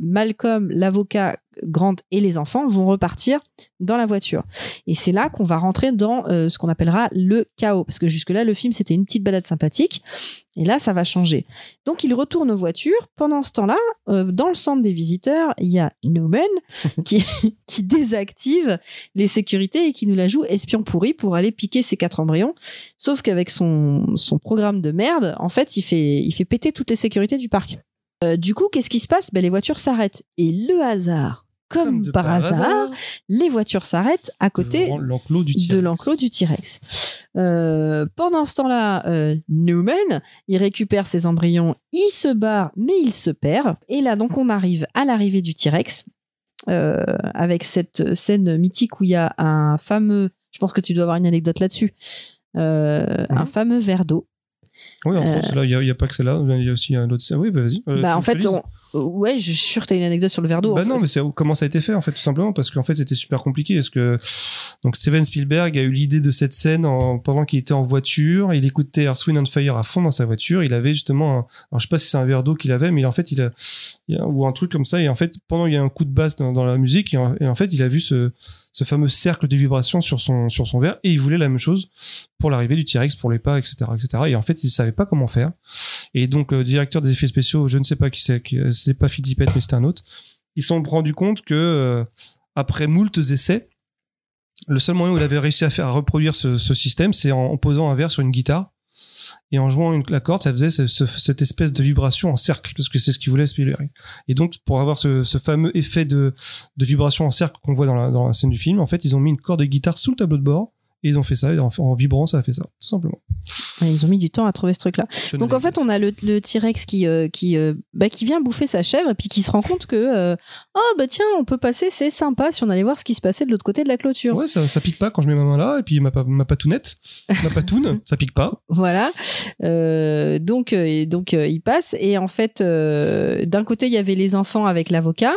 Malcolm, l'avocat, Grant et les enfants vont repartir dans la voiture. Et c'est là qu'on va rentrer dans euh, ce qu'on appellera le chaos. Parce que jusque-là, le film, c'était une petite balade sympathique. Et là, ça va changer. Donc, il retourne aux voitures. Pendant ce temps-là, euh, dans le centre des visiteurs, il y a Newman qui, qui désactive les sécurités et qui nous la joue espion pourri pour aller piquer ses quatre embryons. Sauf qu'avec son, son programme de merde, en fait, il fait, il fait péter toutes les sécurités du parc. Euh, du coup, qu'est-ce qui se passe? Ben, Les voitures s'arrêtent. Et le hasard, comme, par, par hasard, hasard. les voitures s'arrêtent à côté L'en- l'enclos du de l'enclos du T-Rex. Euh, pendant ce temps-là, euh, Newman, il récupère ses embryons, il se barre, mais il se perd. Et là, donc, on arrive à l'arrivée du T-Rex, euh, avec cette scène mythique où il y a un fameux, je pense que tu dois avoir une anecdote là-dessus, un fameux verre d'eau. Oui, entre Euh, autres, il n'y a, pas que celle-là. Il y a aussi un autre. Oui, bah, vas-y. Euh, bah, en fait, on- ouais, je suis sûr que tu as une anecdote sur le verre d'eau. Bah en non, fait. mais c'est comment ça a été fait en fait tout simplement parce qu'en fait c'était super compliqué. Est-ce que donc Steven Spielberg a eu l'idée de cette scène en, pendant qu'il était en voiture, il écoutait Earth, Wind and Fire à fond dans sa voiture. Il avait justement, un, alors je sais pas si c'est un verre d'eau qu'il avait, mais en fait il a, il y a- ou un truc comme ça. Et en fait pendant il y a un coup de basse dans, dans la musique et en, et en fait il a vu ce ce fameux cercle de vibrations sur son sur son verre et il voulait la même chose pour l'arrivée du T-Rex, pour les pas, etc., etc. Et en fait il savait pas comment faire. Et donc le directeur des effets spéciaux, je ne sais pas qui c'est, qui- c'est pas Philippette mais c'était un autre ils se sont rendus compte que euh, après moultes essais, le seul moyen où il avait réussi à faire à reproduire ce, système, c'est en posant un verre sur une guitare et en jouant la corde, ça faisait ce- ce- cette espèce de vibration en cercle parce que c'est ce qu'il voulait Spielberg. Et donc pour avoir ce, fameux effet de, vibration en cercle qu'on voit dans la, scène du film, en fait ils ont mis une corde de guitare sous le tableau de bord et ils ont fait ça et en vibrant ça a fait ça tout simplement. Ils ont mis du temps à trouver ce truc-là. Donc en fait, on a le, le T-Rex qui euh, qui euh, bah, qui vient bouffer sa chèvre et puis qui se rend compte que euh, oh bah tiens, on peut passer, c'est sympa si on allait voir ce qui se passait de l'autre côté de la clôture. Ouais, ça, ça pique pas quand je mets ma main là, et puis ma, pa- ma patounette, ma patoune, ça pique pas. Voilà. Donc et donc il passe et en fait d'un côté il y avait les enfants avec l'avocat.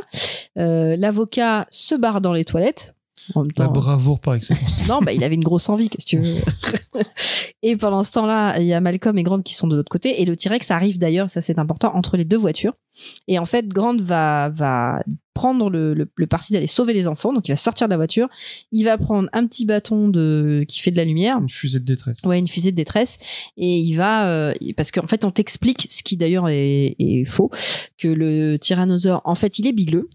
L'avocat se barre dans les toilettes. En même La temps, bravoure par excellence. Non, bah, il avait une grosse envie, qu'est-ce que tu veux. et pendant ce temps-là, il y a Malcolm et Grant qui sont de l'autre côté. Et le T-Rex arrive d'ailleurs, ça c'est important, entre les deux voitures. Et en fait, Grant va, va prendre le, le, le parti d'aller sauver les enfants. Donc il va sortir de la voiture. Il va prendre un petit bâton de, qui fait de la lumière. Une fusée de détresse. Ouais, une fusée de détresse. Et il va, euh, parce qu'en fait, on t'explique, ce qui d'ailleurs est, est faux, que le tyrannosaure, en fait, il est bigleux.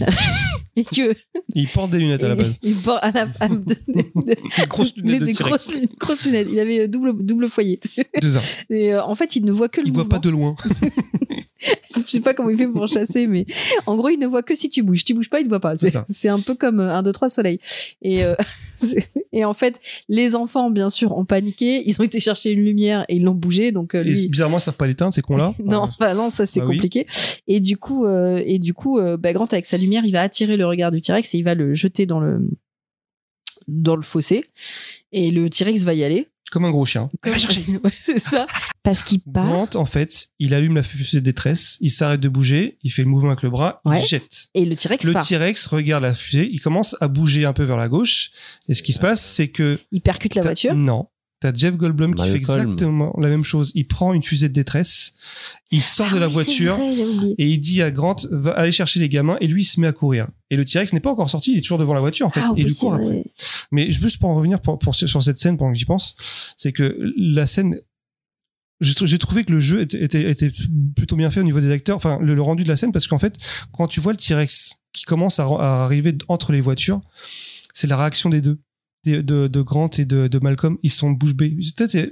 et que. Il porte des lunettes à la base. Il porte à la, à- de- de- Des grosses lunettes de des T-Rex. grosses, lunettes- grosses lunettes. Il avait euh, double, double foyer. C'est ça. Et euh, en fait, il ne voit que le Il voit mouvement. pas de loin. Je sais pas comment il fait pour chasser, mais en gros, il ne voit que si tu bouges. Tu bouges pas, il ne voit pas. C'est un peu comme euh, un, deux, trois soleils. Et, euh, et en fait, les enfants, bien sûr, ont paniqué. Ils ont été chercher une lumière et ils l'ont bougé. Donc, euh, Et lui, bizarrement, ils savent pas l'éteindre, ces cons-là. non, bah non, ça c'est Bah oui. compliqué. Et du coup, euh, et du coup, bah, Grant avec sa lumière, il va attirer le regard du T-Rex et il va le jeter dans le dans le fossé. Et le T-Rex va y aller. Comme un gros chien. Comme- Ouais, c'est ça. Parce qu'il part. Grant, en fait, il allume la fusée de détresse, il s'arrête de bouger, il fait le mouvement avec le bras, Ouais. il jette. Et le T-Rex Le part. T-Rex regarde la fusée, il commence à bouger un peu vers la gauche. Et ce qui se passe, c'est que. Il percute la voiture. Non. T'as Jeff Goldblum qui fait exactement la même chose. Il prend une fusée de détresse, il sort de Ah la oui, voiture, vrai, et il dit à Grant va aller chercher les gamins et lui il se met à courir. Et le T-Rex n'est pas encore sorti il est toujours devant la voiture en fait Ah et oui, il court après. mais juste pour en revenir pour, pour- sur cette scène pendant que j'y pense c'est que la scène j'ai trou- j'ai trouvé que le jeu était, était, était plutôt bien fait au niveau des acteurs enfin le, le rendu de la scène parce qu'en fait quand tu vois le T-Rex qui commence à, à arriver entre les voitures c'est la réaction des deux de, Grant et de, de Malcolm, ils sont bouche bée.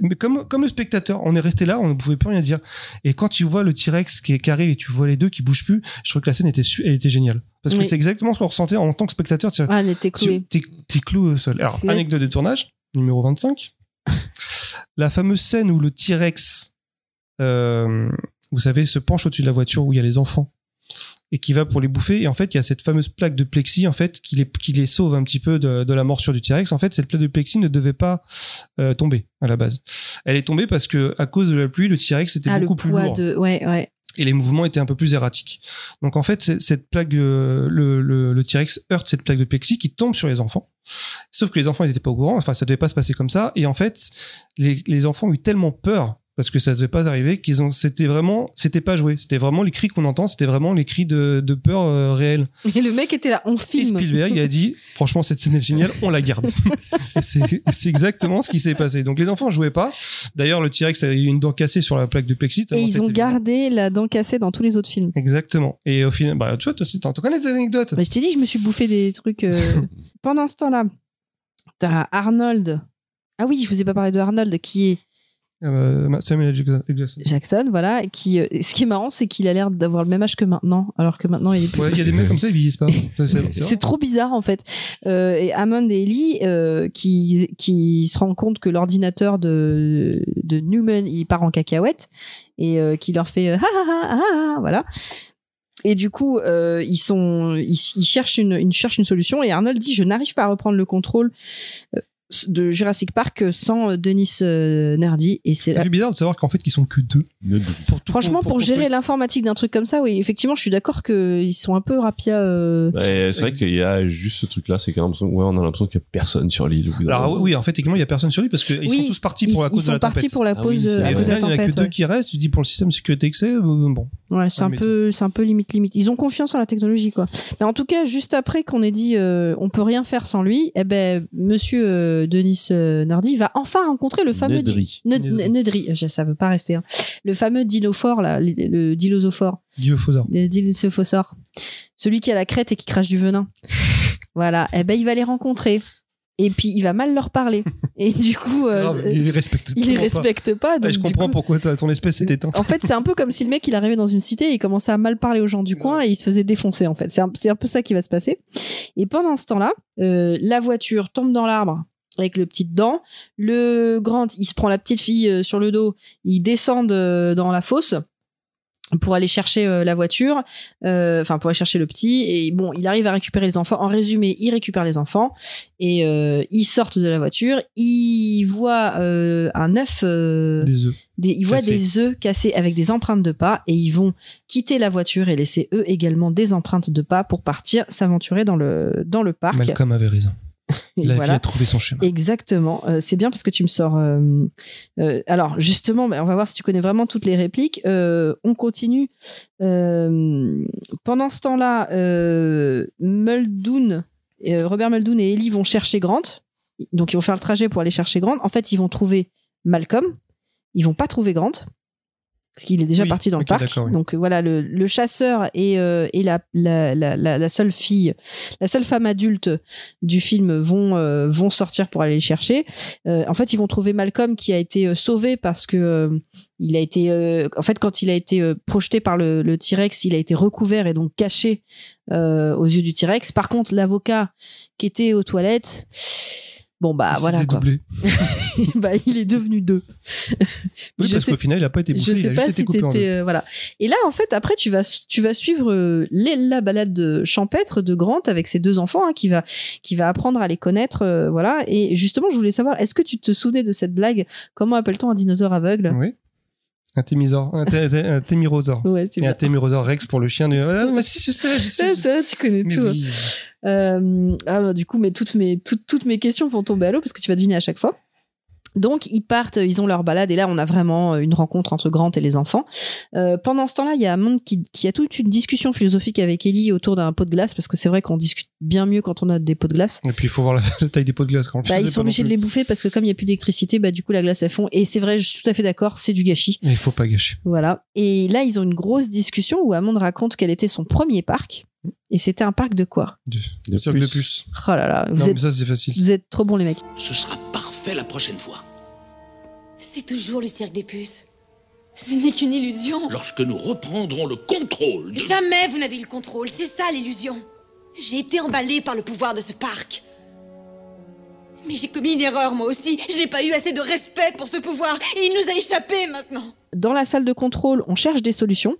Mais comme, comme le spectateur, on est resté là, on ne pouvait plus rien dire. Et quand tu vois le T-Rex qui, est- arrive et tu vois les deux qui bougent plus, je trouve que la scène était, elle était géniale. Parce que Oui. c'est exactement ce qu'on ressentait en tant que spectateur. Ah, on était cloué. T'es cloué au sol. Alors, anecdote de tournage, numéro 25. la fameuse scène où le T-Rex, euh, vous savez, se penche au-dessus de la voiture où il y a les enfants. Et qui va pour les bouffer. Et en fait, il y a cette fameuse plaque de plexi en fait qui les qui les sauve un petit peu de, de la morsure du T-Rex. En fait, cette plaque de plexi ne devait pas euh, tomber à la base. Elle est tombée parce que à cause de la pluie, le T-Rex était Ah, le beaucoup plus lourd de. Ouais, ouais. et les mouvements étaient un peu plus erratiques. Donc en fait, cette plaque, euh, le, le, le T-Rex heurte cette plaque de plexi qui tombe sur les enfants. Sauf que les enfants n'étaient pas au courant, enfin ça devait pas se passer comme ça. Et en fait, les, les enfants ont eu tellement peur parce que ça devait pas arriver qu'ils ont, c'était vraiment, c'était pas joué, c'était vraiment les cris qu'on entend, c'était vraiment les cris de, de peur euh, réels. Et le mec était là, on Et filme. Spielberg il a dit, franchement cette scène est géniale, on la garde. Et c'est exactement ce qui s'est passé. Donc les enfants jouaient pas. D'ailleurs le T-Rex a eu une dent cassée sur la plaque de plexi. Et ils ont gardé la dent cassée dans tous les autres films. Exactement. Et au final, bah, tu vois, toi, aussi, t'en t'en connais des anecdotes. Bah, je t'ai dit, je me suis bouffé des trucs. euh, Pendant ce temps-là, t'as Arnold. Ah oui, je vous ai pas parlé de Arnold qui est Euh, Samuel Jackson. Jackson. Voilà. Qui, euh, ce qui est marrant, c'est qu'il a l'air d'avoir le même âge que maintenant, alors que maintenant il est plus. Ouais, il y a des mecs comme ça, ils vieillissent pas. C'est- trop bizarre en fait. Euh, et Hammond et Ellie euh, qui, qui se rendent compte que l'ordinateur de, de Newman il part en cacahuète et euh, qui leur fait ah, ah, ah, ah, ah, voilà. Et du coup, euh, ils sont, ils, ils cherchent une, cherchent une solution. Et Arnold dit, je n'arrive pas à reprendre le contrôle euh, de Jurassic Park sans euh, Denis euh, Nerdy. Et c'est fait bizarre de savoir qu'en fait, qu'ils sont que deux. Pour tout- Franchement, pour, gérer construire- l'informatique d'un truc comme ça, oui, effectivement, je suis d'accord qu'ils sont un peu rapia. euh, Ouais, c'est vrai qu'il y a juste ce truc-là, c'est qu'on ouais, on a l'impression qu'il y a personne sur l'île. Alors oui, en fait, techniquement, il y a personne sur lui parce qu'ils Oui, sont tous partis ils- pour la ils cause de sont la partis tempête. pour la Ah cause, oui, c'est euh, à vrai. Et au cause de la final, il n'y en a que tempête. deux ouais. qui restent. Tu dis pour le système de sécurité que c'est, euh, bon. Ouais, c'est Ah, un peu, c'est un peu limite limite. Ils ont confiance en la technologie, quoi. Mais en tout cas, juste après qu'on ait dit, euh, on peut rien faire sans lui, eh ben, Monsieur euh, Denis euh, Nardi va enfin rencontrer le fameux Nedry. Di- Ne- Nedry. Nedry. Je- Ça veut pas rester. hein. Le fameux dinophore là, le, le dilosophore, le dilophosaure. celui qui a la crête et qui crache du venin. voilà. Eh ben, il va les rencontrer. Et puis, il va mal leur parler. Et du coup, euh, Grave, il les respecte il les pas. respecte pas. Ouais, je comprends coup- pourquoi ton espèce est éteinte. en fait, c'est un peu comme si le mec il arrivait dans une cité et il commençait à mal parler aux gens du coin et il se faisait défoncer en fait. C'est un, c'est un peu ça qui va se passer. Et pendant ce temps-là, euh, la voiture tombe dans l'arbre avec le petit dedans. Le grand, il se prend la petite fille euh, sur le dos, il descend de- dans la fosse pour aller chercher euh, la voiture, euh, enfin pour aller chercher le petit et bon, il arrive à récupérer les enfants. En résumé, il récupère les enfants et euh, ils sortent de la voiture. Il voit euh, un œuf Des œufs. des, ils voient des œufs cassés avec des empreintes de pas et ils vont quitter la voiture et laisser eux également des empreintes de pas pour partir s'aventurer dans le dans le parc. Malcolm avait raison. La voilà. vie a trouvé son chemin. Exactement. Euh, c'est bien parce que tu me sors. euh, euh, alors justement, ben, on va voir si tu connais vraiment toutes les répliques. On continue. Pendant ce temps-là, Muldoon, Robert Muldoon et Ellie vont chercher Grant. Donc ils vont faire le trajet pour aller chercher Grant. En fait, ils vont trouver Malcolm. Ils vont pas trouver Grant. Parce qu'il est déjà Oui, parti dans le parc. oui. Donc euh, voilà, le, le chasseur et, euh, et la, la, la, la, seule fille, la seule femme adulte du film vont, euh, vont sortir pour aller les chercher. Euh, en fait, ils vont trouver Malcolm qui a été euh, sauvé parce que euh, il a été, euh, en fait, quand il a été euh, projeté par le, le T-Rex, il a été recouvert et donc caché euh, aux yeux du T-Rex. Par contre, l'avocat qui était aux toilettes, bon bah Il voilà quoi. bah il est devenu deux. Oui, Je parce qu'au final, il a pas été bouffé, je il sais a pas juste été si coupé en t'étais deux. euh, voilà. Et là en fait après tu vas tu vas suivre euh, les- la balade de champêtre de Grant avec ses deux enfants hein, qui va qui va apprendre à les connaître euh, voilà et justement je voulais savoir est-ce que tu te souvenais de cette blague? Comment appelle-t-on un dinosaure aveugle? Oui. Un témisor, un, un témirosaure. Ouais, Et un témirosaure rex pour le chien. De... Ah, mais si, je sais, je sais. Je tu connais Mais tout. hein. Euh, ah, bah, du coup, mais toutes mes, toutes, toutes mes questions vont tomber à l'eau parce que tu vas deviner à chaque fois. Donc, ils partent, ils ont leur balade, et là, on a vraiment une rencontre entre Grant et les enfants. Euh, pendant ce temps-là, il y a Amand qui, qui a toute une discussion philosophique avec Ellie autour d'un pot de glace, parce que c'est vrai qu'on discute bien mieux quand on a des pots de glace. Et puis, il faut voir la, la taille des pots de glace quand Bah, ils sont obligés de les bouffer parce que comme il n'y a plus d'électricité, bah, du coup, la glace, elle fond. Et c'est vrai, je suis tout à fait d'accord, c'est du gâchis. Il faut pas gâcher. Voilà. Et là, ils ont une grosse discussion où Amand raconte quel était son premier parc. Et c'était un parc de quoi? De, De cirque de puce. puce. Oh là là, vous, Non, êtes, mais ça, c'est facile. vous êtes trop bons, les mecs. Ce sera parfait la prochaine fois. C'est toujours le cirque des puces. Ce n'est qu'une illusion. Lorsque nous reprendrons le contrôle de... Jamais vous n'avez eu le contrôle, c'est ça l'illusion. J'ai été emballée par le pouvoir de ce parc. Mais j'ai commis une erreur moi aussi. Je n'ai pas eu assez de respect pour ce pouvoir et il nous a échappé maintenant. dans la salle de contrôle, on cherche des solutions.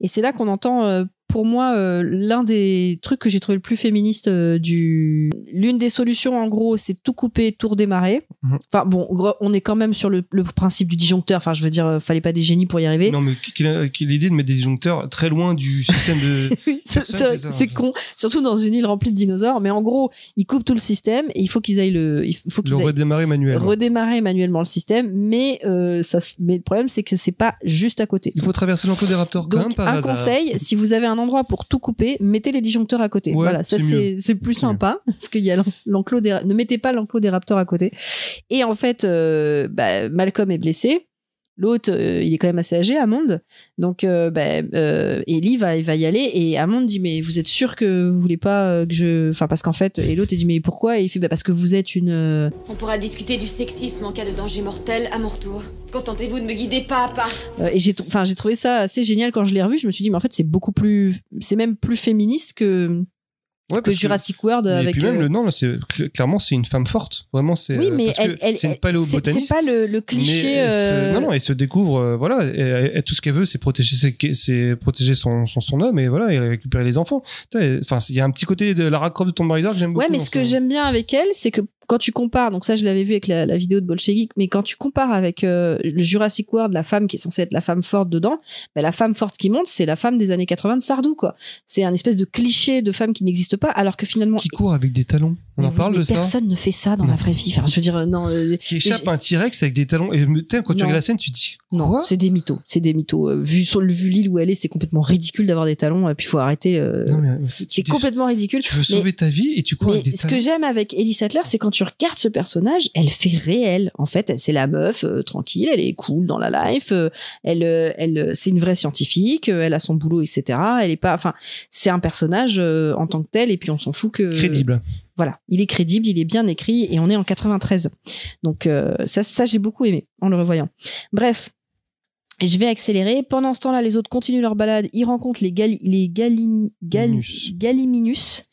Et c'est là qu'on entend euh, pour moi euh, l'un des trucs que j'ai trouvé le plus féministe euh, du l'une des solutions en gros c'est tout couper tout redémarrer Mhm. enfin bon on est quand même sur le, le principe du disjoncteur enfin je veux dire euh, fallait pas des génies pour y arriver Non, mais quelle l'idée de mettre des disjoncteurs très loin du système de. C'est- con, surtout dans une île remplie de dinosaures. Mais en gros, ils coupent tout le système et il faut qu'ils aillent le, il faut qu'ils redémarrer manuellement. redémarrer manuellement le système. Mais euh, ça, mais le problème c'est que c'est pas juste à côté. Il faut traverser l'enclos des raptors quand même par un hasard. conseil, si vous avez un endroit pour tout couper, mettez les disjoncteurs à côté. Ouais, voilà, ça c'est plus mieux. sympa parce qu'il y a l'en- l'enclos des, ne mettez pas l'enclos des raptors à côté. Et en fait, euh, bah, Malcolm est blessé. L'autre, euh, il est quand même assez âgé, Amond. Donc, euh, bah, euh, Ellie va, y aller. Et Amond dit Mais vous êtes sûr que vous voulez pas euh, que je. Enfin, parce qu'en fait. Et l'autre, dit Mais pourquoi? Et il fait bah, Parce que vous êtes une. On pourra discuter du sexisme en cas de danger mortel à mon retour. Contentez-vous de me guider pas à pas. Et j'ai enfin j'ai trouvé ça assez génial quand je l'ai revu je me suis dit mais en fait c'est beaucoup plus c'est même plus féministe que Ouais, que Jurassic World Et avec puis même euh, le non là, c'est cl- clairement c'est une femme forte. Vraiment c'est oui euh, mais elle, elle, c'est une elle- paléobotaniste c'est pas le, le cliché elle euh, non non elle se découvre euh, voilà et, et- et tout ce qu'elle veut c'est protéger ses, c'est protéger son, son son homme et voilà et récupérer les enfants. Et- enfin il y a un petit côté de Lara Croft de Tomb Raider que j'aime beaucoup ouais mais ce que j'aime bien avec elle c'est que quand tu compares donc ça je l'avais vu avec la, la vidéo de Bolshevik mais quand tu compares avec euh, le Jurassic World la femme qui est censée être la femme forte dedans bah, la femme forte qui monte c'est la femme des années 80 de Sardou quoi. C'est un espèce de cliché de femme qui n'existe pas alors que finalement qui court avec des talons. On Mais en oui, parle mais de ça? personne ne fait ça dans Non. la vraie vie. Enfin je veux dire euh, non euh, qui échappe à un T-Rex avec des talons. Et quand tu regardes la scène tu te dis Non, c'est des mythos. C'est des mythos. Euh, vu sur le vu l'île où elle est, c'est complètement ridicule d'avoir des talons. Et puis faut arrêter. euh, tu c'est complètement ridicule. tu veux Mais- sauver ta vie et tu cours avec des ce talons que j'aime avec Ellie Sattler, c'est quand tu regardes ce personnage, elle fait réel. En fait, elle- c'est la meuf euh, tranquille, elle est cool dans la life. euh, elle, euh, elle, euh, c'est une vraie scientifique. euh, elle a son boulot, etc. Elle est pas. Enfin, c'est un personnage euh, en tant que tel. Et puis on s'en fout que. crédible Voilà, il est crédible, il est bien écrit et on est en 93. Donc euh, ça, ça j'ai beaucoup aimé en le revoyant. Bref. Je vais accélérer. Pendant ce temps-là, les autres continuent leur balade. Ils rencontrent les, gali- les galin- gal- Minus. Galiminus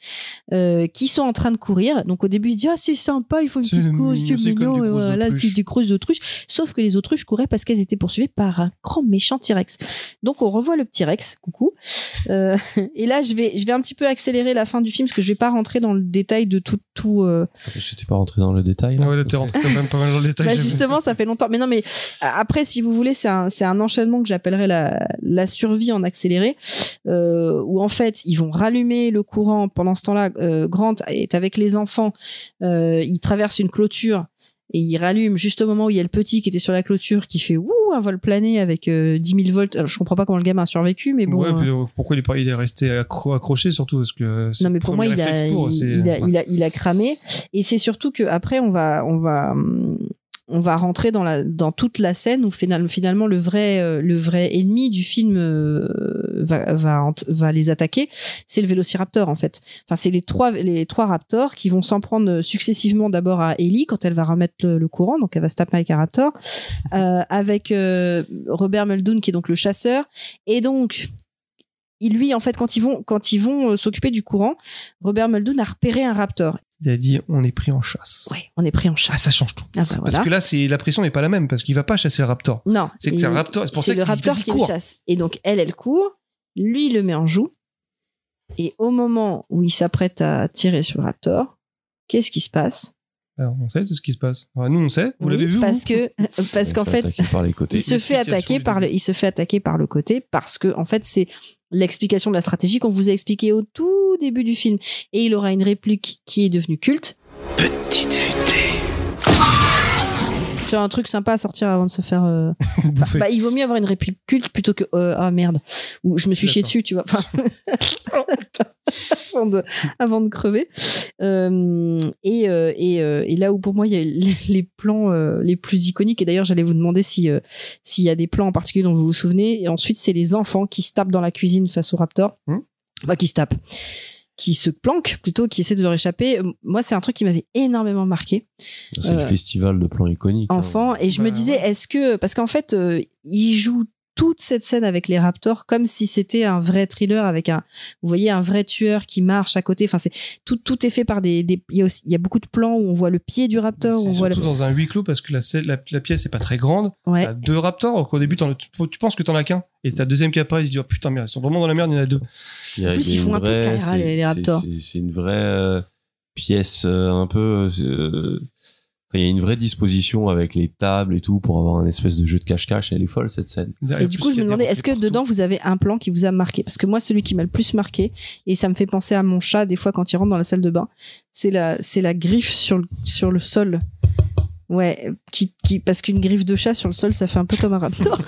euh, qui sont en train de courir. Donc au début, ils se disent ah c'est sympa, il faut une petite course, c'est mignon. des Et voilà, autruches. c'est des grosses autruches. Sauf que les autruches couraient parce qu'elles étaient poursuivies par un grand méchant T-Rex. Donc on revoit le petit Rex. Coucou. Euh, et là, je vais, je vais un petit peu accélérer la fin du film parce que je vais pas rentrer dans le détail de tout, tout. euh, pas rentré dans le détail. là. ouais là t'es rentré quand même pas mal dans le détail bah, justement, ça fait longtemps. Mais non, mais euh, après, si vous voulez, c'est un, c'est un enchaînement que j'appellerais la, la survie en accéléré, euh, où en fait, ils vont rallumer le courant. Pendant ce temps-là, euh, Grant est avec les enfants. Euh, il traverse une clôture et il rallume juste au moment où il y a le petit qui était sur la clôture qui fait ouh un vol plané avec euh, 10 000 volts. Alors, je comprends pas comment le gamin a survécu, mais bon. ouais, euh, puis, euh, pourquoi il est, pas, il est resté accro- accroché surtout parce que non mais pour moi il a, pour, il, a, ouais. il a il a cramé et c'est surtout que après on va on va hum, on va rentrer dans la dans toute la scène où final- finalement le vrai euh, le vrai ennemi du film euh, va va va les attaquer c'est le vélociraptor en fait. Enfin c'est les trois les trois raptors qui vont s'en prendre successivement d'abord à Ellie quand elle va remettre le, courant donc elle va se taper avec un raptor euh, avec euh, Robert Muldoon qui est donc le chasseur. Et donc il lui en fait quand ils vont quand ils vont euh, s'occuper du courant Robert Muldoon a repéré un raptor il a dit on est pris en chasse. Ouais on est pris en ah chasse. ça change tout. Ah, bah, parce que là c'est la pression n'est pas la même parce qu'il va pas chasser le raptor. Non c'est que il- c'est un raptor c'est pour ça le raptor qui le chasse. Et donc elle elle court lui il le met en joue. Et au moment où il s'apprête à tirer sur le raptor qu'est-ce qui se passe? Alors, on sait tout ce qui se passe. Enfin, nous on sait. Vous Oui, l'avez vu parce que parce qu'en fait attaqué par les côtés. il se fait attaquer par le il se fait attaquer par le côté parce que en fait c'est l'explication de la stratégie qu'on vous a expliqué au tout début du film et il aura une réplique qui est devenue culte Petite futée. Un truc sympa à sortir avant de se faire euh, Bouffer. bah, il vaut mieux avoir une réplique culte plutôt que euh, ah merde ou je me suis chié D'accord. dessus tu vois enfin, avant, de, avant de crever Euh, et, euh, et, euh, et là où pour moi il y a les, les plans euh, les plus iconiques et d'ailleurs j'allais vous demander si euh, s'il y a des plans en particulier dont vous vous souvenez et ensuite c'est les enfants qui se tapent dans la cuisine face au raptor Hmm. Enfin, qui se tapent qui se planquent plutôt qui essaient de leur échapper moi c'est un truc qui m'avait énormément marqué C'est le Euh, festival de plans iconiques. hein. enfant et je me Bah, disais est-ce que parce qu'en fait euh, il joue toute cette scène avec les raptors comme si c'était un vrai thriller avec un, vous voyez, un vrai tueur qui marche à côté. Enfin, c'est tout, tout est fait par des, des il y a aussi, il y a beaucoup de plans où on voit le pied du raptor, où C'est on voit le, dans un huis clos parce que la, scè- la, la pièce est pas très grande. ouais. T'as deux raptors. donc Au début, as- tu, tu penses que t'en as qu'un. Et t'as deuxième qui apparaît. Tu dis, oh putain, merde, ils sont vraiment dans la merde, il y en a deux. Il y a- En plus, il y a ils font un peu c'est- les- les Raptors. c'est- une vraie euh, pièce euh, un peu. euh, il y a une vraie disposition avec les tables et tout pour avoir un espèce de jeu de cache-cache. Elle est folle cette scène. Et du coup, je me demandais, est-ce que dedans vous avez un plan qui vous a marqué? Parce que moi, celui qui m'a le plus marqué, et ça me fait penser à mon chat des fois quand il rentre dans la salle de bain, c'est la, c'est la griffe sur le, sur le sol. Ouais, qui, qui, parce qu'une griffe de chat sur le sol, ça fait un peu comme un raptor.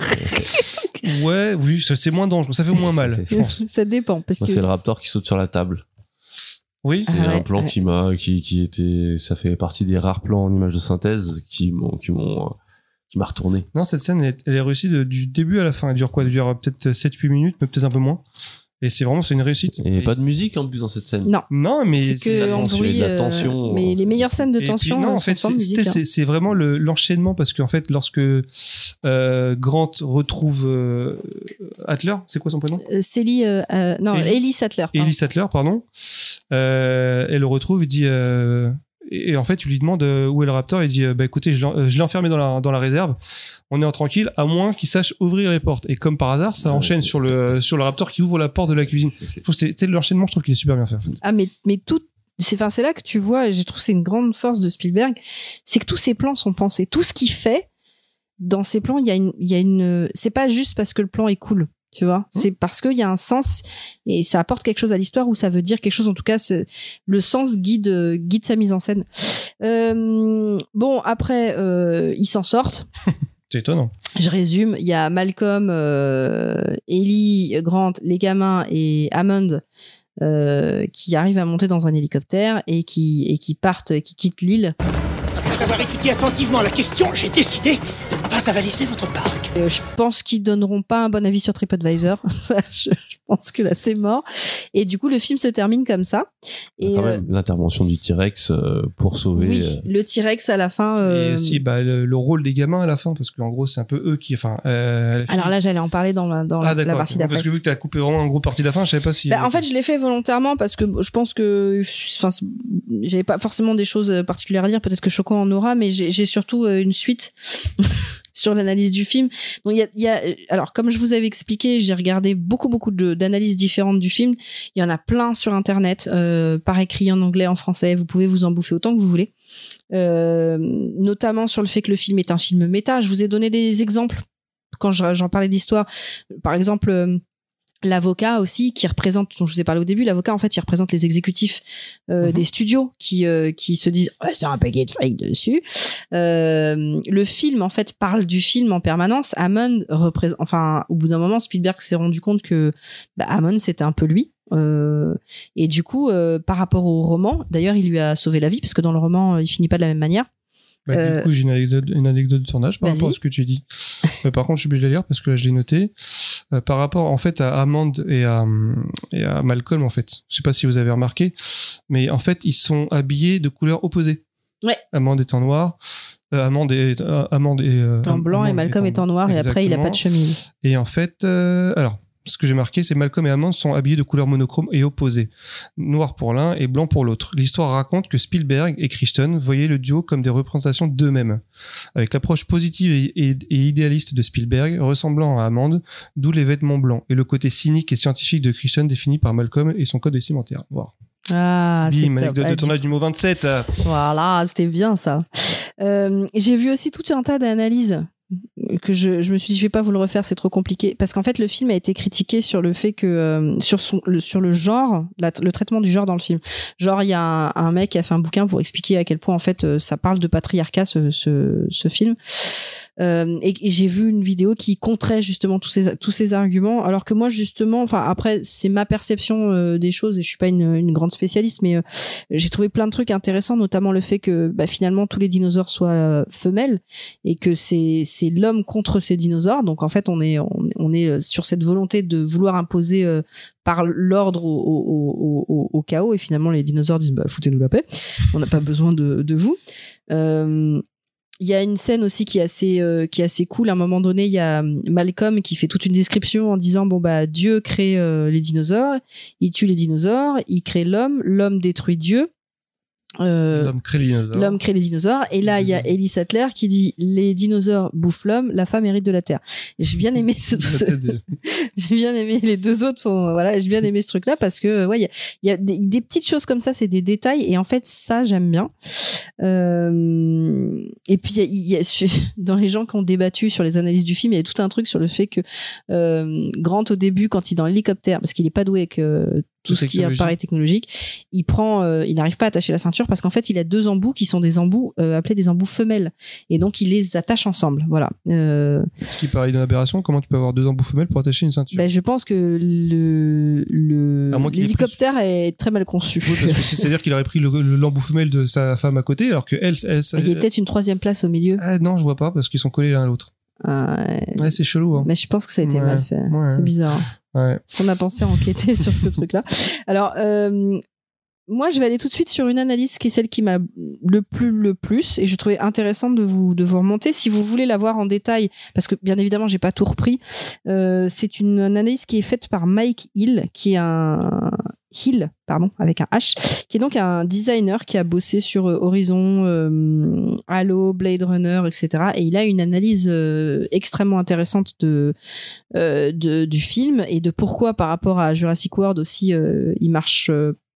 Ouais, oui, c'est moins dangereux. Ça fait moins mal, je pense. ça dépend. Parce Moi, que c'est le raptor qui saute sur la table. Oui. C'est Ah un ouais, plan ouais. qui m'a, qui, qui était, ça fait partie des rares plans en image de synthèse qui m'ont, qui m'ont, euh, qui m'a retourné. Non, cette scène, elle est, elle est réussie de- du début à la fin. Elle dure quoi? Elle dure peut-être 7-8 minutes, mais peut-être un peu moins. Et c'est vraiment, c'est une réussite. Et pas de musique en plus dans cette scène. Non. Non, mais c'est la bruit. la euh, tension, mais les meilleures scènes de Et tension. puis, non, euh, en fait, c'est- hein. c'est c'est vraiment le- l'enchaînement parce qu'en fait, lorsque euh, Grant retrouve euh, Atler, c'est quoi son prénom? Euh, Célie, euh, euh, non, Ellie- Ellie Sattler. pardon. Ellie Sattler, pardon. Euh, elle le retrouve, il dit. Et et en fait, tu lui demandes euh, où est le raptor. Il dit euh, Bah écoutez, je l'ai euh, l'ai enfermé dans la, dans la réserve. On est en tranquille, à moins qu'il sache ouvrir les portes. Et comme par hasard, ça enchaîne sur le, sur le raptor qui ouvre la porte de la cuisine. Faut, c'est, l'enchaînement, je trouve qu'il est super bien fait. en fait. Ah, mais, mais tout. C'est enfin, c'est là que tu vois, et je trouve que c'est une grande force de Spielberg, c'est que tous ces plans sont pensés. Tout ce qu'il fait, dans ces plans, il y a une. Il y a une c'est pas juste parce que le plan est cool. Tu vois, c'est parce qu'il y a un sens et ça apporte quelque chose à l'histoire ou ça veut dire quelque chose. En tout cas, c'est- le sens guide guide sa mise en scène. Euh, bon, après, euh, ils s'en sortent. C'est étonnant. Je résume, il y a Malcolm, euh, Ellie, Grant, les gamins et Hammond euh, qui arrivent à monter dans un hélicoptère et qui, et qui partent, qui quittent l'île. Après avoir étudié attentivement la question, j'ai décidé pas avaliser votre parc. Euh, je pense qu'ils donneront pas un bon avis sur TripAdvisor. pense que là c'est mort. Et du coup, le film se termine comme ça. Et Quand euh, même, l'intervention du T-Rex euh, pour sauver. oui, euh, le T-Rex à la fin. euh, Et si, bah, le, le rôle des gamins à la fin, parce qu'en gros, c'est un peu eux qui. Enfin, euh, Alors là, j'allais en parler dans la, dans ah, la d'accord. partie d'après. Parce que vu que t'as coupé vraiment un gros partie de la fin, je savais pas si. Bah, en fait, je l'ai fait volontairement parce que je pense que, enfin, j'avais pas forcément des choses particulières à dire. Peut-être que Choco en aura, mais j'ai surtout une suite sur l'analyse du film. Donc, il y a, il y a, alors, comme je vous avais expliqué, j'ai regardé beaucoup, beaucoup d'analyses différentes du film. Il y en a plein sur Internet, euh, par écrit en anglais, en français. Vous pouvez vous en bouffer autant que vous voulez. Euh, notamment sur le fait que le film est un film méta. Je vous ai donné des exemples quand je- j'en parlais d'histoire. Par exemple, euh, l'avocat aussi qui représente dont je vous ai parlé au début l'avocat en fait il représente les exécutifs euh, Mhm. des studios qui euh, qui se disent se faire un paquet de fake dessus euh, le film en fait parle du film en permanence Hammond représente enfin au bout d'un moment Spielberg s'est rendu compte que bah, Hammond c'était un peu lui euh, et du coup euh, par rapport au roman d'ailleurs il lui a sauvé la vie parce que dans le roman euh, il finit pas de la même manière Bah, Euh, Du coup, j'ai une anecdote, une anecdote de tournage par rapport à ce que tu dis. Euh, par contre, je suis obligé de la lire parce que là, je l'ai noté. Euh, par rapport, en fait, à Amand et à, et à Malcolm, en fait. Je sais pas si vous avez remarqué, mais en fait, ils sont habillés de couleurs opposées. Ouais. Amand est en noir. Euh, Amand est, euh, Amand est, euh, en blanc et Malcolm est en noir et après il a pas de chemise Et en fait, alors, ce que j'ai marqué, c'est Malcolm et Hammond sont habillés de couleurs monochromes et opposées. Noir pour l'un et blanc pour l'autre. L'histoire raconte que Spielberg et Crichton voyaient le duo comme des représentations d'eux-mêmes. Avec l'approche positive et, et- et idéaliste de Spielberg, ressemblant à Hammond, d'où les vêtements blancs, et le côté cynique et scientifique de Crichton défini par Malcolm et son code vestimentaire. Voilà. Ah c'est Bim, anecdote de du tournage numéro 27. euh. Voilà, c'était bien ça. Euh, J'ai vu aussi tout un tas d'analyses que je, je me suis dit je vais pas vous le refaire c'est trop compliqué. Parce qu'en fait le film a été critiqué sur le fait que euh, sur son le, sur le genre le traitement du genre dans le film. Genre il y a un, mec qui a fait un bouquin pour expliquer à quel point en fait euh, ça parle de patriarcat ce, ce, film. Euh, et, j'ai vu une vidéo qui contrait justement tous ces tous ces arguments. Alors que moi justement enfin après c'est ma perception des choses et je suis pas une, grande spécialiste mais j'ai trouvé plein de trucs intéressants notamment le fait que bah, finalement tous les dinosaures soient femelles et que c'est c'est l'homme contre ces dinosaures. Donc en fait on est on, est euh, sur cette volonté de vouloir imposer euh, par l'ordre au, au, chaos. Et finalement les dinosaures disent bah foutez-nous la paix. On n'a pas besoin de, de vous. Euh, il y a une scène aussi qui est assez qui est assez cool. À un moment donné, il y a euh, Malcolm qui fait toute une description en disant bon bah Dieu crée les dinosaures, il tue les dinosaures, il crée l'homme, l'homme détruit Dieu. Euh, L'homme crée les dinosaures. L'homme crée les dinosaures. Et là, il y a Ellie Sattler qui dit les dinosaures bouffent l'homme, la femme hérite de la terre. Et j'ai bien aimé ce, ce- j'ai bien aimé les deux autres font voilà j'ai bien aimé ce truc là parce que ouais il y a, il y a des, des petites choses comme ça c'est des détails et en fait ça j'aime bien Euh, et puis il y a, il y a- dans les gens qui ont débattu sur les analyses du film il y a tout un truc sur le fait que euh, Grant au début quand il est dans l'hélicoptère parce qu'il est pas doué avec tout ce qui appareil technologique il prend euh, il n'arrive pas à attacher la ceinture parce qu'en fait il a deux embouts qui sont des embouts euh, appelés des embouts femelles et donc il les attache ensemble voilà euh, Ce qui paraît une aberration, comment tu peux avoir deux embouts femelles pour attacher une ceinture? ben, je pense que le l'hélicoptère est très mal conçu. Oui, c'est-à-dire qu'il aurait pris le, le l'embout femelle de sa femme à côté, alors que elle, elle, Il y a peut-être une troisième place au milieu. Ah non, je vois pas parce qu'ils sont collés l'un à l'autre. Ouais. C'est chelou. Hein. Mais je pense que ça a été Ouais, mal fait. ouais. C'est bizarre. Ouais. Est-ce qu'on a pensé à enquêter sur ce truc-là Alors, euh, moi, je vais aller tout de suite sur une analyse qui est celle qui m'a le plus le plus et je trouvais intéressante de vous de vous remonter. Si vous voulez la voir en détail, parce que bien évidemment, j'ai pas tout repris. euh, c'est une analyse qui est faite par Mike Hill, qui est un Hill, pardon, avec un H, qui est donc un designer qui a bossé sur euh, Horizon, euh, Halo, Blade Runner, etc. Et il a une analyse euh, extrêmement intéressante de, du film et de pourquoi par rapport à Jurassic World aussi il marche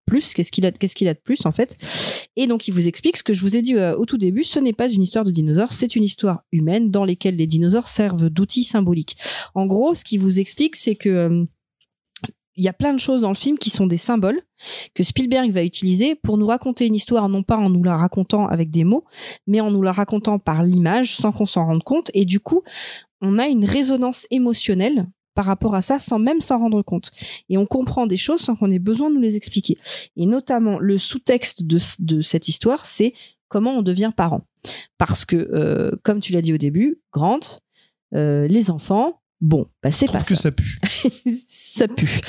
plus qu'est-ce qu'il a de plus en fait. Et donc il vous explique ce que je vous ai dit au tout début. Ce n'est pas une histoire de dinosaures c'est une histoire humaine dans lesquelles les dinosaures servent d'outils symboliques. En gros ce qu'il vous explique c'est que il y a plein de choses dans le film qui sont des symboles que Spielberg va utiliser pour nous raconter une histoire, non pas en nous la racontant avec des mots, mais en nous la racontant par l'image, sans qu'on s'en rende compte. Et du coup, on a une résonance émotionnelle par rapport à ça sans même s'en rendre compte. Et on comprend des choses sans qu'on ait besoin de nous les expliquer. Et notamment, le sous-texte de, de cette histoire, c'est comment on devient parent. Parce que, euh, comme tu l'as dit au début, Grant, euh, les enfants, bon, bah, c'est pas que ça. ça pue. ça pue.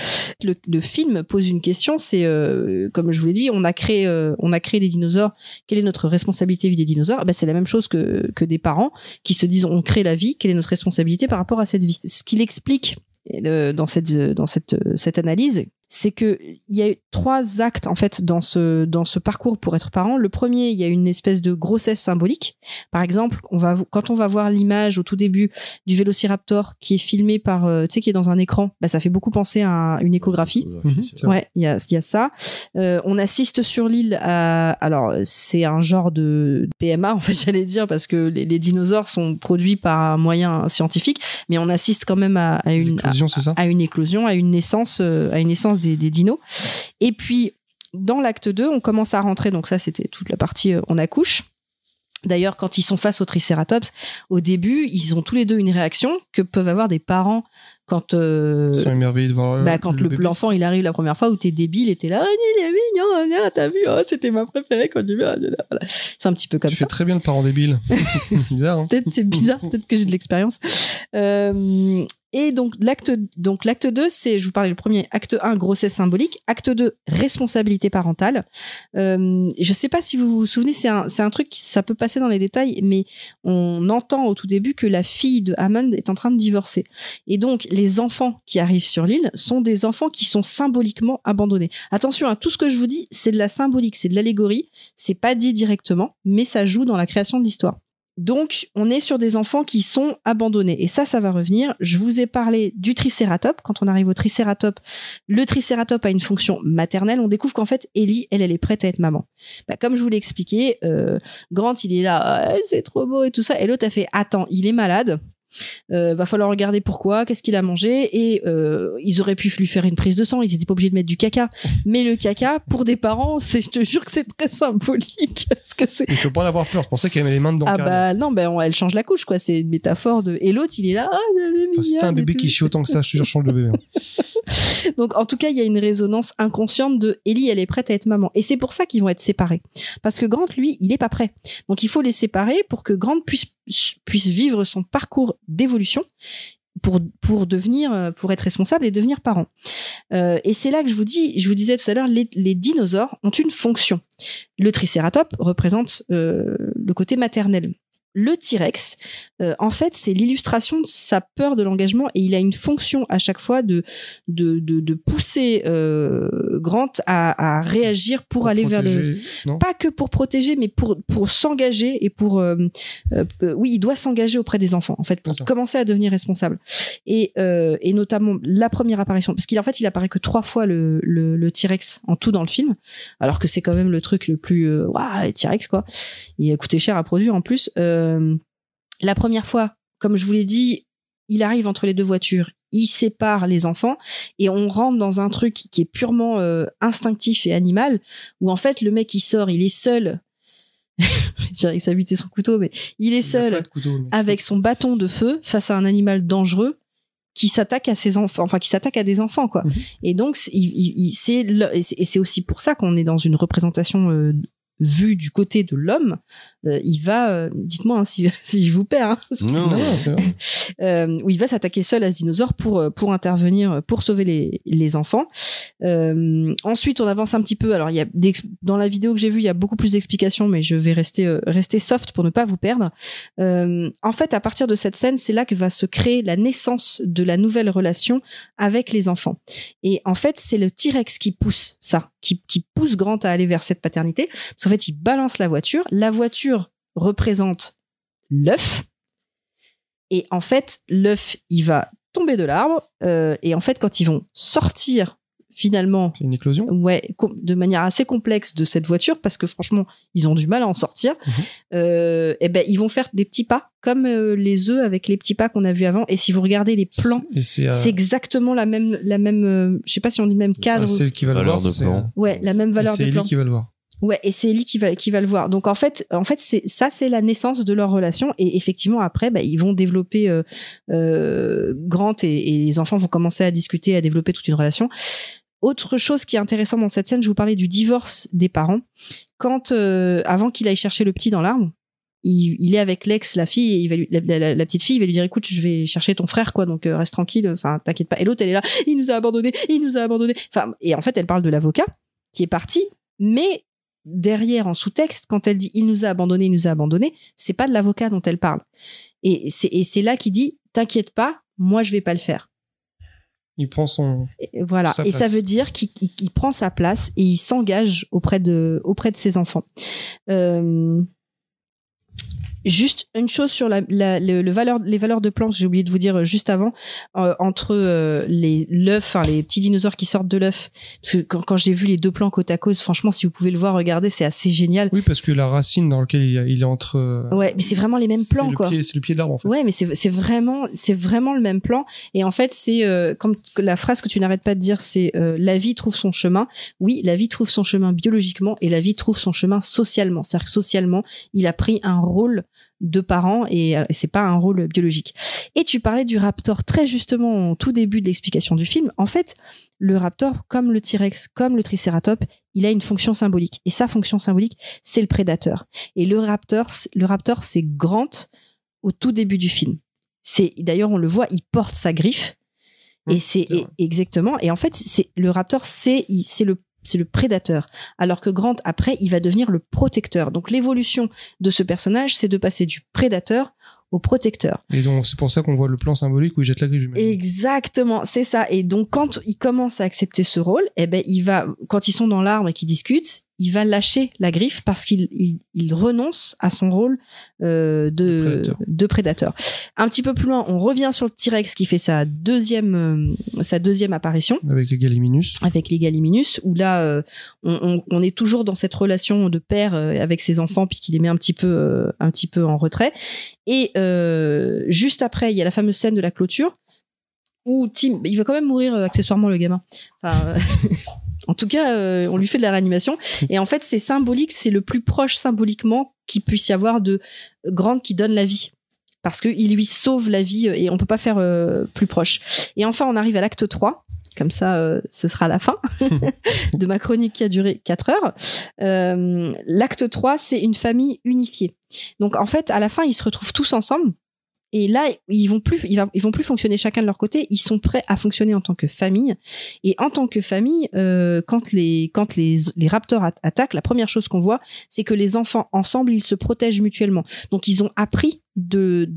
Le, film pose une question, c'est euh, comme je vous l'ai dit, on a créé, euh, on a créé des dinosaures. Quelle est notre responsabilité vis des dinosaures? Ben, c'est la même chose que des parents qui se disent on crée la vie. Quelle est notre responsabilité par rapport à cette vie? Ce qu'il explique euh, dans cette cette analyse, c'est que il y a eu trois actes en fait dans ce dans ce parcours pour être parent. Le premier, il y a une espèce de grossesse symbolique. Par exemple, on va quand on va voir l'image au tout début du Vélociraptor qui est filmé par euh, tu sais qui est dans un écran, bah ça fait beaucoup penser à une échographie. vrai. Ouais, il y a, il y a ça. Euh, on assiste sur l'île à. Alors, c'est un genre de PMA, en fait, j'allais dire, parce que les, les dinosaures sont produits par un moyen scientifique, mais on assiste quand même à, à une. À- ça? à une éclosion, à une naissance, euh, à une naissance des, des dinos. Et puis, dans l'acte 2, on commence à rentrer, donc ça, c'était toute la partie euh, on accouche. D'ailleurs, quand ils sont face au Triceratops, au début, ils ont tous les deux une réaction que peuvent avoir des parents quand euh, Ils sont émerveillés de voir. euh, bah, quand le- l'enfant il arrive la première fois où t'es débile et t'es là, oh, il est mignon, oh, t'as vu, oh, c'était ma préférée quand ah, Voilà. C'est un petit peu comme Tu ça. fais très bien le parent débile. Bizarre. Hein Peut-être c'est bizarre, peut-être que j'ai de l'expérience. Euh, et donc l'acte donc l'acte 2, c'est je vous parlais le premier acte 1 grossesse symbolique, acte 2 responsabilité parentale. Euh, je sais pas si vous vous souvenez, c'est un c'est un truc qui ça peut passer dans les détails mais on entend au tout début que la fille de Hammond est en train de divorcer. Et donc les enfants qui arrivent sur l'île sont des enfants qui sont symboliquement abandonnés. Attention à tout ce que je vous dis, c'est de la symbolique, c'est de l'allégorie, c'est pas dit directement, mais ça joue dans la création de l'histoire. Donc, on est sur des enfants qui sont abandonnés. Et ça, ça va revenir. Je vous ai parlé du tricératops. Quand on arrive au tricératops, le tricératops a une fonction maternelle. On découvre qu'en fait, Ellie, elle, elle est prête à être maman. Bah, comme je vous l'ai expliqué, euh, Grant, il est là, Ah, c'est trop beau et tout ça. Et l'autre a fait, attends, il est malade. Euh, va falloir regarder pourquoi, qu'est-ce qu'il a mangé et euh, ils auraient pu lui faire une prise de sang, ils étaient pas obligés de mettre du caca. Mais le caca pour des parents, c'est je te jure que c'est très symbolique parce que c'est Il faut pas en avoir peur. Je pensais qu'elle met les mains dedans. ah bah non, ben elle change la couche quoi. C'est une métaphore de. Et l'autre, il est là. Ah, elle est Enfin, si t'as un bébé qui chie autant que ça, je te jure, change de bébé. hein. Donc en tout cas, il y a une résonance inconsciente de Ellie, elle est prête à être maman. Et c'est pour ça qu'ils vont être séparés. Parce que Grant, lui, il est pas prêt. Donc il faut les séparer pour que Grant puisse puisse vivre son parcours d'évolution pour pour devenir euh, pour être responsable et devenir parent. Euh, et c'est là que je vous dis, je vous disais tout à l'heure, les, dinosaures ont une fonction. Le tricératops représente euh, le côté maternel. Le T-Rex, euh, en fait, c'est l'illustration de sa peur de l'engagement et il a une fonction à chaque fois de de, de, de pousser euh, Grant à, à réagir pour, aller vers le non? pas que pour protéger, mais pour pour s'engager et pour euh, euh, oui, il doit s'engager auprès des enfants en fait pour commencer à devenir responsable. Et euh, et notamment la première apparition parce qu'il en fait il apparaît que trois fois le le, le T-Rex en tout dans le film alors que c'est quand même le truc le plus euh, waouh T-Rex quoi. Il a coûté cher à produire en plus Euh, la première fois comme je vous l'ai dit il arrive entre les deux voitures il sépare les enfants et on rentre dans un truc qui est purement euh, instinctif et animal où en fait le mec il sort il est seul je dirais que ça butait son couteau mais il est Il seul couteau, mais- avec son bâton de feu face à un animal dangereux qui s'attaque à ses enfants, enfin qui s'attaque à des enfants quoi. Mhm. Et donc c'est- il, il- il- c'est le- et c'est et c'est aussi pour ça qu'on est dans une représentation euh, vue du côté de l'homme. Euh, il va, euh, dites-moi hein, si, si je vous perds, hein, Non, Non, non, c'est vrai. euh, où il va s'attaquer seul à ce dinosaure pour pour intervenir pour sauver les les enfants. Euh, ensuite, on avance un petit peu. Alors, il y a des, dans la vidéo que j'ai vue, il y a beaucoup plus d'explications, mais je vais rester euh, rester soft pour ne pas vous perdre. Euh, en fait, à partir de cette scène, c'est là que va se créer la naissance de la nouvelle relation avec les enfants. Et en fait, c'est le T-Rex qui pousse ça, qui, pousse Grant à aller vers cette paternité. Parce qu'en fait, il balance la voiture. La voiture représente l'œuf. Et en fait, l'œuf, il va tomber de l'arbre. euh, et en fait, quand ils vont sortir finalement C'est une éclosion. ouais, de manière assez complexe de cette voiture parce que franchement, ils ont du mal à en sortir. Mhm. Euh, et ben, ils vont faire des petits pas comme euh, les œufs avec les petits pas qu'on a vus avant. Et si vous regardez les plans, Et c'est. euh, c'est exactement la même, la même, euh, je sais pas si on dit même cadre. ah, celle qui va le voir. c'est- ouais, la même valeur C'est de Ellie plan. qui va le voir. Ouais, et c'est Ellie qui va qui va le voir. Donc en fait, en fait, c'est ça, c'est la naissance de leur relation. Et effectivement, après, bah, ils vont développer euh, euh, Grant et, et les enfants vont commencer à discuter, à développer toute une relation. Autre chose qui est intéressante dans cette scène, je vous parlais du divorce des parents. Quand euh, avant qu'il aille chercher le petit dans l'arbre, il, est avec l'ex, la fille, il va lui- la, petite fille, il va lui dire écoute, je vais chercher ton frère, quoi, donc euh, reste tranquille, enfin t'inquiète pas. Et l'autre, elle est là, il nous a abandonnés, il nous a abandonnés. Enfin, et en fait, elle parle de l'avocat qui est parti, mais derrière en sous-texte, quand elle dit il nous a abandonnés, il nous a abandonnés, c'est pas de l'avocat dont elle parle. Et c'est là qu'il dit t'inquiète pas, moi je vais pas le faire. Il prend son. Voilà. Sa Et ça veut dire qu'il il- il prend sa place et il s'engage auprès de, auprès de ses enfants. Euh, Juste une chose sur la, la- le, le valeur, les valeurs de plantes, j'ai oublié de vous dire euh, juste avant, euh, entre euh, les l'œuf, enfin les petits dinosaures qui sortent de l'œuf, parce que quand, quand j'ai vu les deux plans côte à côte, franchement, si vous pouvez le voir, regardez, c'est assez génial. Oui, parce que la racine dans laquelle il, il est entre. euh, Ouais, mais c'est vraiment les mêmes plans, le quoi. C'est le pied de l'arbre en fait. Ouais, mais c'est c'est vraiment c'est vraiment le même plan et en fait c'est euh, comme la phrase que tu n'arrêtes pas de dire c'est euh, la vie trouve son chemin. Oui, la vie trouve son chemin biologiquement et la vie trouve son chemin socialement. C'est-à-dire que socialement, il a pris un rôle de parent et, euh, et c'est pas un rôle biologique. Et tu parlais du raptor très justement au tout début de l'explication du film. En fait, le raptor comme le T-Rex, comme le Triceratops, il a une fonction symbolique et sa fonction symbolique, c'est le prédateur. Et le raptor, le raptor c'est Grant au tout début du film. C'est d'ailleurs on le voit, il porte sa griffe et Mmh, c'est exactement et en fait c'est le raptor c'est c'est le c'est le prédateur alors que Grant après il va devenir le protecteur. Donc l'évolution de ce personnage c'est de passer du prédateur au protecteur. Et donc c'est pour ça qu'on voit le plan symbolique où il jette la griffe. Exactement, c'est ça. Et donc quand il commence à accepter ce rôle, eh ben il va quand ils sont dans l'arbre et qu'ils discutent, il va lâcher la griffe parce qu'il il, il renonce à son rôle euh, de prédateur. de prédateur. Un petit peu plus loin, on revient sur le T-Rex qui fait sa deuxième euh, sa deuxième apparition Avec les Gallimimus. avec les Gallimimus, où là, euh, on, on- on est toujours dans cette relation de père euh, avec ses enfants, puis qu'il les met un petit peu, un petit peu en retrait. Et euh, juste après, il y a la fameuse scène de la clôture, où Tim, il va quand même mourir euh, accessoirement le gamin. Enfin, euh, en tout cas, euh, on lui fait de la réanimation. Et en fait, c'est symbolique, c'est le plus proche symboliquement qu'il puisse y avoir de Grant qui donne la vie. Parce qu'il lui sauve la vie euh, et on peut pas faire euh, plus proche. Et enfin, on arrive à l'acte 3. Comme ça, euh, ce sera la fin de ma chronique qui a duré 4 heures. L'acte 3, c'est une famille unifiée. Donc en fait, à la fin, ils se retrouvent tous ensemble. Et là, ils vont plus, ils, vont plus fonctionner chacun de leur côté. Ils sont prêts à fonctionner en tant que famille. Et en tant que famille, euh, quand les quand les les raptors at- attaquent, la première chose qu'on voit, c'est que les enfants ensemble, ils se protègent mutuellement. Donc ils ont appris de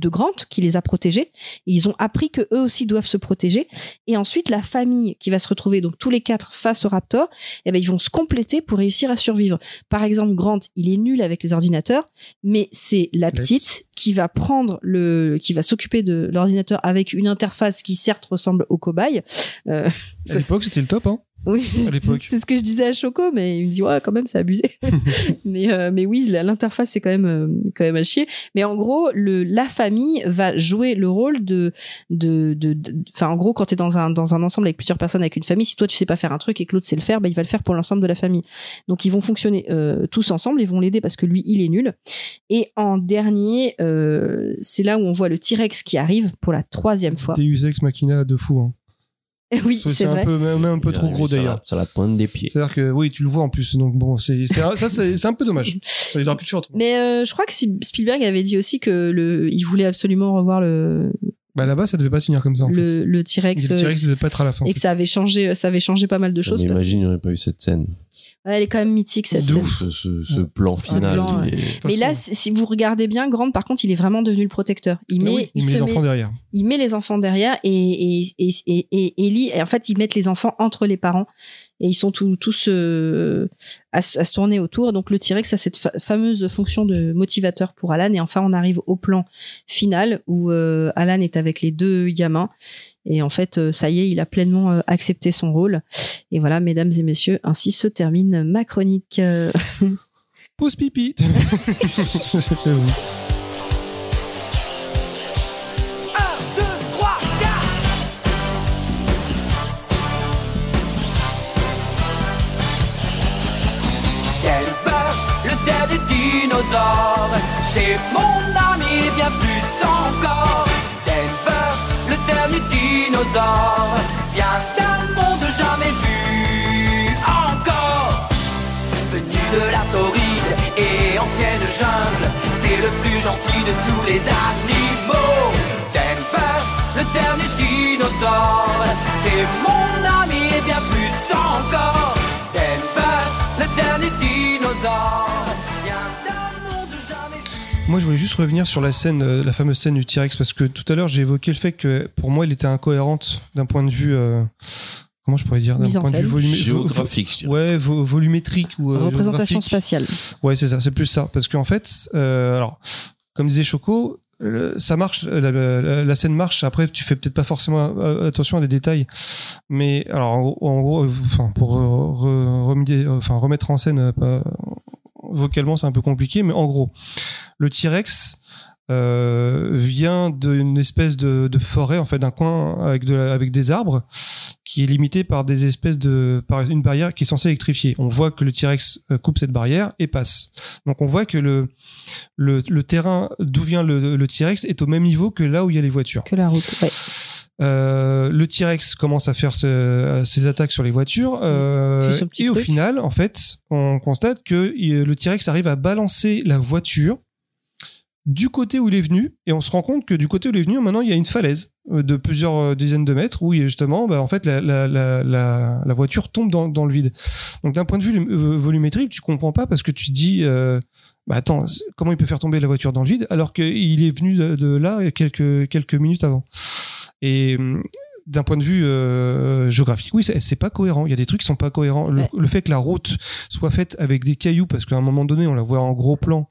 de Grant qui les a protégés. Et ils ont appris que eux aussi doivent se protéger. Et ensuite, la famille qui va se retrouver, donc tous les quatre face au Raptor, eh ben, ils vont se compléter pour réussir à survivre. Par exemple, Grant, il est nul avec les ordinateurs, mais c'est la petite qui va prendre le, qui va s'occuper de l'ordinateur avec une interface qui certes ressemble au cobaye. Euh, À l'époque, c'était le top, hein. Oui, c'est ce que je disais à Choco, mais il me dit ouais quand même c'est abusé. mais euh, mais oui, l'interface c'est quand même euh, quand même à chier. Mais en gros, le la famille va jouer le rôle de de de enfin en gros quand t'es dans un dans un ensemble avec plusieurs personnes avec une famille, si toi tu sais pas faire un truc et que l'autre sait le faire, bah il va le faire pour l'ensemble de la famille. Donc ils vont fonctionner euh, tous ensemble, ils vont l'aider parce que lui il est nul. Et en dernier, c'est là où on voit le T-Rex qui arrive pour la troisième fois. Deus Ex Machina de fou. Hein. Oui, C'est c'est un vrai. peu, même un peu trop gros d'ailleurs. Ça la pointe des pieds. C'est-à-dire que oui, tu le vois en plus. Donc bon, c'est ça, c'est c'est un peu dommage. Ça lui pu le faire autrement. Mais euh, je crois que si- Spielberg avait dit aussi que le, il voulait absolument revoir le Bah là-bas, ça devait pas se finir comme ça en fait. le, le T-Rex Le euh, T-Rex devait pas être à la fin. et que ça avait changé, ça avait changé pas mal de choses. On parce- imagine, il n'y aurait pas eu cette scène. Elle est quand même mythique cette scène. ouf, ce, ce- ce plan final. plan, il ouais. est- Mais là, si vous regardez bien, Grant, par contre, il est vraiment devenu le protecteur. Il Ah met, oui, il met se les enfants derrière. Il met les enfants derrière et et et et, et Ellie, et en fait, ils mettent les enfants entre les parents et ils sont tous tous euh, à, se- à se tourner autour. Donc le T-Rex a cette fa- fameuse fonction de motivateur pour Alan. Et enfin, on arrive au plan final où euh, Alan est avec les deux gamins. Et en fait, euh, ça y est, il a pleinement euh, accepté son rôle. Et voilà, mesdames et messieurs, ainsi se termine ma chronique. Pause pipi. J'avoue. 1, 2, 3, 4 Denver, le dernier dinosaure, c'est mon dinosaure, vient d'un monde jamais vu encore. Venu de la torride et ancienne jungle, c'est le plus gentil de tous les animaux. Denver, le dernier dinosaure, c'est mon Moi, je voulais juste revenir sur la scène, euh, la fameuse scène du T-Rex, parce que tout à l'heure, j'ai évoqué le fait que pour moi, il était incohérente d'un point de vue. euh, comment je pourrais dire D'un point de vue volumé- Géographique. Ouais, vo- volumétrique ou euh, représentation spatiale. Ouais, c'est ça, c'est plus ça. Parce qu'en fait, euh, alors, comme disait Choco, euh, ça marche, la, la- la scène marche. Après, tu fais peut-être pas forcément attention à des détails, mais alors en gros, en gros, enfin pour re- remédier- enfin remettre en scène, euh, vocalement, c'est un peu compliqué, mais en gros, le T-Rex euh, vient d'une espèce de, forêt, en fait, d'un coin avec, des arbres, qui est limité par des espèces de une barrière qui est censée électrifier. On voit que le T-Rex euh, coupe cette barrière et passe. Donc on voit que le terrain d'où vient le, T-Rex est au même niveau que là où il y a les voitures. Que la route. Euh, le T-Rex commence à faire ce- ses attaques sur les voitures euh, son petit et au final, en fait, on constate que il- le T-Rex arrive à balancer la voiture du côté où il est venu et on se rend compte que du côté où il est venu, maintenant il y a une falaise euh, de plusieurs euh, dizaines de mètres où justement, bah, en fait, la, la, la, la, la voiture tombe dans, dans le vide. Donc d'un point de vue euh, volumétrique, tu comprends pas parce que tu te dis. euh, bah attends, comment il peut faire tomber la voiture dans le vide alors qu'il est venu de, de là quelques, quelques minutes avant Et hum, d'un point de vue euh, géographique, oui, c'est pas cohérent. Il y a des trucs qui sont pas cohérents. Le, Ouais. le fait que la route soit faite avec des cailloux, parce qu'à un moment donné, on la voit en gros plan,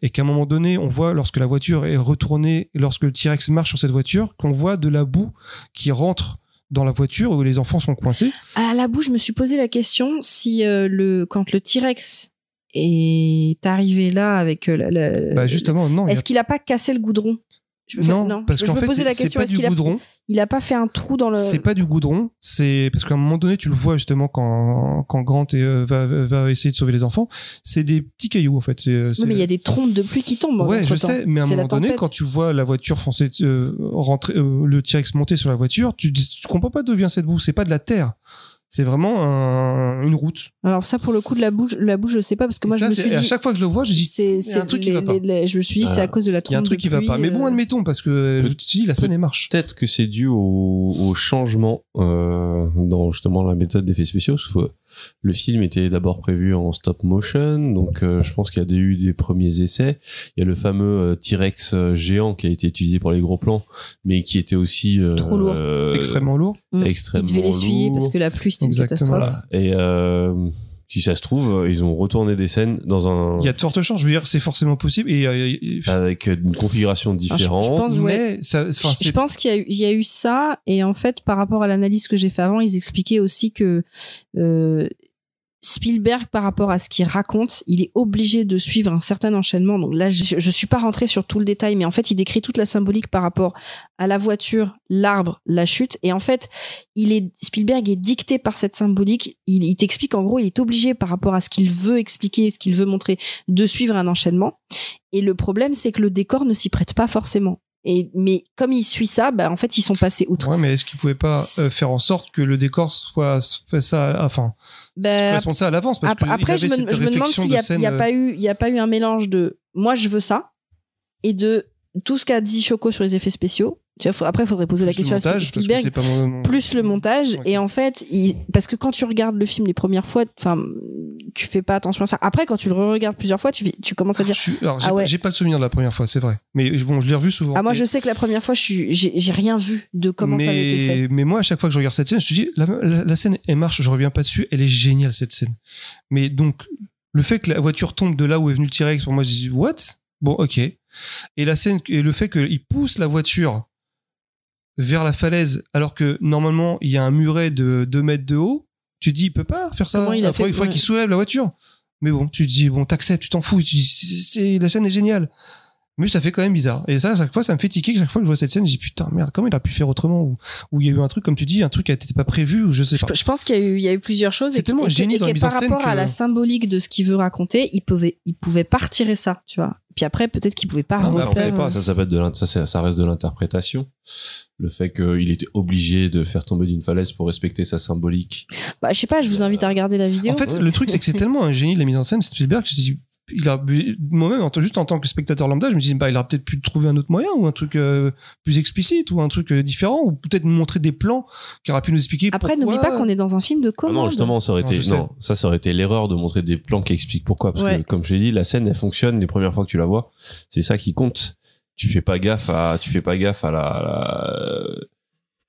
et qu'à un moment donné, on voit lorsque la voiture est retournée, et lorsque le T-Rex marche sur cette voiture, qu'on voit de la boue qui rentre dans la voiture où les enfants sont coincés. À la bouche, je me suis posé la question si euh, le quand le T-Rex est arrivé là avec euh, la, la- bah justement, non. a- est-ce qu'il a pas cassé le goudron? Je me fais- Non, parce qu'en fait, c'est- pas du a goudron. il a pas fait un trou dans le C'est pas du goudron, c'est parce qu'à un moment donné, tu le vois justement quand, quand Grant est, euh, va, va essayer de sauver les enfants, c'est des petits cailloux en fait. C'est- Oui, mais il y a des trompes de pluie qui tombent Ouais, je sais, mais à un moment donné, quand tu vois la voiture foncer, euh, rentrer, euh, le T-Rex monter sur la voiture, tu, tu comprends pas d'où vient cette boue. C'est pas de la terre. C'est vraiment un- une route. Alors ça pour le coup de la bouche, la bouche je sais pas parce que moi je me c'est- suis et à dit chaque fois que je le vois, je dis c'est un c'est truc qui va pas. les- les- je me suis dit c'est à cause de la Il y a un trompe truc qui va pas. Mais bon, euh, admettons, parce que je te dis, la scène, elle marche. Peut-être que c'est dû au, au changement euh, dans justement la méthode d'effets spéciaux. Le film était d'abord prévu en stop motion, donc euh, je pense qu'il y a des- eu des premiers essais. Il y a le fameux euh, T-Rex euh, géant qui a été utilisé pour les gros plans, mais qui était aussi euh, Trop lourd. euh, Extrêmement lourd. Mm. extrêmement Il devait l'essuyer lourd. parce que la pluie c'était une catastrophe. Voilà. Et euh, si ça se trouve, euh, ils ont retourné des scènes dans un Il y a de fortes chances. Je veux dire, c'est forcément possible. Et, euh, et- avec une configuration je- je différente. pense- ouais. mais ça, enfin, Je- je pense qu'il y, a eu- il y a eu ça et en fait par rapport à l'analyse que j'ai fait avant ils expliquaient aussi que euh, Spielberg par rapport à ce qu'il raconte il est obligé de suivre un certain enchaînement. Donc là je, je suis pas rentré sur tout le détail mais en fait il décrit toute la symbolique par rapport à la voiture l'arbre la chute. Et en fait il est Spielberg est dicté par cette symbolique. Il, il t'explique en gros il est obligé par rapport à ce qu'il veut expliquer ce qu'il veut montrer de suivre un enchaînement. Et le problème c'est que le décor ne s'y prête pas forcément et mais comme il suit ça bah en fait ils sont passés outre Ouais, mais est-ce qu'ils pouvaient pas euh, faire en sorte que le décor soit fait ça, à- enfin, corresponde ça à l'avance parce après, je me, je me demande s'il n'y a, scène, a euh, pas eu, il y a pas eu un mélange de moi je veux ça et de tout ce qu'a dit Choco sur les effets spéciaux. Tu vois, faut- après, il faudrait poser la plus le question à montage, parce que Spielberg. mon- plus le montage et en fait il- parce que quand tu regardes le film les premières fois enfin tu fais pas attention à ça après quand tu le regardes plusieurs fois tu, tu commences à dire Alors, j'ai ah pas- ouais j'ai pas le souvenir de la première fois, c'est vrai. Mais bon, je l'ai revu souvent. ah moi je sais que la première fois je suis j'ai rien vu de comment ça avait été fait mais, mais moi, à chaque fois que je regarde cette scène, je me dis, la, la- la scène, elle marche, je reviens pas dessus, elle est géniale, cette scène. Mais donc, le fait que la voiture tombe de là où est venu le T-Rex, pour moi, je dis, what? Bon, ok. Et la scène, et le fait qu'il pousse la voiture vers la falaise, alors que normalement, il y a un muret de 2 mètres de haut, tu te dis, il peut pas faire ça. Comment il a fait- faudrait ouais. qu'il soulève la voiture. Mais bon, tu te dis, bon, t'acceptes, tu t'en fous, tu dis, c'est- la scène est géniale. Mais ça fait quand même bizarre. Et ça, à chaque fois, ça me fait tiquer. Chaque fois que je vois cette scène, je dis putain, merde, comment il a pu faire autrement? Ou ou il y a eu un truc, comme tu dis, un truc qui n'était pas prévu, ou je sais pas. je pense qu'il y a eu il y a eu plusieurs choses C'est tellement et dans la que mise par en scène rapport à la symbolique de ce qu'il veut raconter il pouvait il pouvait pas retirer ça tu vois puis après peut-être qu'il pouvait pas Ah, refaire pas, euh, ça, ça, peut être de ça, ça reste de l'interprétation. Le fait qu'il était obligé de faire tomber d'une falaise pour respecter sa symbolique. bah je sais pas je vous invite à regarder la vidéo En fait, le truc, c'est que c'est tellement un génie de la mise en scène, Spielberg, que je me dis, il a, moi-même, juste en tant que spectateur lambda, je me dis, bah, il aurait peut-être pu trouver un autre moyen, ou un truc euh, plus explicite, ou un truc euh, différent, ou peut-être montrer des plans qui auraient pu nous expliquer. après pourquoi- n'oublie pas qu'on est dans un film de Ah commande non, justement, ça aurait Non, été, non, ça, ça aurait été l'erreur de montrer des plans qui expliquent pourquoi. Parce Ouais. que, comme je l'ai dit, la scène, elle fonctionne les premières fois que tu la vois. C'est ça qui compte. Tu fais pas gaffe à, tu fais pas gaffe à la, à la-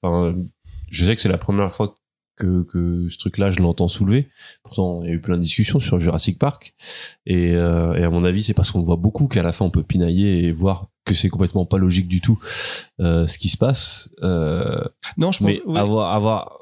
enfin, je sais que c'est la première fois que, que ce truc-là, je l'entends soulever. Pourtant, il y a eu plein de discussions sur Jurassic Park. Et, euh, et à mon avis, c'est parce qu'on voit beaucoup qu'à la fin, on peut pinailler et voir que c'est complètement pas logique du tout, euh, ce qui se passe. Euh, Non, je pense. mais avoir, avoir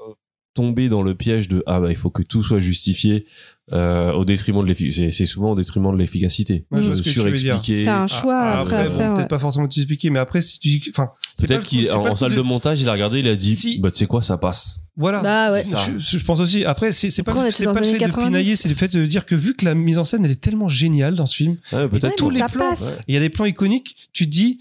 tombé dans le piège de ah bah il faut que tout soit justifié euh, au détriment de l'efficacité. C'est souvent au détriment de l'efficacité. Ouais, je De surexpliquer. T'as un choix Ah, après à bon, faire peut-être ouais. pas forcément t'expliquer, mais après, si tu dis, que- enfin, c'est Peut-être c'est salle de... montage, il a regardé, il a dit Si. bah tu sais quoi, ça passe. Voilà. Bah ouais. Je, je pense aussi. Après, c'est pas, le- pas fait de 90. pinailler, c'est le fait de dire que vu que la mise en scène, elle est tellement géniale dans ce film, Ouais, Ouais, tous mais les plans, il y a des plans iconiques, tu te dis,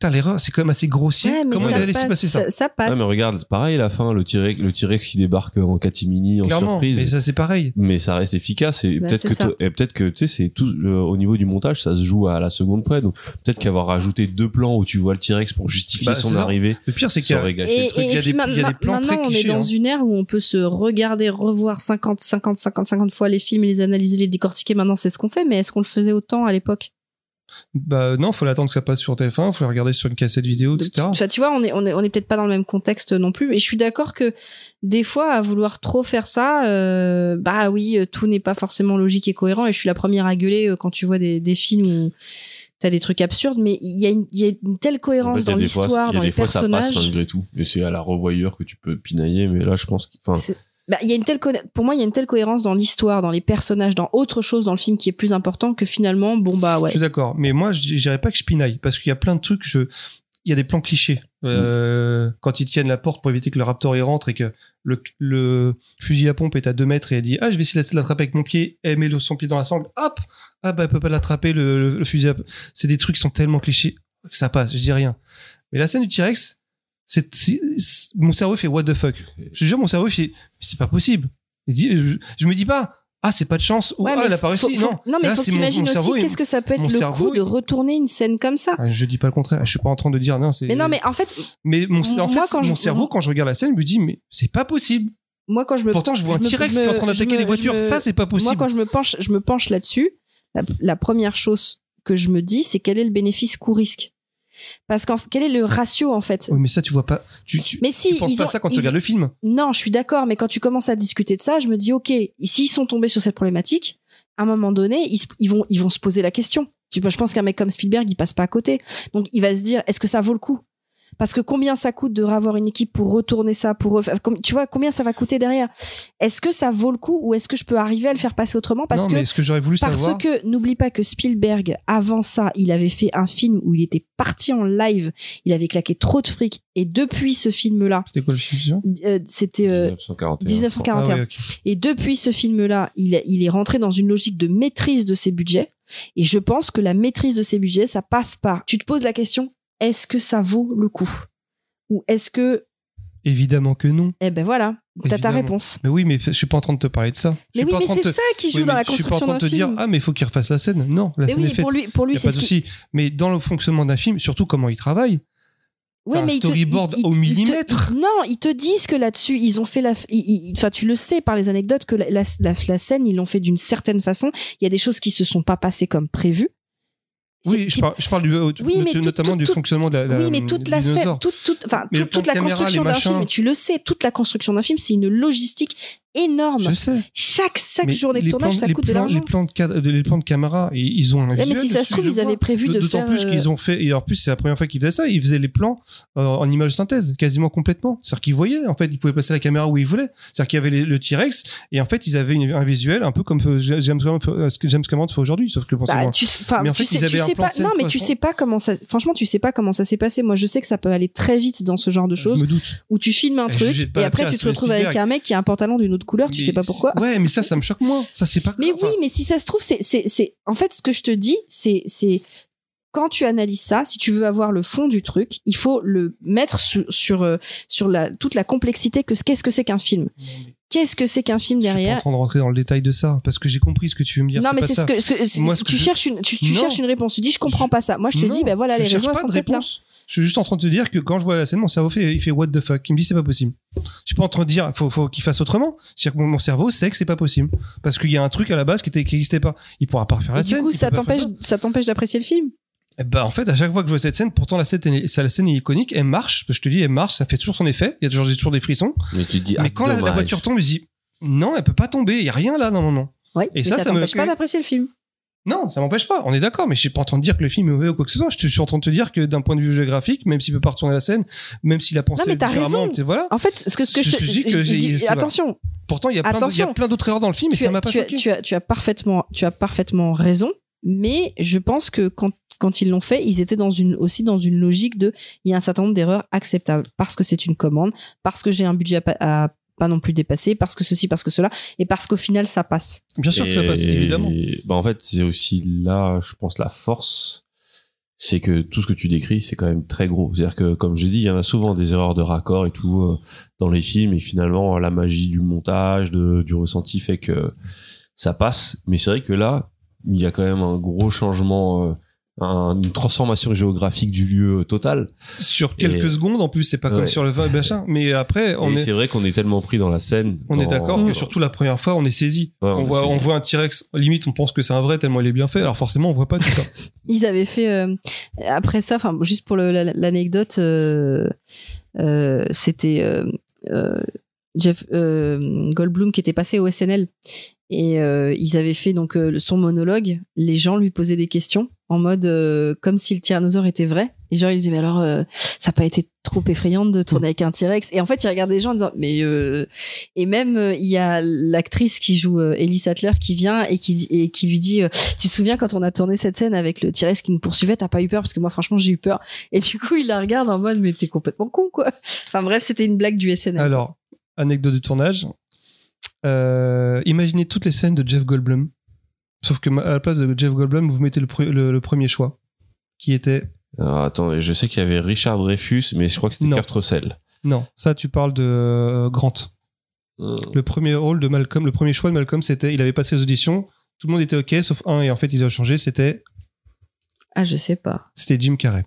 putain, l'erreur, c'est quand même assez grossier. Ouais, mais Comment il ça a laissé passe, passer ça ça, ça passe Ouais, mais regarde, pareil la fin, le T-Rex, le T-Rex qui débarque en catimini en Clairement. surprise. Mais ça, c'est pareil. mais ça reste efficace et Bah, peut-être que et peut-être que tu sais c'est tout le- au niveau du montage ça se joue à la seconde près donc peut-être qu'avoir rajouté deux plans où tu vois le T-Rex pour justifier Bah, son arrivée Le pire, c'est qu'il y a, et, le truc Il y a et des- y a des maintenant, plans très maintenant, on est dans hein. une ère où on peut se regarder, revoir 50, 50, 50, 50 fois les films et les analyser, les décortiquer. Maintenant, c'est ce qu'on fait, mais est-ce qu'on le faisait autant à l'époque? Bah non, faut l'attendre que ça passe sur TF1, faut le regarder sur une cassette vidéo, etc. Enfin, tu vois, on est, on est, on est peut-être pas dans le même contexte non plus. Et je suis d'accord que des fois, à vouloir trop faire ça, euh, bah oui, euh, tout n'est pas forcément logique et cohérent. Et je suis la première à gueuler euh, quand tu vois des, des films où t'as des trucs absurdes, mais il y, a une- il y a une telle En fait, cohérence a dans l'histoire, il y a dans des les fois, ça personnages. passe malgré tout et c'est à la revoyeur que tu peux pinailler mais là je pense C'est- Bah, il y a une telle pour moi, il y a une telle cohérence dans l'histoire, dans les personnages, dans autre chose dans le film qui est plus important que finalement, bon bah ouais. Je suis d'accord, mais moi, je dirais pas que je pinaille, parce qu'il y a plein de trucs, je, il y a des plans clichés. Euh, Quand ils tiennent la porte pour éviter que le raptor y rentre et que le, le fusil à pompe est à 2 mètres et elle dit, ah, je vais essayer de l'attraper avec mon pied, elle met son pied dans la sangle, hop! Ah, bah, elle peut pas l'attraper, le, le- le fusil à pompe. C'est des trucs qui sont tellement clichés que ça passe, je dis rien. Mais la scène du T-Rex, c'est, c'est- c'est- mon cerveau fait what the fuck? Je jure, mon cerveau fait, c'est pas possible. Je, je me dis pas, ah, c'est pas de chance, ou Ouais, ah, elle a pas réussi. non, non, mais Là, faut que t'imagines aussi qu'est-ce que ça peut être le cerveau, coup de retourner une scène comme ça? Ah, je dis pas le contraire. Je suis pas en train de dire non. C'est. Mais non, mais en fait, Mais mon, en moi, fait, quand mon je- cerveau, quand je regarde la scène, me dit mais c'est pas possible. moi quand je me Pourtant, je vois un T-Rex qui est en train d'attaquer les voitures. me- Ça, c'est pas possible. Moi, quand je me penche, je me penche là-dessus. La, la première chose que je me dis, c'est quel est le bénéfice coût-risque? Parce qu'en quel est le ratio en fait? Oui, mais ça, tu vois pas. Tu, tu, Mais si, tu penses ils pas ont- ça quand tu regardes le film. Non, je suis d'accord, mais quand tu commences à discuter de ça, je me dis ok, s'ils sont tombés sur cette problématique, à un moment donné, ils, vont ils vont se poser la question. Tu vois, je pense qu'un mec comme Spielberg, il passe pas à côté. Donc il va se dire est-ce que ça vaut le coup? Parce que combien ça coûte de avoir une équipe pour retourner ça, pour refaire- tu vois combien ça va coûter derrière? Est-ce que ça vaut le coup ou est-ce que je peux arriver à le faire passer autrement? Parce non, que mais ce que j'aurais voulu parce savoir. que n'oublie pas que Spielberg, avant ça, il avait fait un film où il était parti en live, il avait claqué trop de fric, et depuis ce film-là, C'était quoi le film euh, c'était euh, 1941. 1941. Ah oui. Et depuis ce film-là, il, il est rentré dans une logique de maîtrise de ses budgets. Et je pense que la maîtrise de ses budgets, ça passe par. Tu te poses la question est-ce que ça vaut le coup? Ou est-ce que. Évidemment que non. Eh ben voilà, t'as ta réponse. Mais oui, mais je suis pas en train de te parler de ça. Je Mais suis oui, pas mais c'est te- ça qui joue Oui, dans la Je suis pas en construction train de te dire ah mais il faut qu'il refasse la scène. Non, la Mais scène oui, est faite. pour lui- pour lui, c'est pas de qui-. Mais dans le fonctionnement d'un film, surtout comment il travaille. Ouais, un mais te- storyboard au te- millimètre. non, ils te disent que là-dessus, ils ont fait la. Enfin, tu le sais par les anecdotes que la, la, la- la scène, ils l'ont fait d'une certaine façon. Il y a des choses qui se sont pas passées comme prévu. Oui, je parle, je parle du, Oui, mais tout- notamment tout- du tout- fonctionnement de la, la- oui, mais toute la scène, toute, toute, enfin, toute, toute la construction d'un film, et tu le sais, toute la construction d'un film, c'est une logistique énorme. Je sais. Chaque, chaque Mais journée de tournage, plans- ça coûte de l'argent. Les plans de, les plans de caméra, et ils ont un Ouais, mais visuel si ça se trouve, je ils avaient prévu de D'autant faire, plus euh, qu'ils ont fait, et en plus, c'est la première fois qu'ils faisaient ça, ils faisaient les plans euh, en image synthèse, quasiment complètement. C'est-à-dire qu'ils voyaient, en fait, ils pouvaient placer la caméra où ils voulaient. C'est-à-dire qu'il y avait les- le T-Rex, et en fait, ils avaient une- un visuel un peu comme euh, James Cameron, euh, ce que James Cameron fait aujourd'hui, sauf que c'est Bah, tu, sais- enfin, Mais en tu fait, sais, ils tu pas, non, mais tu sais pas comment ça, franchement, tu sais pas comment ça s'est passé. Moi, je sais que ça peut aller très vite dans ce genre de choses. me doute. Où tu filmes un je truc, et après, tu te retrouves avec un mec qui a un pantalon d'une autre couleur, tu Mais sais pas pourquoi. Ouais, mais ça, ça me choque moins. Ça, c'est pas. Mais enfin, oui, mais si ça se trouve, c'est, c'est, c'est, en fait, ce que je te dis, c'est, c'est, quand tu analyses ça, si tu veux avoir le fond du truc, il faut le mettre sur, sur, euh, sur la, toute la complexité que qu'est-ce que c'est qu'un film. Qu'est-ce que c'est qu'un film Je suis pas en derrière train de rentrer dans le détail de ça, parce que j'ai compris ce que tu veux me dire. Non, mais c'est ce que, ce que- c'est- Moi, ce que tu je- cherches une, tu, cherches une réponse. Tu dis, je comprends pas ça. Moi, je te Non, dis, ben voilà, je les raisons pas sont de là. réponse. Je suis juste en train de te dire que quand je vois la scène, mon cerveau fait, il fait what the fuck? Il me dit c'est pas possible. Je suis pas en train de dire faut, faut qu'il fasse autrement. C'est-à-dire que mon, cerveau sait que c'est pas possible parce qu'il y a un truc à la base qui était qui pas. Il pourra pas refaire la Et du scène. coup, il ça t'empêche, ça t'empêche d'apprécier le film. Ben, en fait, à chaque fois que je vois cette scène, pourtant la scène, la scène est iconique, elle marche. Je te dis, elle marche, ça fait toujours son effet. Il y a toujours, toujours des frissons. Mais tu te dis, Mais ah, quand la, voiture tombe, je dis non, elle peut pas tomber. Il y a rien là normalement. Oui, Et mais ça, ça, ça me- t'empêche pas d'apprécier le film. Non, ça m'empêche pas. On est d'accord, mais je suis pas en train de dire que le film est mauvais ou quoi que ce soit. Je je suis en train de te dire que d'un point de vue géographique, même s'il peut pas retourner la scène, même s'il a pensé Non, mais différemment, raison. voilà. En fait, ce que, ce que je, Je dis que je- je dis- attention, Pourtant, il y a plein d'autres erreurs dans le film, et tu ça as- m'a pas tu as- as, tu as parfaitement, tu as parfaitement raison, mais je pense que quand, quand ils l'ont fait, ils étaient dans une, aussi dans une logique de, il y a un certain nombre d'erreurs acceptables parce que c'est une commande, parce que j'ai un budget à, pas- à pas non plus dépasser, parce que ceci, parce que cela, et parce qu'au final, ça passe. Bien sûr que ça passe, évidemment. Bah en fait, c'est aussi là, je pense, la force, c'est que tout ce que tu décris, c'est quand même très gros. C'est-à-dire que, comme j'ai dit, il y en a souvent des erreurs de raccord et tout euh, dans les films, et finalement, la magie du montage, de, du ressenti fait que ça passe. Mais c'est vrai que là, il y a quand même un gros changement, euh, un- une transformation géographique du lieu total. Sur quelques Et- secondes, en plus, c'est pas comme sur le vin et machin. Mais après, on et est, c'est vrai qu'on est tellement pris dans la scène. on est d'accord que surtout la première fois, on est saisi. Ouais, on, voit, saisi. on voit un T-Rex, limite, on pense que c'est un vrai tellement il est bien fait. Alors forcément, on voit pas tout ça. Ils avaient fait euh, après ça, enfin juste pour l'anecdote, euh, euh, c'était euh, euh, Jeff euh, Goldblum qui était passé au SNL et euh, ils avaient fait donc euh, son monologue. Les gens lui posaient des questions en mode euh, comme si le tyrannosaure était vrai. Et genre ils disaient mais alors euh, ça n'a pas été trop effrayant de tourner avec un T-Rex? Et en fait ils regardaient les gens en disant mais euh... et même euh, il y a l'actrice qui joue Ellie Sattler qui vient et qui et qui lui dit tu te souviens quand on a tourné cette scène avec le T-Rex qui nous poursuivait t'as pas eu peur? Parce que moi franchement j'ai eu peur et du coup il la regarde en mode mais t'es complètement con quoi enfin bref c'était une blague du SNL Alors, anecdote de tournage. Euh, imaginez toutes les scènes de Jeff Goldblum. Sauf que à la place de Jeff Goldblum, vous mettez le, pre- le- le premier choix, qui était Alors, attends, je sais qu'il y avait Richard Dreyfus, mais je crois que c'était. Kurt Russell. Non, ça tu parles de euh, Grant. Euh, Le premier rôle de Malcolm, le premier choix de Malcolm, c'était, il avait passé les auditions, tout le monde était ok, sauf un, et en fait il a changé, c'était, Ah, je sais pas. c'était Jim Carrey.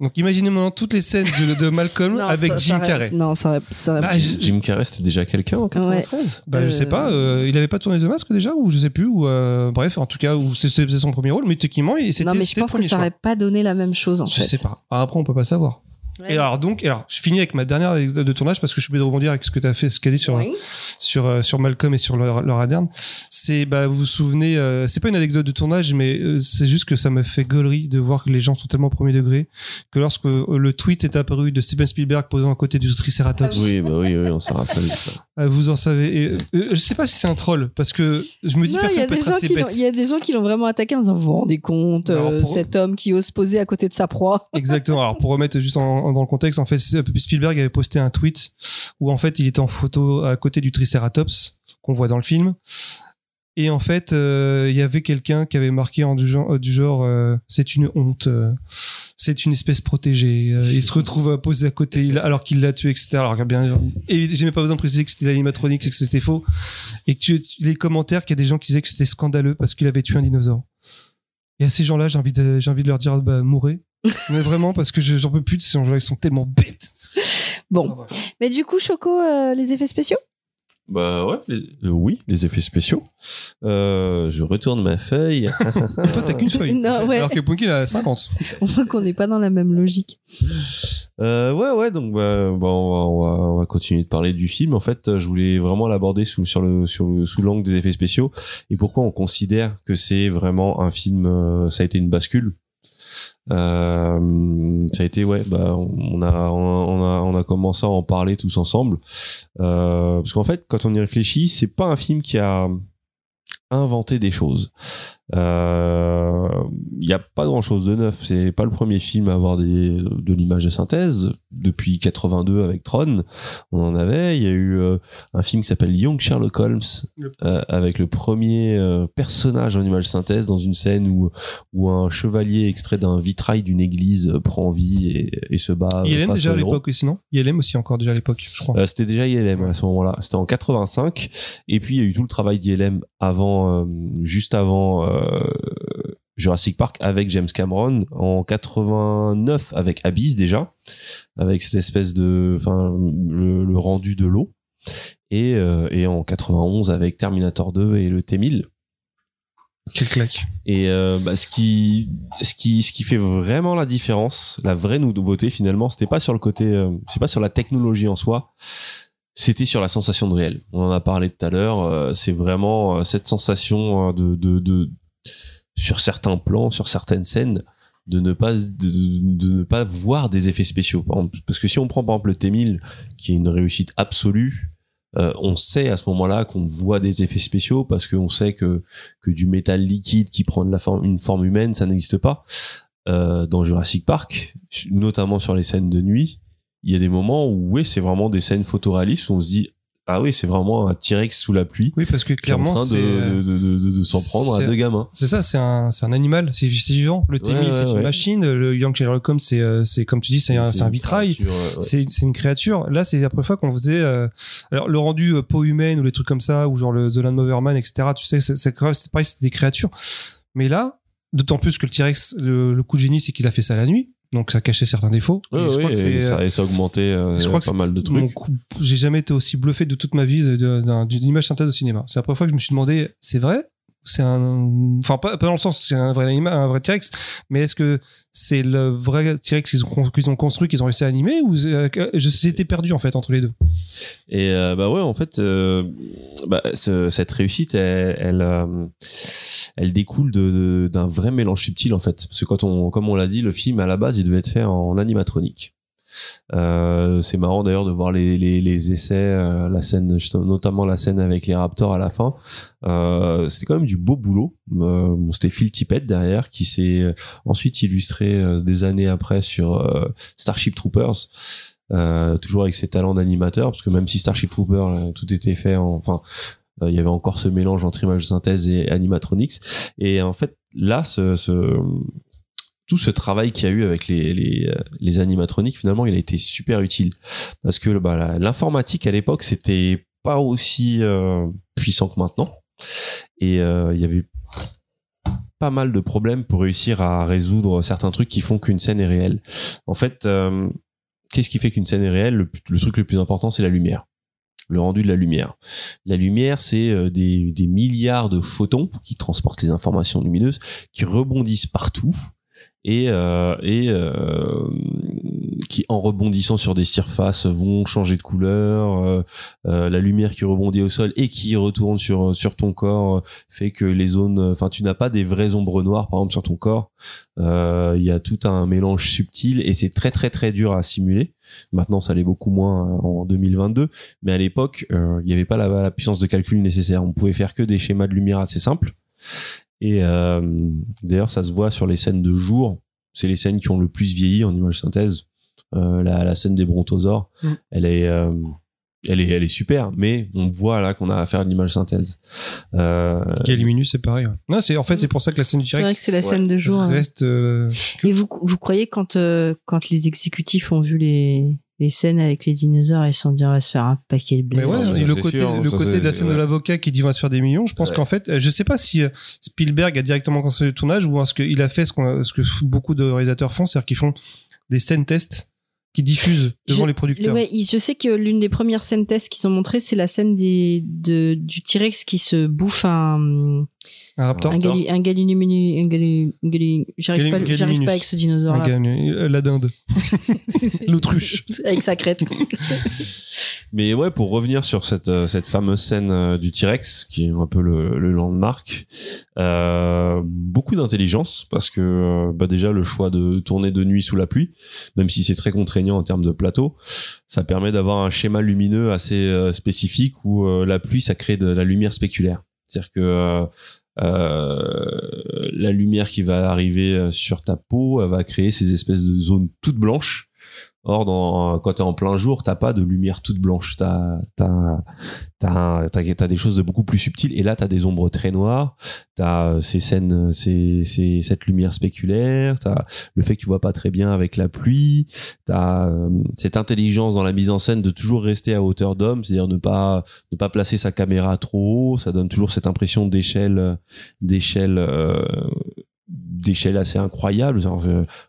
Donc imaginez maintenant toutes les scènes de, de Malcolm Non, avec ça- Jim ça Carrey. reste- Non, ça aurait. ça aurait- Bah, je- Jim Carrey, c'était déjà quelqu'un en 93 Bah, je sais pas, euh, il avait pas tourné The Mask déjà, ou je sais plus, ou euh, bref, en tout cas, ou c'est c'est son premier rôle, mais techniquement, il- c'était non, mais je pense que ça choix. aurait pas donné la même chose en Je fait. sais pas. Après, on peut pas savoir. Et alors donc, alors, je finis avec ma dernière anecdote de tournage parce que je suis obligé de rebondir avec ce que tu as fait, ce qu'a dit sur Oui. sur euh, sur Malcolm et sur Laura Dern. C'est bah vous vous souvenez, euh, c'est pas une anecdote de tournage, mais euh, c'est juste que ça me fait gaulerie de voir que les gens sont tellement premier degré que lorsque euh, le tweet est apparu de Steven Spielberg posant à côté du Triceratops, Oui, bah oui, oui, on s'en rappelle. ça. euh, vous en savez. Et, euh, je sais pas si c'est un troll parce que je me dis Non, il y, personne a peut des être gens assez qui l'ont- bête. il y a des gens qui l'ont vraiment attaqué en disant Vous vous rendez compte, Alors, euh, pour- cet homme qui ose poser à côté de sa proie. Exactement. Alors pour remettre juste en- en- dans le contexte, en fait, Spielberg avait posté un tweet où en fait il était en photo à côté du Triceratops qu'on voit dans le film. Et en fait, euh, il y avait quelqu'un qui avait marqué en du genre, euh, genre euh, c'est une honte, c'est une espèce protégée. il se retrouve à poser à côté alors qu'il l'a tué, etc. Alors bien, j'ai même pas besoin de préciser que c'était l'animatronique, que c'était faux. Et que les commentaires, qu'il y a des gens qui disaient que c'était scandaleux parce qu'il avait tué un dinosaure. Et à ces gens-là, j'ai envie j'ai envie de leur dire, bah, mourrez. Mais vraiment, parce que je- j'en peux plus de ces gens-là, ils sont tellement bêtes. Bon. Mais du coup, Choco, euh, les effets spéciaux? Bah ouais, les- euh, oui, les effets spéciaux. Euh, je retourne ma feuille. Toi, t'as qu'une feuille. Non, ouais. Alors que Punky, il a 50. On voit qu'on n'est pas dans la même logique. Euh, ouais, ouais, donc bah, bah, on, va, on, va, on va continuer de parler du film. En fait, euh, je voulais vraiment l'aborder sous, sur le, sur le, sous l'angle des effets spéciaux et pourquoi on considère que c'est vraiment un film. euh, ça a été une bascule? Euh, ça a été ouais, bah on a on a on a commencé à en parler tous ensemble euh, parce qu'en fait, quand on y réfléchit, c'est pas un film qui a inventé des choses. Euh, Il n'y a pas grand chose de neuf. C'est pas le premier film à avoir des, de l'image de synthèse. Depuis 82 avec Tron, on en avait. Il y a eu euh, un film qui s'appelle Young Sherlock Holmes euh, avec le premier euh, personnage en image synthèse dans une scène où, où un chevalier extrait d'un vitrail d'une église euh, prend vie et, et se bat. euh, ILM déjà à l'époque aussi, non? ILM aussi encore déjà à l'époque, je crois. Euh, c'était déjà ILM à ce moment-là. C'était en 85. Et puis il y a eu tout le travail d'ILM avant, euh, juste avant euh, Jurassic Park avec James Cameron en 89 avec Abyss déjà, avec cette espèce de, enfin le, le rendu de l'eau. Et, euh, et en 91 avec Terminator 2 et le T1000. Quel claque. Et euh, bah, ce qui ce qui ce qui fait vraiment la différence, la vraie nouveauté finalement, c'était pas sur le côté, euh, c'est pas sur la technologie en soi, c'était sur la sensation de réel. On en a parlé tout à l'heure. euh, c'est vraiment euh, cette sensation euh, de, de de sur certains plans, sur certaines scènes, de ne pas de, de- ne pas voir des effets spéciaux. Parce que si on prend par exemple le T1000, qui est une réussite absolue. euh, on sait à ce moment-là qu'on voit des effets spéciaux parce qu'on sait que que du métal liquide qui prend de la forme, une forme humaine, ça n'existe pas. Euh, dans Jurassic Park, notamment sur les scènes de nuit, il y a des moments où oui, c'est vraiment des scènes photoréalistes où on se dit ah oui, c'est vraiment un T-Rex sous la pluie. Oui, parce que clairement, c'est, de, de, de, de- s'en prendre à deux gamins. C'est ça, c'est un, c'est un animal, c'est vivant. Le T-1000, Ouais, ouais, c'est une machine. Le Young Sherlock Holmes, c'est, euh, c'est comme tu dis, c'est un, vitrail. C'est, une créature. Là, c'est la première fois qu'on faisait, euh, alors le rendu euh, peau humaine ou les trucs comme ça, ou genre le The Land Moverman, etc. Tu sais, c'est pareil, c'est des créatures. Mais là, d'autant plus que le T-Rex, le, le coup de génie, c'est qu'il a fait ça la nuit. Donc ça cachait certains défauts. Ouais, Et je ouais, crois que et c'est, ça, et ça a augmenté euh, je crois que pas mal de trucs. J'ai jamais été aussi bluffé de toute ma vie d'une image synthèse au cinéma. C'est la première fois que je me suis demandé, c'est vrai? C'est un, enfin pas, dans le sens c'est un vrai animal, un vrai T-Rex, mais est-ce que c'est le vrai T-Rex qu'ils ont, construit, qu'ils ont réussi à animer ou euh, je perdu en fait entre les deux? Et euh, bah ouais, en fait, euh, bah, ce- cette réussite, elle, elle, découle de- de- d'un vrai mélange subtil en fait. Parce que quand on, comme on l'a dit, le film à la base, il devait être fait en animatronique. Euh, c'est marrant d'ailleurs de voir les, les, les essais, euh, la scène, notamment la scène avec les Raptors à la fin. Euh, c'était quand même du beau boulot. Euh, bon, c'était Phil Tippett derrière qui s'est euh, ensuite illustré euh, des années après sur Starship Troopers. Toujours avec ses talents d'animateur, parce que même si Starship Troopers, tout était fait en, enfin, il y avait encore ce mélange entre image de synthèse et animatronics. Et en fait, là, ce, ce- tout ce travail qu'il y a eu avec euh, les animatroniques, finalement, il a été super utile. Parce que bah, l'informatique à l'époque, c'était pas aussi euh, puissant que maintenant. Et euh, il y avait pas mal de problèmes pour réussir à résoudre certains trucs qui font qu'une scène est réelle. En fait, qu'est-ce qui fait qu'une scène est réelle? Le, truc le plus important, c'est la lumière. Le rendu de la lumière. La lumière, c'est des milliards de photons qui transportent les informations lumineuses, qui rebondissent partout et, euh, euh, qui, en rebondissant sur des surfaces, vont changer de couleur. euh, la lumière qui rebondit au sol et qui retourne sur sur ton corps fait que les zones, enfin, tu n'as pas des vraies ombres noires, par exemple, sur ton corps. Il y a tout un mélange subtil et c'est très très très dur à simuler. Maintenant, ça l'est beaucoup moins en 2022, mais à l'époque, il n'y avait pas la, la puissance de calcul nécessaire. On pouvait faire que des schémas de lumière assez simples. Et euh, d'ailleurs, ça se voit sur les scènes de jour. C'est les scènes qui ont le plus vieilli en image synthèse. Euh, la, la scène des brontosaures, Mm. elle est, euh, elle est, elle est super. Mais on voit là qu'on a affaire à de l'image synthèse. Euh, Galiminus, c'est pareil. ouais. Non, c'est en fait c'est pour ça que la scène du C'est vrai T-Rex que c'est la scène de jour. hein. reste. euh, Et vous, vous croyez quand, euh, quand les exécutifs ont vu les, les scènes avec les dinosaures, ils se sont dit on va se faire un paquet de blé. Mais ouais, et le côté, sûr, le côté de la scène de l'avocat qui dit on va se faire des millions, je pense Ouais. qu'en fait, euh, je sais pas si euh, Spielberg a directement cancellé le tournage ou est-ce qu'il a fait ce, qu'on- ce que beaucoup de réalisateurs font, c'est-à-dire qu'ils font des scènes tests qui diffusent devant Je- les producteurs. Ouais, je sais que l'une des premières scènes tests qu'ils ont montrées, c'est la scène des, de, du T-Rex qui se bouffe un, Un raptor. un, gali, un galinumini- un gali, un gali- j'arrive Gali- pas, j'arrive pas avec ce dinosaure-là. euh, la dinde. L'autruche. avec sa crête. Mais ouais, pour revenir sur cette euh, cette fameuse scène euh, du T-Rex, qui est un peu le, le landmark, euh, beaucoup d'intelligence parce que bah déjà le choix de tourner de nuit sous la pluie, même si c'est très en termes de plateau, ça permet d'avoir un schéma lumineux assez euh, spécifique où euh, la pluie ça crée de la lumière spéculaire, c'est-à-dire que euh, la lumière qui va arriver sur ta peau, elle va créer ces espèces de zones toutes blanches. Or, dans, quand t'es en plein jour, t'as pas de lumière toute blanche. T'as, t'as, t'as, t'as des choses de beaucoup plus subtiles. Et là, t'as des ombres très noires. T'as euh, ces scènes, ces, ces, cette lumière spéculaire. T'as le fait que tu vois pas très bien avec la pluie. T'as euh, cette intelligence dans la mise en scène de toujours rester à hauteur d'homme, c'est-à-dire ne pas, ne pas placer sa caméra trop haut. Ça donne toujours cette impression d'échelle, euh, d'échelle. euh, d'échelle assez incroyable.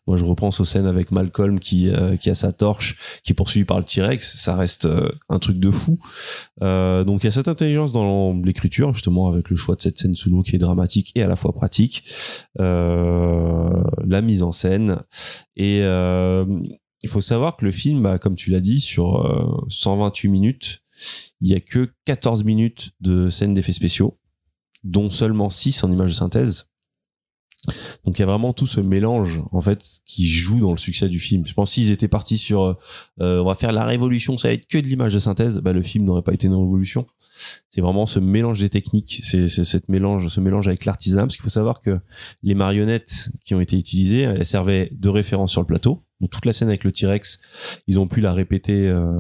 Moi, je repense aux scènes avec Malcolm qui euh, qui a sa torche, qui est poursuivi par le T-Rex. Ça reste euh, un truc de fou. Euh, donc, il y a cette intelligence dans l'écriture, justement, avec le choix de cette scène sous l'eau qui est dramatique et à la fois pratique. Euh, la mise en scène et il faut savoir que le film, bah, comme tu l'as dit, sur euh, 128 minutes, il y a que 14 minutes de scènes d'effets spéciaux, dont seulement 6 en images de synthèse. Donc il y a vraiment tout ce mélange en fait qui joue dans le succès du film. Je pense s'ils étaient partis sur euh, euh, on va faire la révolution, ça va être que de l'image de synthèse, bah, le film n'aurait pas été une révolution. C'est vraiment ce mélange des techniques, c'est cette mélange, ce mélange avec l'artisanat, parce qu'il faut savoir que les marionnettes qui ont été utilisées, elles servaient de référence sur le plateau. Donc toute la scène avec le T-Rex, ils ont pu la répéter. euh,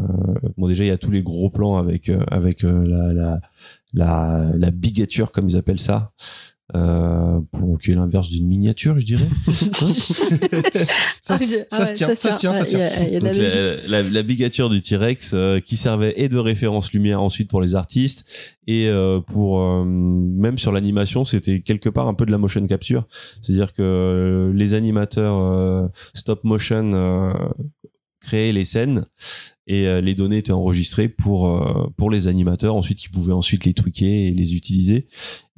bon déjà il y a tous les gros plans avec euh, avec euh, la, la la la bigature comme ils appellent ça. Euh, pour qui est l'inverse d'une miniature, je dirais. Ça, Ah, se- ça ah se ouais, tient, ça se tient, ça tient. La bigature du T-Rex euh, qui servait et de référence lumière ensuite pour les artistes et euh, pour euh, même sur l'animation c'était quelque part un peu de la motion capture c'est-à-dire que euh, les animateurs euh, stop motion créaient les scènes et euh, les données étaient enregistrées pour euh, pour les animateurs ensuite qui pouvaient ensuite les tweaker et les utiliser.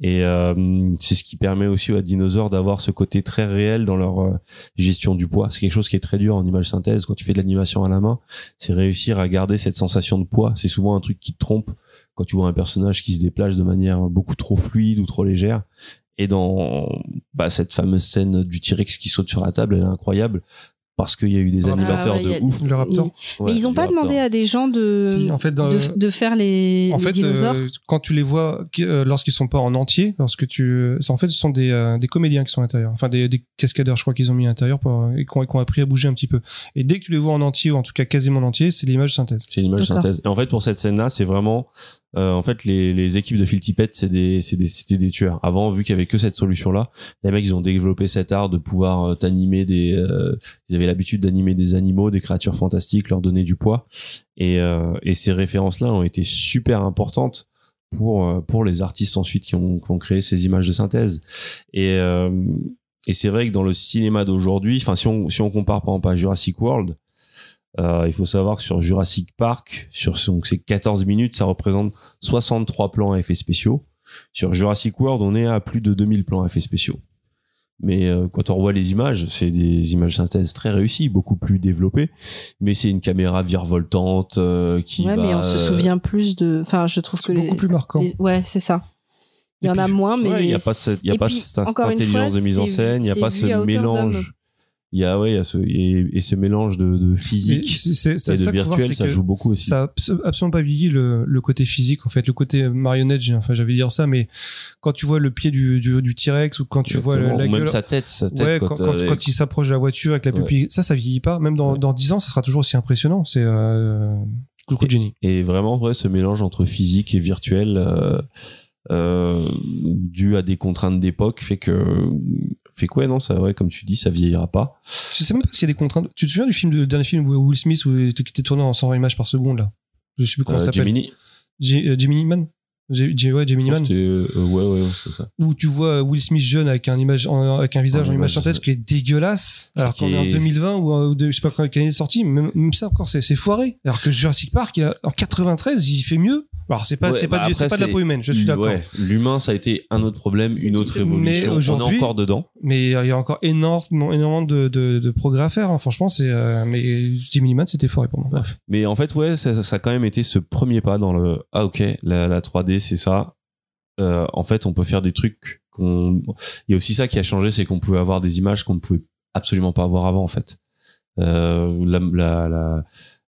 Et euh, c'est ce qui permet aussi à Dinosaur d'avoir ce côté très réel dans leur euh, gestion du poids. C'est quelque chose qui est très dur en image synthèse. Quand tu fais de l'animation à la main c'est réussir à garder cette sensation de poids. C'est souvent un truc qui te trompe quand tu vois un personnage qui se déplace de manière beaucoup trop fluide ou trop légère. Et dans bah, cette fameuse scène du T-Rex qui saute sur la table elle est incroyable parce qu'il y a eu des Ah, animateurs ouais, a- de ouf Le raptor. Mais ils ont pas demandé à des gens de, Si, en fait, dans- de, de faire les, En les fait, dinosaures. euh, quand tu les vois euh, lorsqu'ils sont pas en entier, lorsque tu, en fait, ce sont des, euh, des comédiens qui sont à l'intérieur, enfin des, des cascadeurs, je crois qu'ils ont mis à l'intérieur pour, et qui ont, qui ont appris à bouger un petit peu. Et dès que tu les vois en entier, ou en tout cas quasiment en entier, c'est l'image synthèse. C'est une image D'accord. synthèse. Et en fait, pour cette scène-là, c'est vraiment euh, en fait, les, les équipes de Phil c'est des, c'est des, c'était des tueurs. Avant, vu qu'il y avait que cette solution-là, les mecs, ils ont développé cet art de pouvoir euh, t'animer des, euh, ils avaient l'habitude d'animer des animaux, des créatures fantastiques, leur donner du poids. Et, euh, et ces références-là ont été super importantes pour, euh, pour les artistes ensuite qui ont, qui ont créé ces images de synthèse. Et, euh, et c'est vrai que dans le cinéma d'aujourd'hui, enfin, si on, si on compare par exemple à Jurassic World, il faut savoir que sur Jurassic Park, sur son- ces 14 minutes, ça représente 63 plans à effets spéciaux. Sur Jurassic World, on est à plus de 2000 plans à effets spéciaux. Mais euh, quand on revoit les images, c'est des images synthèse très réussies, beaucoup plus développées. Mais c'est une caméra virevoltante euh, qui ouais, va... mais on se souvient plus de. Enfin, je trouve que C'est beaucoup les- plus marquant. les- Ouais, c'est ça. Il y en a moins, mais Ouais, il n'y a pas, cette- il y a Et pas puis, cette encore une intelligence fois, de mise en scène, il n'y a pas ce mélange. Il y a, ouais, il y a ce, et, et ce mélange de, de physique et de ça voir, virtuel, ça joue beaucoup aussi. Ça a absolument pas vieilli le, le côté physique en fait, le côté marionnette. Enfin, j'avais dire ça, mais quand tu vois le pied du, du, du T-Rex ou quand tu vois la même gueule, sa tête, sa tête ouais, quand, quand, quand, euh, quand il s'approche de la voiture avec la Ouais. pupille, ça, ça vieillit pas. Même dans, dans 10 ans, ça sera toujours aussi impressionnant. C'est euh, coucou génie. Et vraiment, ouais, ce mélange entre physique et virtuel, euh, euh, dû à des contraintes d'époque, fait que, fait quoi, non, ça, ouais, comme tu dis, ça vieillira pas. Je sais même pas s'il y a des contraintes. Tu te souviens du film, dernier film où Will Smith où il était- qui était tourné en 100 images par seconde là? Je sais plus comment Euh, ça s'appelle. Gemini. G- euh, Gemini Man? G- G- ouais, Gemini Man. Euh, ouais, ouais, ouais, c'est ça. où tu vois Will Smith jeune avec un image en- avec un visage En en image synthèse qui est dégueulasse alors qu'on est en est- 2020 ou, en- je sais pas quand quelle année est sorti même, même ça encore c'est c'est foiré alors que Jurassic Park il a- en 93 il fait mieux alors c'est pas Ouais, c'est pas bah du- après, pas de la peau humaine je suis d'accord Ouais, l'humain, ça a été un autre problème, une autre Mais évolution. On est aujourd'hui- encore dedans. mais il y a encore énormément énormément de, de, de progrès à faire hein. franchement c'est euh, mais Man c'était foiré pour moi Bref. Mais en fait, ouais, ça, ça a quand même été ce premier pas dans le ah ok, la, la 3D c'est ça. Euh, en fait, on peut faire des trucs qu'on. Il y a aussi ça qui a changé, c'est qu'on pouvait avoir des images qu'on ne pouvait absolument pas avoir avant en fait. Euh, la, la, la,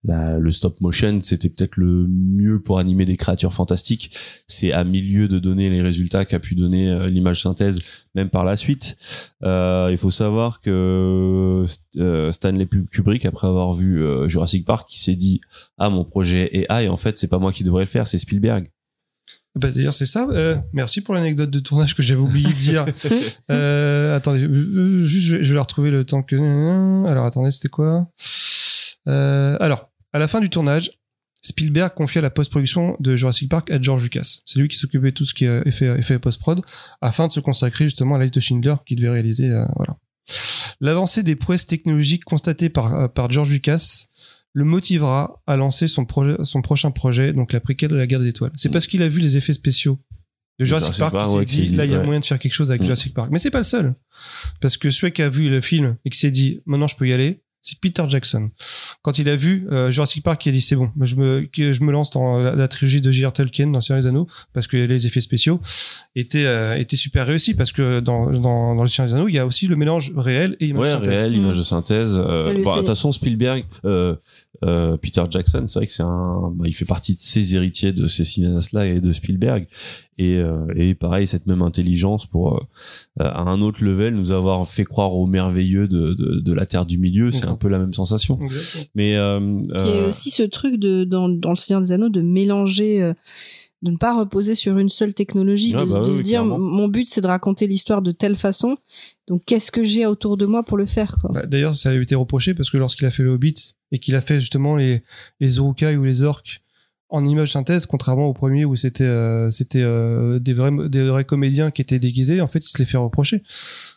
la- le stop motion, c'était peut-être le mieux pour animer des créatures fantastiques. C'est à milieu de donner les résultats qu'a pu donner euh, l'image synthèse, même par la suite. Euh, il faut savoir que euh, Stanley Kubrick, après avoir vu euh, Jurassic Park, qui s'est dit ah mon projet est A et en fait c'est pas moi qui devrais le faire, c'est Spielberg. Bah, d'ailleurs, c'est ça. Euh, merci pour l'anecdote de tournage que j'avais oublié de dire. euh, attendez, euh, juste, je vais, je vais la retrouver le temps que. Alors, attendez, c'était quoi? Euh, Alors, à la fin du tournage, Spielberg confia la post-production de Jurassic Park à George Lucas. C'est lui qui s'occupait de tout ce qui est effet, effet post-prod, afin de se consacrer justement à la liste de Schindler qu'il devait réaliser. euh, voilà. L'avancée des prouesses technologiques constatées par, euh, par George Lucas le motivera à lancer son, projet, son prochain projet, donc la préquelle de la guerre des étoiles. C'est parce qu'il a vu les effets spéciaux de Jurassic Jurassic Park qu'il s'est dit, là, il y a ouais. moyen de faire quelque chose avec Mm. Jurassic Park. Mais c'est pas le seul. Parce que celui qui a vu le film et qui s'est dit, maintenant je peux y aller, c'est Peter Jackson. Quand il a vu euh, Jurassic Park, il a dit, c'est bon, je me, je me lance dans la, la trilogie de J.R. Tolkien dans Seigneur des Anneaux, parce que les effets spéciaux étaient, euh, étaient super réussis, parce que dans, dans, dans le Seigneur des Anneaux, il y a aussi le mélange réel et image Ouais, synthèse. réel, image de synthèse. Euh, bon, de toute façon, Spielberg, euh, euh, Peter Jackson, c'est vrai que c'est un, bah, il fait partie de ces héritiers de ces cinéastes-là et de Spielberg. Et, euh, et pareil, cette même intelligence pour euh, à un autre level nous avoir fait croire au merveilleux de, de, de la Terre du Milieu, c'est un peu la même sensation. Exactement. Mais euh, il y a euh, aussi ce truc de, dans, dans le Seigneur des Anneaux de mélanger, euh, de ne pas reposer sur une seule technologie, Ah de, bah de oui, se oui, dire clairement. mon but c'est de raconter l'histoire de telle façon, donc qu'est-ce que j'ai autour de moi pour le faire quoi? Bah, D'ailleurs, ça lui a été reproché parce que lorsqu'il a fait le Hobbit et qu'il a fait justement les, les Uruk-hai ou les orques en image synthèse, contrairement au premier où c'était euh, c'était euh, des vrais des vrais comédiens qui étaient déguisés, en fait, il se les fait reprocher.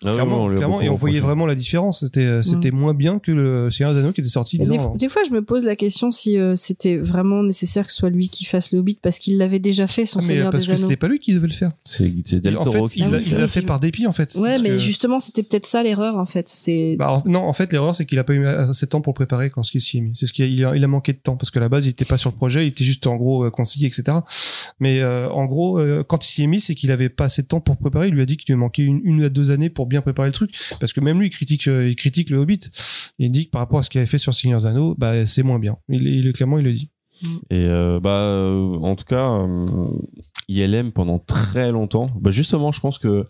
Ah oui, clairement, on lui a clairement, et on voyait vraiment la différence. C'était euh, c'était moins bien que le Seigneur des Anneaux qui était sorti Des, ans avant. des fois, je me pose la question si euh, c'était vraiment nécessaire que ce soit lui qui fasse le Hobbit parce qu'il l'avait déjà fait son Ah, mais Seigneur parce des que Anneaux. c'était pas lui qui devait le faire. c'est Del en Toro fait, qui il Ah l'a oui, l'a fait par dépit en fait. Ouais, Parce mais que- justement, c'était peut-être ça l'erreur en fait. C'était Bah, en- non, en fait, l'erreur, c'est qu'il a pas eu assez de temps pour le préparer quand il s'y est mis. C'est ce qu'il a, il a, il a manqué de temps parce que à la base, il était pas sur le projet, il était juste en gros euh, conseiller, etc. Mais euh, en gros, euh, quand il s'y est mis, c'est qu'il avait pas assez de temps pour préparer. Il lui a dit qu'il lui manquait une, une à deux années pour bien préparer le truc. Parce que même lui, il critique, il critique le Hobbit. Il dit que par rapport à ce qu'il avait fait sur Seigneur Anneaux, bah, c'est moins bien. Il, il, clairement, il le dit. Et euh, bah, euh, en tout cas, euh, ILM pendant très longtemps. Bah justement, je pense que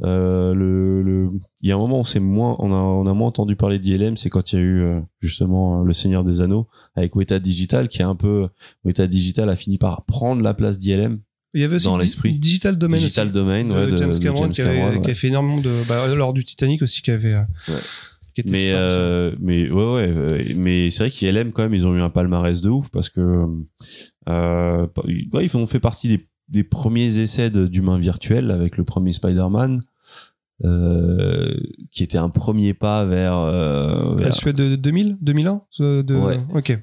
le, le, il y a un moment où c'est moins, on a, on a moins entendu parler d'ILM, c'est quand il y a eu justement le Seigneur des Anneaux avec Weta Digital, qui est un peu Weta Digital a fini par prendre la place d'ILM. Il y avait aussi dans l'esprit. Digital Domain Digital aussi, Domain, ouais, de- James de Cameron, qui, avait, qui a fait énormément de bah, lors du Titanic aussi qui avait qui était mais euh, mais ouais ouais euh, mais c'est vrai qu'ILM quand même ils ont eu un palmarès de ouf parce que euh, ouais, ils ont fait partie des, des premiers essais de- d'humains virtuels avec le premier Spider-Man euh, qui était un premier pas vers, euh, la vers- Suède de 2000 2001 ce- de Ouais. ok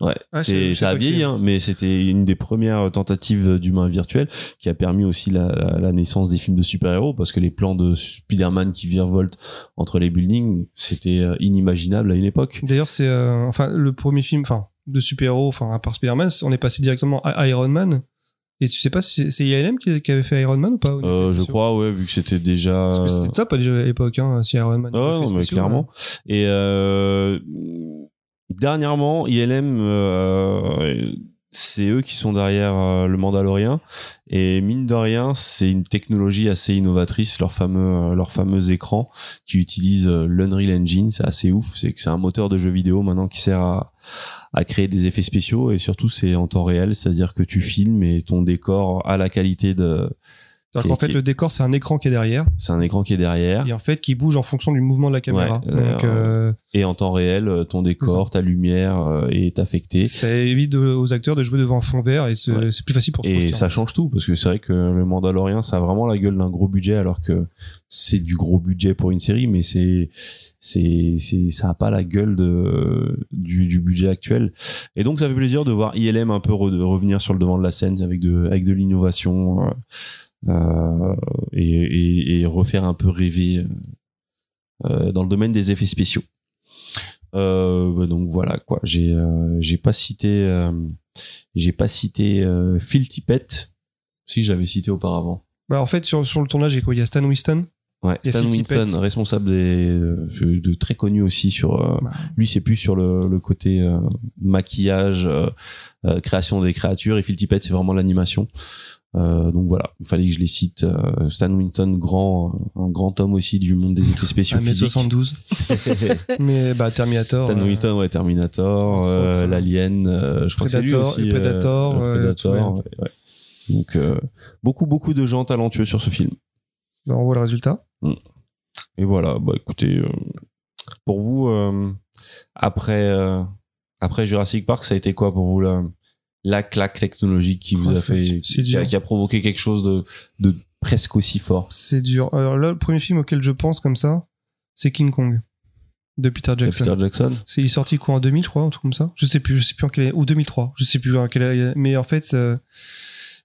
Ouais, Ah, c'est, ça a vieilli, hein, mais c'était une des premières tentatives d'humains virtuels qui a permis aussi la, la- la naissance des films de super-héros parce que les plans de Spider-Man qui virevoltent entre les buildings, c'était euh, inimaginable à une époque. D'ailleurs, c'est euh, enfin le premier film, enfin de super-héros, enfin à part Spider-Man, on est passé directement à Iron Man. Et tu sais pas si c'est- ILM qui, qui avait fait Iron Man ou pas Euh, je crois, ouais, vu que c'était déjà. Parce que c'était top à l'époque, hein, si Iron Man. Ouais, avait fait non, mais spéciaux, clairement. Et euh, dernièrement, ILM, euh, c'est eux qui sont derrière euh, le Mandalorien. Et mine de rien, c'est une technologie assez innovatrice, leur fameux, euh, leur fameux écran qui utilise euh, l'Unreal Engine. C'est assez ouf. C'est que c'est un moteur de jeu vidéo maintenant qui sert à, à créer des effets spéciaux et surtout c'est en temps réel, c'est-à-dire que tu filmes et ton décor a la qualité de. C'est-à-dire qu'en qui- fait, le décor, c'est un écran qui est derrière. C'est un écran qui est derrière. Et en fait, qui bouge en fonction du mouvement de la caméra. Ouais, Donc, euh, et en temps réel, euh, ton décor, ta lumière euh, est affectée. ça évite aux acteurs de jouer devant un fond vert et c'est Ouais. plus facile pour se Et ça change tout parce que c'est vrai que le Mandalorian, ça a vraiment la gueule d'un gros budget alors que c'est du gros budget pour une série, mais c'est c'est c'est ça a pas la gueule de du, du budget actuel. Et donc ça fait plaisir de voir ILM un peu re- de revenir sur le devant de la scène avec de avec de l'innovation euh, euh, et, et, et refaire un peu rêver euh, dans le domaine des effets spéciaux. Euh, bah donc voilà quoi. J'ai euh, j'ai pas cité euh, j'ai pas cité euh, Phil Tippett. Si j'avais cité auparavant. Bah, en fait, sur, sur le tournage, il y a quoi? Il y a Stan Winston? Ouais, Stan Winston, Tippett. responsable des euh, de très connu aussi sur. euh, Bah. lui, c'est plus sur le, le côté euh, maquillage, euh, euh, création des créatures, et Phil Tippett, c'est vraiment l'animation. Euh, donc voilà, il fallait que je les cite. Euh, Stan Winston, grand, un grand homme aussi du monde des effets spéciaux. physiques. 1m72. Mais bah, Terminator. Stan euh, Winston, ouais, Terminator, euh, autres, l'Alien, euh, je crois que c'est lui Predator, aussi. Predator, euh, Predator, ouais. ouais. Donc euh, beaucoup beaucoup de gens talentueux sur ce film. bah, on voit le résultat. Et voilà, bah écoutez, euh, pour vous, euh, après euh, après Jurassic Park, ça a été quoi pour vous la la claque technologique qui vous Oh, a c'est- fait, c'est qui a, qui a provoqué quelque chose de de presque aussi fort. C'est dur. Alors là, le premier film auquel je pense comme ça, c'est King Kong de Peter Jackson. Peter Jackson. C'est il est sorti quoi en 2000 je crois un truc comme ça. Je sais plus, je sais plus en quelle année- ou 2003, je sais plus en quelle année. mais en fait euh,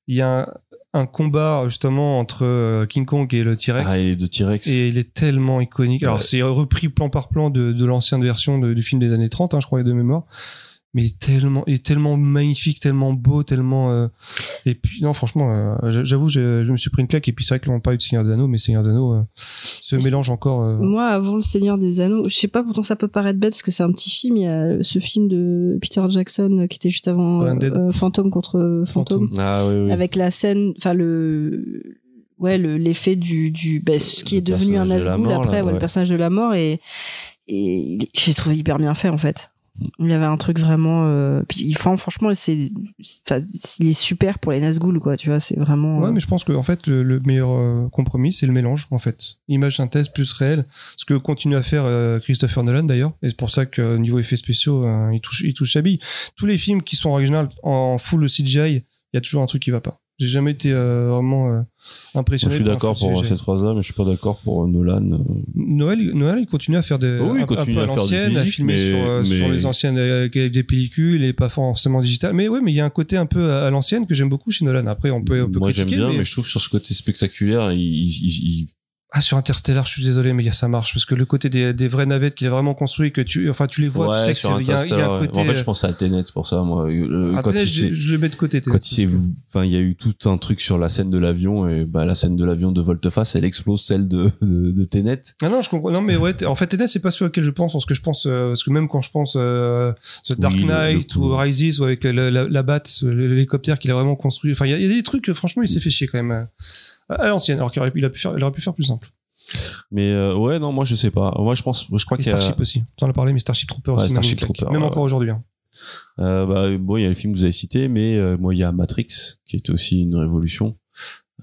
il y a un, un combat justement entre euh, King Kong et le T-Rex. Ah, et de T-Rex. Et il est tellement iconique. Alors Ouais. c'est repris plan par plan de, de l'ancienne version de- du film des années 30 hein, je crois de mémoire. Mais il est tellement il est tellement magnifique, tellement beau, tellement euh, et puis non franchement euh, j'avoue je, je me suis pris une claque et puis c'est vrai que l'on parle de Seigneur des Anneaux mais Seigneur des Anneaux euh, se mélange encore euh, Moi, avant Le Seigneur des Anneaux, je sais pas, pourtant ça peut paraître bête parce que c'est un petit film. Il y a ce film de Peter Jackson euh, qui était juste avant euh, Fantôme contre Fantôme, Ah oui oui. avec la scène, enfin le, ouais, le l'effet du du, bah, ce qui est devenu un de mort, après, là, ouais, le personnage de la mort et et j'ai trouvé hyper bien fait en fait. Il y avait un truc vraiment, euh, puis franchement, c'est, enfin, il est super pour les Nazgûl quoi, tu vois, c'est vraiment. Ouais, euh, mais je pense que en fait le, le meilleur euh, compromis c'est le mélange en fait. Image synthèse plus réel, ce que continue à faire euh, Christopher Nolan d'ailleurs, et c'est pour ça que niveau effets spéciaux euh, il touche il touche sa bille. Tous les films qui sont originaux en full CGI, il y a toujours un truc qui va pas. J'ai jamais été euh, vraiment euh, Moi, impressionné. je suis d'accord pour cette phrase-là, mais je suis pas d'accord pour Nolan. euh. Noël, Noël, il continue à faire des, Oh oui, il un, un peu à l'ancienne, à filmer mais- sur, euh, les anciennes euh, avec des pellicules et pas forcément digital. Mais ouais, mais il y a un côté un peu à, à l'ancienne que j'aime beaucoup chez Nolan. Après, on peut, on peut Moi j'aime critiquer, bien, mais... mais je trouve que sur ce côté spectaculaire, il, il, il- Ah, sur Interstellar, je suis désolé, mais il y a- ça marche parce que le côté des, des vraies navettes qu'il a vraiment construit, que tu, enfin, tu les vois, tu sais que sur c'est, il y, a- y a un côté. En fait, je pense à Tenet, c'est pour ça, moi. Le- Ah, quand Tenet, il je, je le mets de côté. Tenet. quand il s'est, enfin, il y a eu tout un truc sur la scène de l'avion et bah la scène de l'avion de Volteface, elle explose celle de de, de Tenet. Ah non, je comprends. Non, mais ouais, en fait, Tenet, c'est pas celui auquel je pense. Parce que je pense, euh, parce que même quand je pense euh, The Dark Oui, Knight le- ou Rises ou avec la, la, la batte, l'hélicoptère qu'il a vraiment construit. Enfin, il y, y a des trucs, euh, franchement, il s'est fait chier quand même. Euh, À l'ancienne, alors qu'il aurait, pu- il a pu faire, il aurait pu faire plus simple. Mais euh, ouais, non, moi je sais pas. Moi je pense, moi, je crois qu'il y a- Starship aussi. T'en as parlé, mais Starship Trooper Ouais, aussi. même Starship claque. Trooper, Même encore ouais. aujourd'hui. hein. Euh, bah, bon, il y a le film que vous avez cité, mais euh, moi, il y a Matrix, qui est aussi une révolution.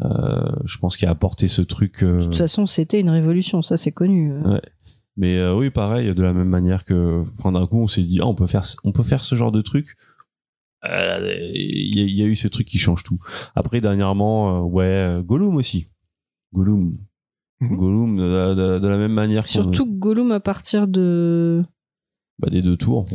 Euh, je pense qu'il a apporté ce truc. euh, De toute façon, c'était une révolution, ça c'est connu. ouais. Mais euh, oui, pareil, de la même manière que, enfin, d'un coup, on s'est dit, ah, on peut faire, on peut faire ce genre de truc. Euh, Il y, a- il y a eu ce truc qui change tout. Après, dernièrement, euh, ouais, euh, Gollum aussi. Gollum. Gollum, de la, de- de la même manière Surtout Gollum à partir de. bah, des deux tours.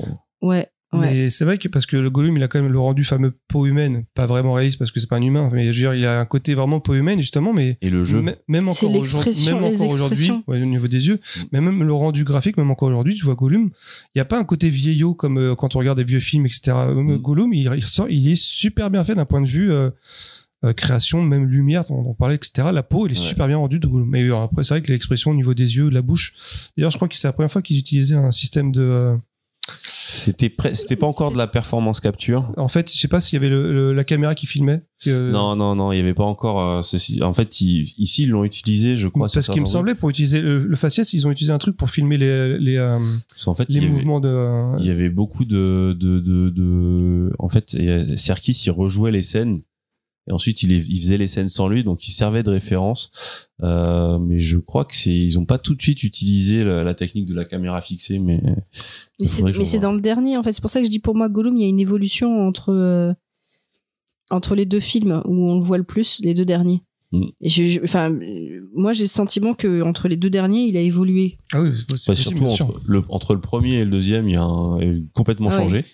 Ouais, ouais. Mais c'est vrai que parce que le Gollum, il a quand même le rendu fameux peau humaine, pas vraiment réaliste parce que c'est pas un humain, mais je veux dire, il a un côté vraiment peau humaine justement, mais Et le jeu. même encore aujourd'hui, même encore aujourd'hui, ouais, au niveau des yeux, mais même le rendu graphique, même encore aujourd'hui, tu vois Gollum, il y a pas un côté vieillot comme euh, quand on regarde des vieux films, etc. Euh, Mm. Gollum, il, il ressort- il est super bien fait d'un point de vue. euh, euh, création, même lumière, on en parlait, etc. La peau, elle est Ouais. super bien rendue de Gollum. Mais après, c'est vrai que l'expression au niveau des yeux, de la bouche. D'ailleurs, je crois que c'est la première fois qu'ils utilisaient un système de. C'était c'était pas encore de la performance capture. En fait, je sais pas s'il y avait le- le- la caméra qui filmait. Non, non, non, il y avait pas encore euh, ceci. En fait, ils- ici, ils l'ont utilisé, je crois. Parce qu'il me semblait, pour utiliser le, le faciès, ils ont utilisé un truc pour filmer les, les, euh, fait, les y avait- mouvements de. euh, il y avait beaucoup de, de, de, de... en fait, Serkis, il rejouait les scènes. Et ensuite, il, faisait les scènes sans lui, donc il servait de référence. Euh, mais je crois que c'est, ils ont pas tout de suite utilisé la, la technique de la caméra fixée, mais. Mais c'est, dans le dernier, en fait. C'est pour ça que je dis pour moi, Gollum, il y a une évolution entre, euh, entre les deux films où on le voit le plus, les deux derniers. Mm. Et je, je- enfin, moi, j'ai le sentiment que entre les deux derniers, il a évolué. Ah oui, c'est possible, surtout bien sûr. entre le, entre le premier et le deuxième, il y a, un, il y a complètement Ah ouais.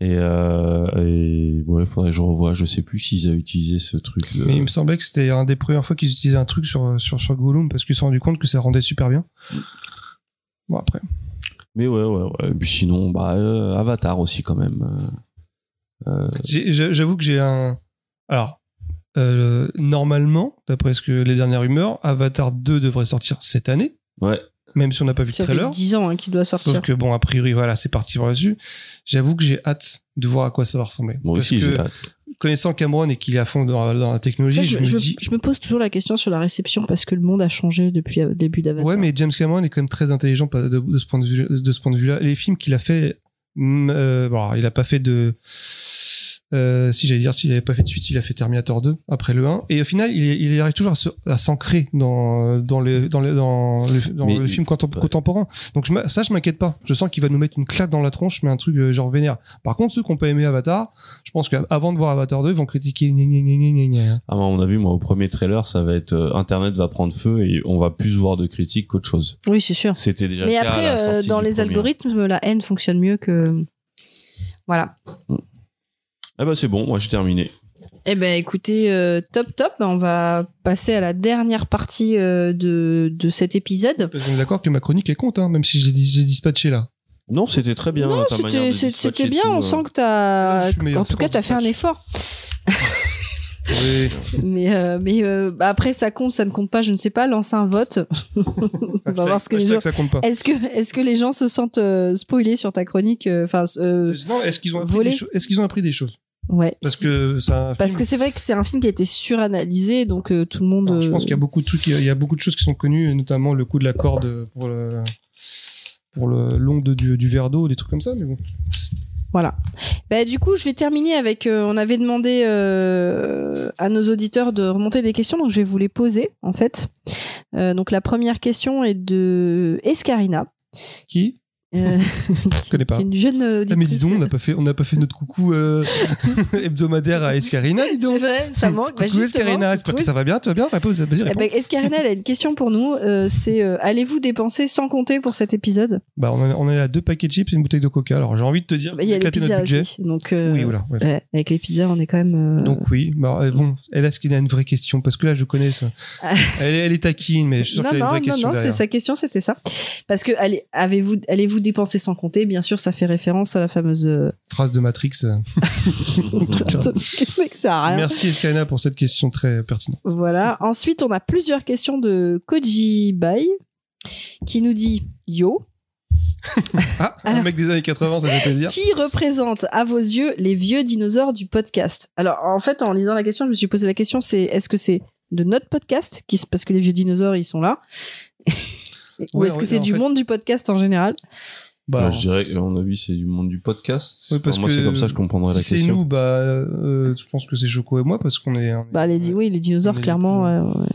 Et, euh, et ouais, faudrait que je revoie. Je sais plus s'ils avaient utilisé ce truc. De... Mais il me semblait que c'était un des premières fois qu'ils utilisaient un truc sur, sur, sur Gollum parce qu'ils se sont rendus compte que ça rendait super bien. Bon, après. Mais ouais, ouais, ouais. Et puis sinon, bah, euh, Avatar aussi quand même. Euh, euh, J'avoue que j'ai un. Alors, euh, normalement, d'après ce que les dernières rumeurs, Avatar 2 devrait sortir cette année, ouais. Même si on n'a pas vu Ça le trailer. fait 10 ans hein, qu'il doit sortir. Sauf que bon, a priori, voilà, c'est parti pour là-dessus. J'avoue que j'ai hâte de voir à quoi ça va ressembler. Moi Parce aussi, que, j'ai hâte. connaissant Cameron et qu'il est à fond dans, dans la technologie, je, me dis. je me pose toujours la question sur la réception parce que le monde a changé depuis le début d'Avatar. Ouais, mais James Cameron est quand même très intelligent de, de ce point de vue, de ce point de vue-là. Les films qu'il a fait, mm, euh, bon, il a pas fait de, euh, si j'allais dire s'il avait pas fait de suite, il a fait Terminator 2 après le 1. Et au final, il, il arrive toujours à, s'ancrer dans dans le dans le dans le, dans Mais- le film contem- contemporain. Donc je ça, je m'inquiète pas. Je sens qu'il va nous mettre une claque dans la tronche, mais un truc euh, genre vénère. Par contre, ceux qui ont pas aimé Avatar, je pense qu'avant de voir Avatar 2, ils vont critiquer. gna, gna, gna, gna, gna, gna. Ah, à mon avis, moi, au premier trailer, ça va être euh, Internet va prendre feu et on va plus voir de critiques qu'autre chose. Oui, c'est sûr. C'était déjà Mais le cas à après, la euh, dans les premier. algorithmes, la haine fonctionne mieux que. Voilà. Ah bah c'est bon, moi j'ai terminé. Eh ben, écoutez, euh, top top. On va passer à la dernière partie euh, de, de cet épisode. Qu'on est d'accord que ma chronique est compte, hein, même si j'ai dis- j'ai dispatché là. Non, c'était très bien. Non, ta manière c'était de c'est- dispatcher c'était bien. tout, On euh. sent que t'as. Je suis meilleur, En tout cas, quand t'as fait un dispatch. effort. Oui. Mais, euh, mais euh, bah, après, ça compte, ça ne compte pas. Je ne sais pas. Lance un vote. on va voir ce que les Hashtag gens. ça compte pas. Est-ce que, est-ce que les gens se sentent euh, spoilés sur ta chronique euh, Enfin, euh, Non, est-ce qu'ils ont appris Voler. des choses Est-ce qu'ils ont appris des choses? Ouais. Parce que c'est un Parce film- que c'est vrai que c'est un film qui a été suranalysé, donc euh, tout le monde. Alors, je euh, pense qu'il y a beaucoup de trucs, il y a- beaucoup de choses qui sont connues, notamment le coup de la corde pour le pour le du, du verre d'eau, des trucs comme ça. Mais bon, Voilà. Bah, du coup, je vais terminer avec. euh, on avait demandé euh, à nos auditeurs de remonter des questions, donc je vais vous les poser en fait. Euh, donc la première question est de Escarina. qui? Euh, Je connais pas. une jeune euh, Ah, mais dis auditrice. donc, on n'a pas fait, on n'a pas fait notre coucou euh, hebdomadaire à Escarina, dis donc. C'est vrai, ça manque. Bah, Coucou justement, Escarina, j'espère que ça va bien, tu vas bien Vas-y, réponds. ben, Escarina, elle a une question pour nous. euh, c'est euh, allez-vous dépenser sans compter pour cet épisode? Bah, on, est- on est à deux paquets de chips et une bouteille de coca. Alors, j'ai envie de te dire, Bah, Il y a les pizzas aussi. Donc, Oui, voilà, ouais. ouais, avec les pizzas, on est quand même. Donc oui, bah, bon, elle est-ce qu'il a une vraie question? Parce que là, je connais ça. elle, est, elle est taquine, mais je suis sûr non, qu'elle a une non, vraie non, question non, c'est derrière. sa question, c'était ça. Parce que allez, avez-vous, allez-vous dépenser sans compter Bien sûr, ça fait référence à la fameuse. euh, Phrase de Matrix. Merci Escarina pour cette question très pertinente. Voilà. Ensuite, on a plusieurs questions de Koji Bai qui nous dit Yo, Ah, un mec des années 80, ça fait plaisir. qui représente à vos yeux les vieux dinosaures du podcast? Alors, en fait, en lisant la question, je me suis posé la question c'est est-ce que c'est de notre podcast qui, parce que les vieux dinosaures ils sont là? Ou Ouais, est-ce que c'est du fait- monde du podcast en général Bah, je dirais qu'à mon avis, c'est du monde du podcast. Oui, parce Enfin, moi, que c'est comme ça que je comprendrais si la c'est question. nous, bah, euh, je pense que c'est Choco et moi parce qu'on est. on est- Bah, les, di- oui, les dinosaures, clairement. ouais, ouais.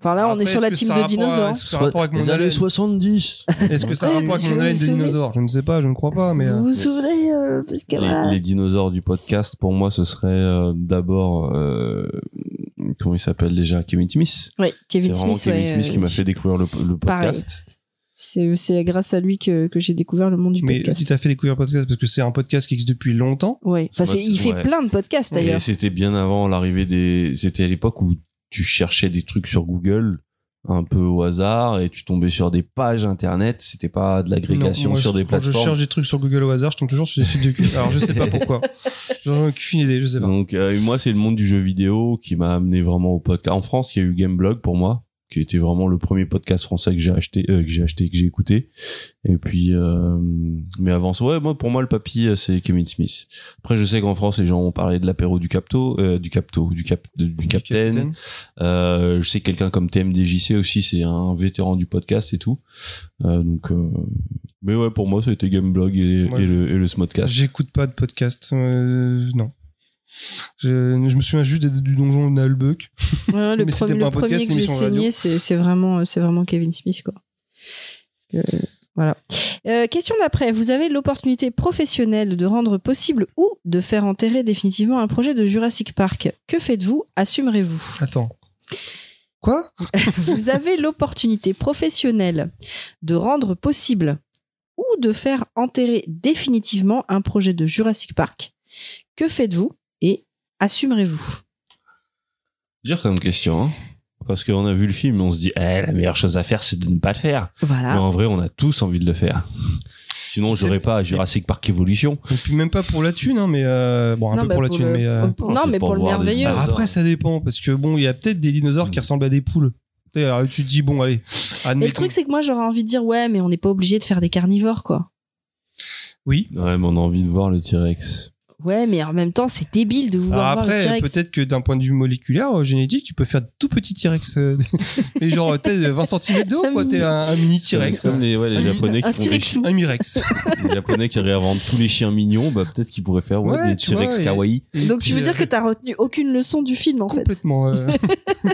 Enfin, là, on est sur la team de à- dinosaures. Est-ce que ça a rapport avec mon haleine 70. Est-ce que ça a Ouais, rapport avec mon me haleine de souviens. dinosaure Je ne sais pas, je ne crois pas, mais. euh, Vous vous souvenez euh, parce que Les, voilà. les dinosaures du podcast, pour moi, ce serait euh, d'abord euh, comment il s'appelle déjà Kevin Smith. Oui, Kevin c'est Smith, Kevin ouais, Smith qui euh, m'a fait découvrir le, podcast. C'est c'est grâce à lui que, que j'ai découvert le monde du Mais podcast. tu t'as fait découvrir le podcast parce que c'est un podcast qui existe depuis longtemps. Ouais. Enfin, c'est- Ouais, il fait ouais. plein de podcasts d'ailleurs. c'était bien avant l'arrivée des. C'était à l'époque où tu cherchais des trucs sur Google un peu au hasard et tu tombais sur des pages internet. C'était pas de l'agrégation sur je- des Quand je plateformes. cherche des trucs sur Google au hasard, je tombe toujours sur des sites de cul. Alors je sais pas pourquoi. J'en ai aucune idée, je sais pas. Donc euh, moi c'est le monde du jeu vidéo qui m'a amené vraiment au podcast. En France, il y a eu Gameblog pour moi, qui était vraiment le premier podcast français que j'ai acheté, euh, que j'ai acheté, que j'ai écouté. Et puis, euh, mais avant ça, ouais, moi pour moi le papy euh, c'est Kevin Smith. Après, je sais qu'en France les gens ont parlé de l'apéro du Capto, euh, du Capto, du Cap, de- du, Capitaine. Euh, je sais que quelqu'un comme TMDJC aussi, c'est un vétéran du podcast et tout. Euh, donc, euh, mais ouais, pour moi, ça a été Gameblog et, Ouais. et le, et le Smodcast. J'écoute pas de podcast. euh, non. Je, je me souviens juste du donjon de Nalbuck. Ouais, le Mais c'était premier, pas le un podcast, c'est une c'est c'est vraiment, c'est vraiment Kevin Smith, quoi. Euh, voilà. Euh, question d'après. Vous avez l'opportunité professionnelle de rendre possible ou de faire enterrer définitivement un projet de Jurassic Park. Que faites-vous? Assumerez-vous Attends. Quoi? Vous avez l'opportunité professionnelle de rendre possible ou de faire enterrer définitivement un projet de Jurassic Park. Que faites-vous? Et assumerez-vous Dire comme question, hein. Parce qu'on a vu le film et on se dit, eh, la meilleure chose à faire, c'est de ne pas le faire. Voilà. Mais en vrai, on a tous envie de le faire. Sinon, j'aurais pas Jurassic Park Evolution. Et puis même pas pour la thune, hein, mais euh, bon un Non, peu bah, pour la thune, le- mais euh, pour- non, mais pour le merveilleux. après ça dépend parce que bon il y a peut-être des dinosaures qui ressemblent à des poules. Et alors, tu te dis bon allez. Mais le truc, c'est que moi, j'aurais envie de dire, ouais, mais on n'est pas obligé de faire des carnivores, quoi. oui. Ouais, mais on a envie de voir le T-Rex. Ouais, mais en même temps, c'est débile de vouloir Alors voir après, peut-être que d'un point de vue moléculaire, euh, génétique, tu peux faire de tout petits T-Rex. euh, et genre, t'es 20 cm de haut, quoi. T'es un, un mini T-Rex. Comme les, ouais, les Japonais qui un font des Un Mirex. les Japonais qui réinventent tous les chiens mignons, bah, peut-être qu'ils pourraient faire, ouais, Ouais, des T-Rex kawaii. Et Donc, puis, tu veux dire euh, que t'as retenu aucune leçon du film, en fait Complètement. euh.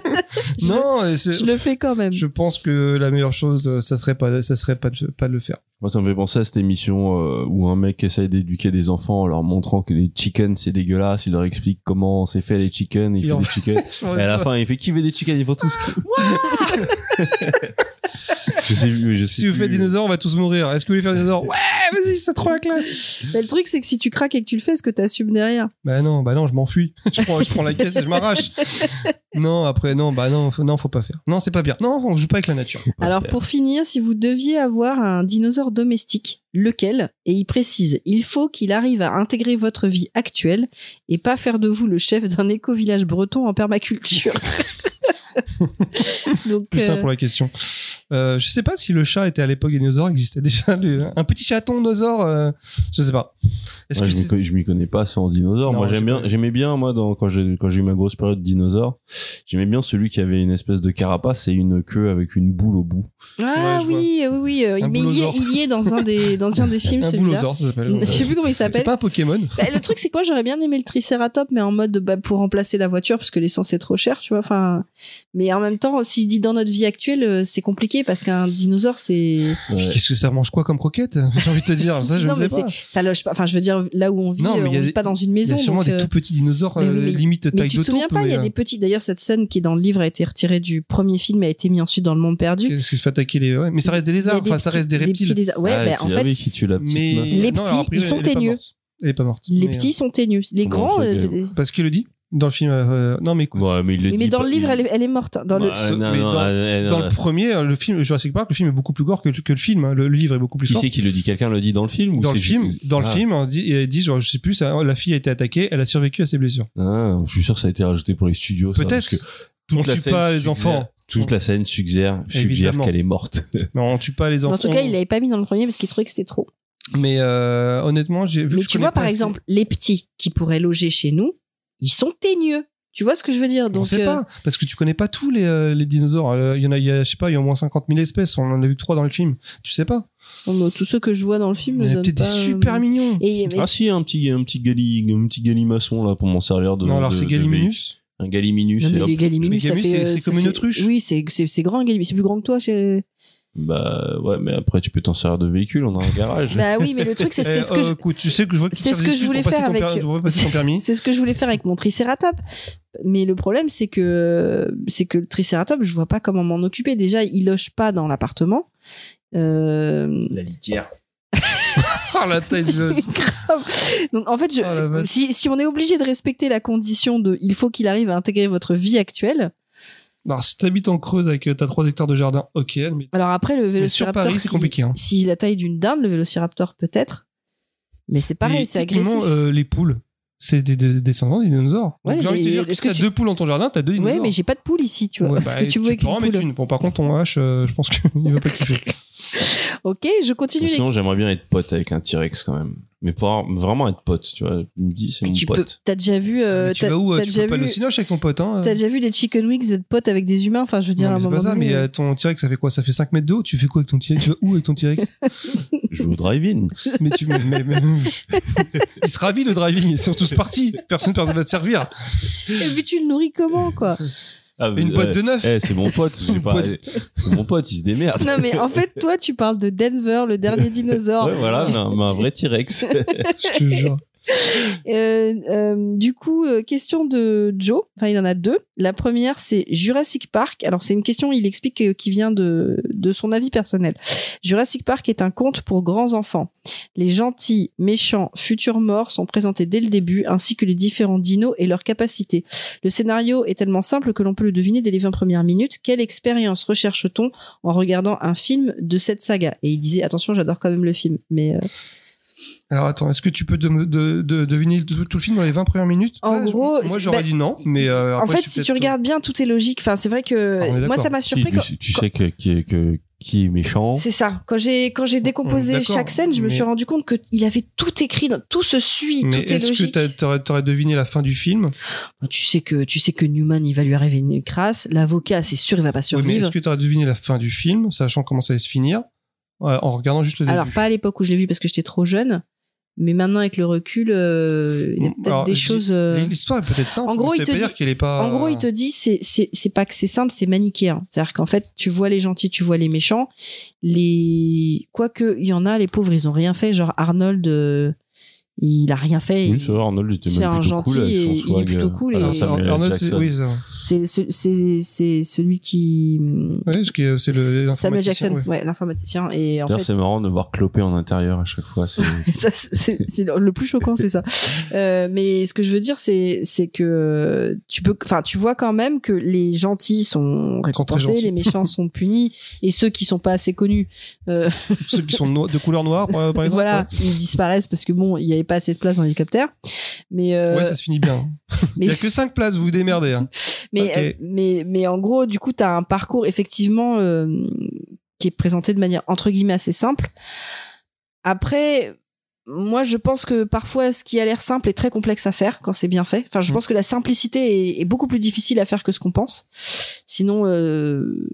non, Je le fais quand même. je pense que la meilleure chose, ça serait pas, ça serait pas de, pas de le faire. Moi, ça me fait penser à cette émission euh, où un mec essaye d'éduquer des enfants en leur montrant que les chickens c'est dégueulasse. Il leur explique comment c'est fait les chickens. Il Et fait des chickens. Et à la fin, il fait qui veut des chickens? Ils font tous. je sais plus. Je sais Si vous plus. faites dinosaures, on va tous mourir. Est-ce que vous voulez faire dinosaures Ouais, vas-y, c'est trop la classe. Mais le truc, c'est que si tu craques et que tu le fais, est-ce que t'assumes derrière? Bah non, bah non, je m'enfuis. Je prends, je prends la caisse et je m'arrache. Non, après, non, bah non, faut, non, faut pas faire. Non, c'est pas bien. Non, on joue pas avec la nature. Alors, pour finir, si vous deviez avoir un dinosaure domestique, lequel? Et il précise, il faut qu'il arrive à intégrer votre vie actuelle et pas faire de vous le chef d'un éco-village breton en permaculture. Donc, Plus euh, simple pour la question. Euh, je sais pas si le chat était à l'époque des dinosaures, existait déjà le- un petit chaton dinosaure. euh, je sais pas. Je m'y c'est- connais pas assez en dinosaures. Non, moi, bien, j'aimais bien, moi, dans, quand j'ai, quand j'ai eu ma grosse période de dinosaures, j'aimais bien celui qui avait une espèce de carapace et une queue avec une boule au bout. Ah Ouais, oui, oui, oui. euh, mais il y, est, boulosaure. il y est dans un des, dans un des films, un celui-là. boulosaure, ça s'appelle. Je sais plus comment il C'est s'appelle. pas un Pokémon. Bah, le truc, c'est que moi, j'aurais bien aimé le Triceratops, mais en mode bah, pour remplacer la voiture, parce que l'essence est trop chère, tu vois. Enfin, mais en même temps, s'il dit dans notre vie actuelle, euh, c'est compliqué parce qu'un dinosaure c'est. Puis Qu'est-ce que ça mange quoi comme croquette J'ai envie de te dire. Ça, je non ne mais sais pas. ça loge pas. Enfin, je veux dire là où on vit, Non, euh, on vit des- pas dans une Il y maison. a sûrement donc, des euh, tout petits dinosaures, mais- mais- limite Mais taille tu de te souviens taupe. pas, il y a des petits. D'ailleurs, cette scène qui est dans le livre a été retirée du premier film et a été mise ensuite dans le monde perdu. Qu'est-ce qui se fait attaquer les. ouais, Mais ça reste des lézards, des enfin, ça reste des des reptiles. petits lézards. Ouais, Ah, ben, tu en fait, savais qui tue la petite Mais. Les petits, ils sont teigneux. Elle est pas morte. les petits sont ténus. Les grands, Parce qu'il le dit dans le film. euh, Non, mais écoute. Ouais, mais il le Oui, dit mais dans pas- le livre, il- elle est, elle est morte. Dans le... Ouais, non, mais non, dans- euh, Dans non, le premier, le film Jurassic Park, le film est beaucoup plus gore que, que le film. hein. Le, le livre est beaucoup plus Qui fort. c'est qui le dit? Quelqu'un le dit dans le film ou Dans le c'est film, juste- dans le Ah. film, on dit, ils disent, genre, je sais plus, ça- la fille a été attaquée, elle a survécu à ses blessures. Ah, je suis sûr que ça a été rajouté pour les studios. ça, Peut-être. parce que On la tue scène pas les suggère- enfants. Toute la scène suggère, suggère Évidemment. qu'elle est morte. Mais on tue pas les enfants. En tout cas, il l'avait pas mis dans le premier parce qu'il trouvait que c'était trop. Mais euh, honnêtement, j'ai vu. Mais que je tu connais vois, pas par assez- exemple, les petits qui pourraient loger chez nous, ils sont teigneux. Tu vois ce que je veux dire? On Donc, sait euh, pas parce que tu connais pas tous les, euh, les dinosaures. Euh, Il y en a, il y a, je sais pas, il y a au moins 50 000 espèces. On en a vu que trois dans le film. Tu sais pas. bah, tous ceux que je vois dans le film Il y a peut-être des euh, super mignons. Et, mais Ah si, un petit, un petit gali, un petit galimaçon là pour m'en servir de. non, alors c'est de Galliminus. Un galiminus. Non, mais les fait, c'est- comme une fait- autruche. Oui, c'est c'est c'est grand, un. C'est plus grand que toi. chez- Bah ouais, mais après tu peux t'en servir de véhicule, on a un garage. Bah oui, mais le truc, c'est Eh, ce que euh, je- écoute, tu sais que je vois que c'est ce que je voulais faire avec-. C'est ce que je voulais faire avec mon Triceratops. Mais le problème, c'est que c'est que le Triceratops, je vois pas comment m'en occuper. Déjà, il loge pas dans l'appartement. Euh, La litière. Ah, la taille de... grave. Donc en fait, je, Oh, si, si on est obligé de respecter la condition de il faut qu'il arrive à intégrer votre vie actuelle. Alors, si t'habites en Creuse avec euh, t'as 3 hectares de jardin, ok. Mais, Alors après, le sur Vélociraptor, Paris, c'est si- compliqué. Hein. si la taille d'une dinde, le Vélociraptor peut-être. Mais c'est pareil, c'est agressif. euh, les poules, c'est des, des descendants des dinosaures. Ouais, Donc, j'ai envie de te dire que est-ce si t'as tu- deux poules dans ton jardin, t'as deux dinosaures. Ouais, mais j'ai pas de poule ici, tu vois. Ouais, Parce bah, que tu avec peux en mettre une. Bon, par contre, ton H, euh, je pense qu'il va pas kiffer. Ok, je continue. les- Sinon, j'aimerais bien être pote avec un T-Rex quand même. Mais pouvoir vraiment être pote, tu vois. Il me dit, c'est mon Tu peux. pote. T'as déjà vu. euh, tu t'as- vas où euh, t'as Tu déjà peux pas vu- le cinoche avec ton pote, hein T'as déjà vu des chicken wings être potes avec des humains? Enfin, je veux dire, Non, à mais un c'est pas moment ça, donné, mais euh, euh, ton T-Rex, ça fait quoi? Ça fait 5 mètres de haut? Tu fais quoi avec ton T-Rex Tu vas où avec ton T-Rex? Je vais au drive-in. Mais tu. Mais, mais- mais- Il sera ravi le driving, ils sont tous partis. Personne personne va te servir. Et puis tu le nourris comment, quoi? Ah, Une mais, boîte de neuf. Eh, c'est mon pote. pas- C'est mon pote, il se démerde. Non, mais en fait, toi, tu parles de Denver, le dernier dinosaure. Ouais, voilà, Tu- mais un, mais un vrai T-Rex. Je te jure. Euh, euh, du coup, euh, question de Joe. Enfin, il en a deux. La première, c'est Jurassic Park. Alors, c'est une question, il explique qui vient de, de son avis personnel. Jurassic Park est un conte pour grands enfants. Les gentils, méchants, futurs morts sont présentés dès le début, ainsi que les différents dinos et leurs capacités. Le scénario est tellement simple que l'on peut le deviner dès les 20 premières minutes. Quelle expérience recherche-t-on en regardant un film de cette saga? Et il disait, attention, j'adore quand même le film, mais... euh, Alors attends, est-ce que tu peux de, de, de, deviner tout, tout le film dans les 20 premières minutes? En gros, moi j'aurais bah, dit non, mais euh, en fait, si tu peut-être- regardes bien, tout est logique. Enfin, c'est vrai Ah, est que moi, d'accord. ça m'a surpris. tu, quand- tu- tu sais que, que, que- qui est méchant. C'est ça. Quand j'ai quand j'ai décomposé chaque scène, je me mais- suis rendu compte que il avait tout écrit, tout se suit, Mais tout est est-ce que logique. t'as- t'aurais t'aurais deviné la fin du film? Tu sais que tu sais que Newman, il va lui arriver une crasse. L'avocat, c'est sûr, il va pas Oui, mais survivre. est-ce que tu aurais deviné la fin du film, sachant comment ça allait se finir, ouais, en regardant juste le début? Alors pas à l'époque où je l'ai vu parce que j'étais trop jeune, mais maintenant avec le recul, euh, il y a peut-être des choses. euh, L'histoire est peut-être simple. En gros, mais il te dit- qu'elle est pas. En gros, il te dit, c'est c'est c'est pas que c'est simple, c'est manichéen. C'est-à-dire qu'en fait, tu vois les gentils, tu vois les méchants. Les quoique il y en a, les pauvres, ils ont rien fait. Genre Arnold, euh, il a rien fait. Oui, vrai, Arnold était c'est même un plutôt gentil cool et il est plutôt euh, cool et- Arnold, c'est oui, ça. C'est c'est c'est c'est celui qui Ouais, parce que c'est le Samuel l'informaticien, Jackson, ouais. ouais, l'informaticien. Et en fait, c'est marrant de voir cloper en intérieur à chaque fois. c'est- ça, c'est c'est le plus choquant, c'est ça. Euh, mais ce que je veux dire, c'est c'est que tu peux, enfin, tu vois quand même que les gentils sont récompensés, les méchants sont punis, et ceux qui sont pas assez connus, euh, Ceux qui sont no- de couleur noire, par, par exemple. voilà, ouais. ils disparaissent parce que bon, il y avait pas assez de place dans l'hélicoptère. Mais euh, Ouais, ça se finit bien. mais- Il y a que 5 places, vous vous démerdez. hein. Mais, euh, mais, mais en gros, du coup, tu as un parcours effectivement euh, qui est présenté de manière entre guillemets assez simple. Après, moi, je pense que parfois, ce qui a l'air simple est très complexe à faire quand c'est bien fait. Enfin, je Mm. pense que la simplicité est, est beaucoup plus difficile à faire que ce qu'on pense. Sinon, euh,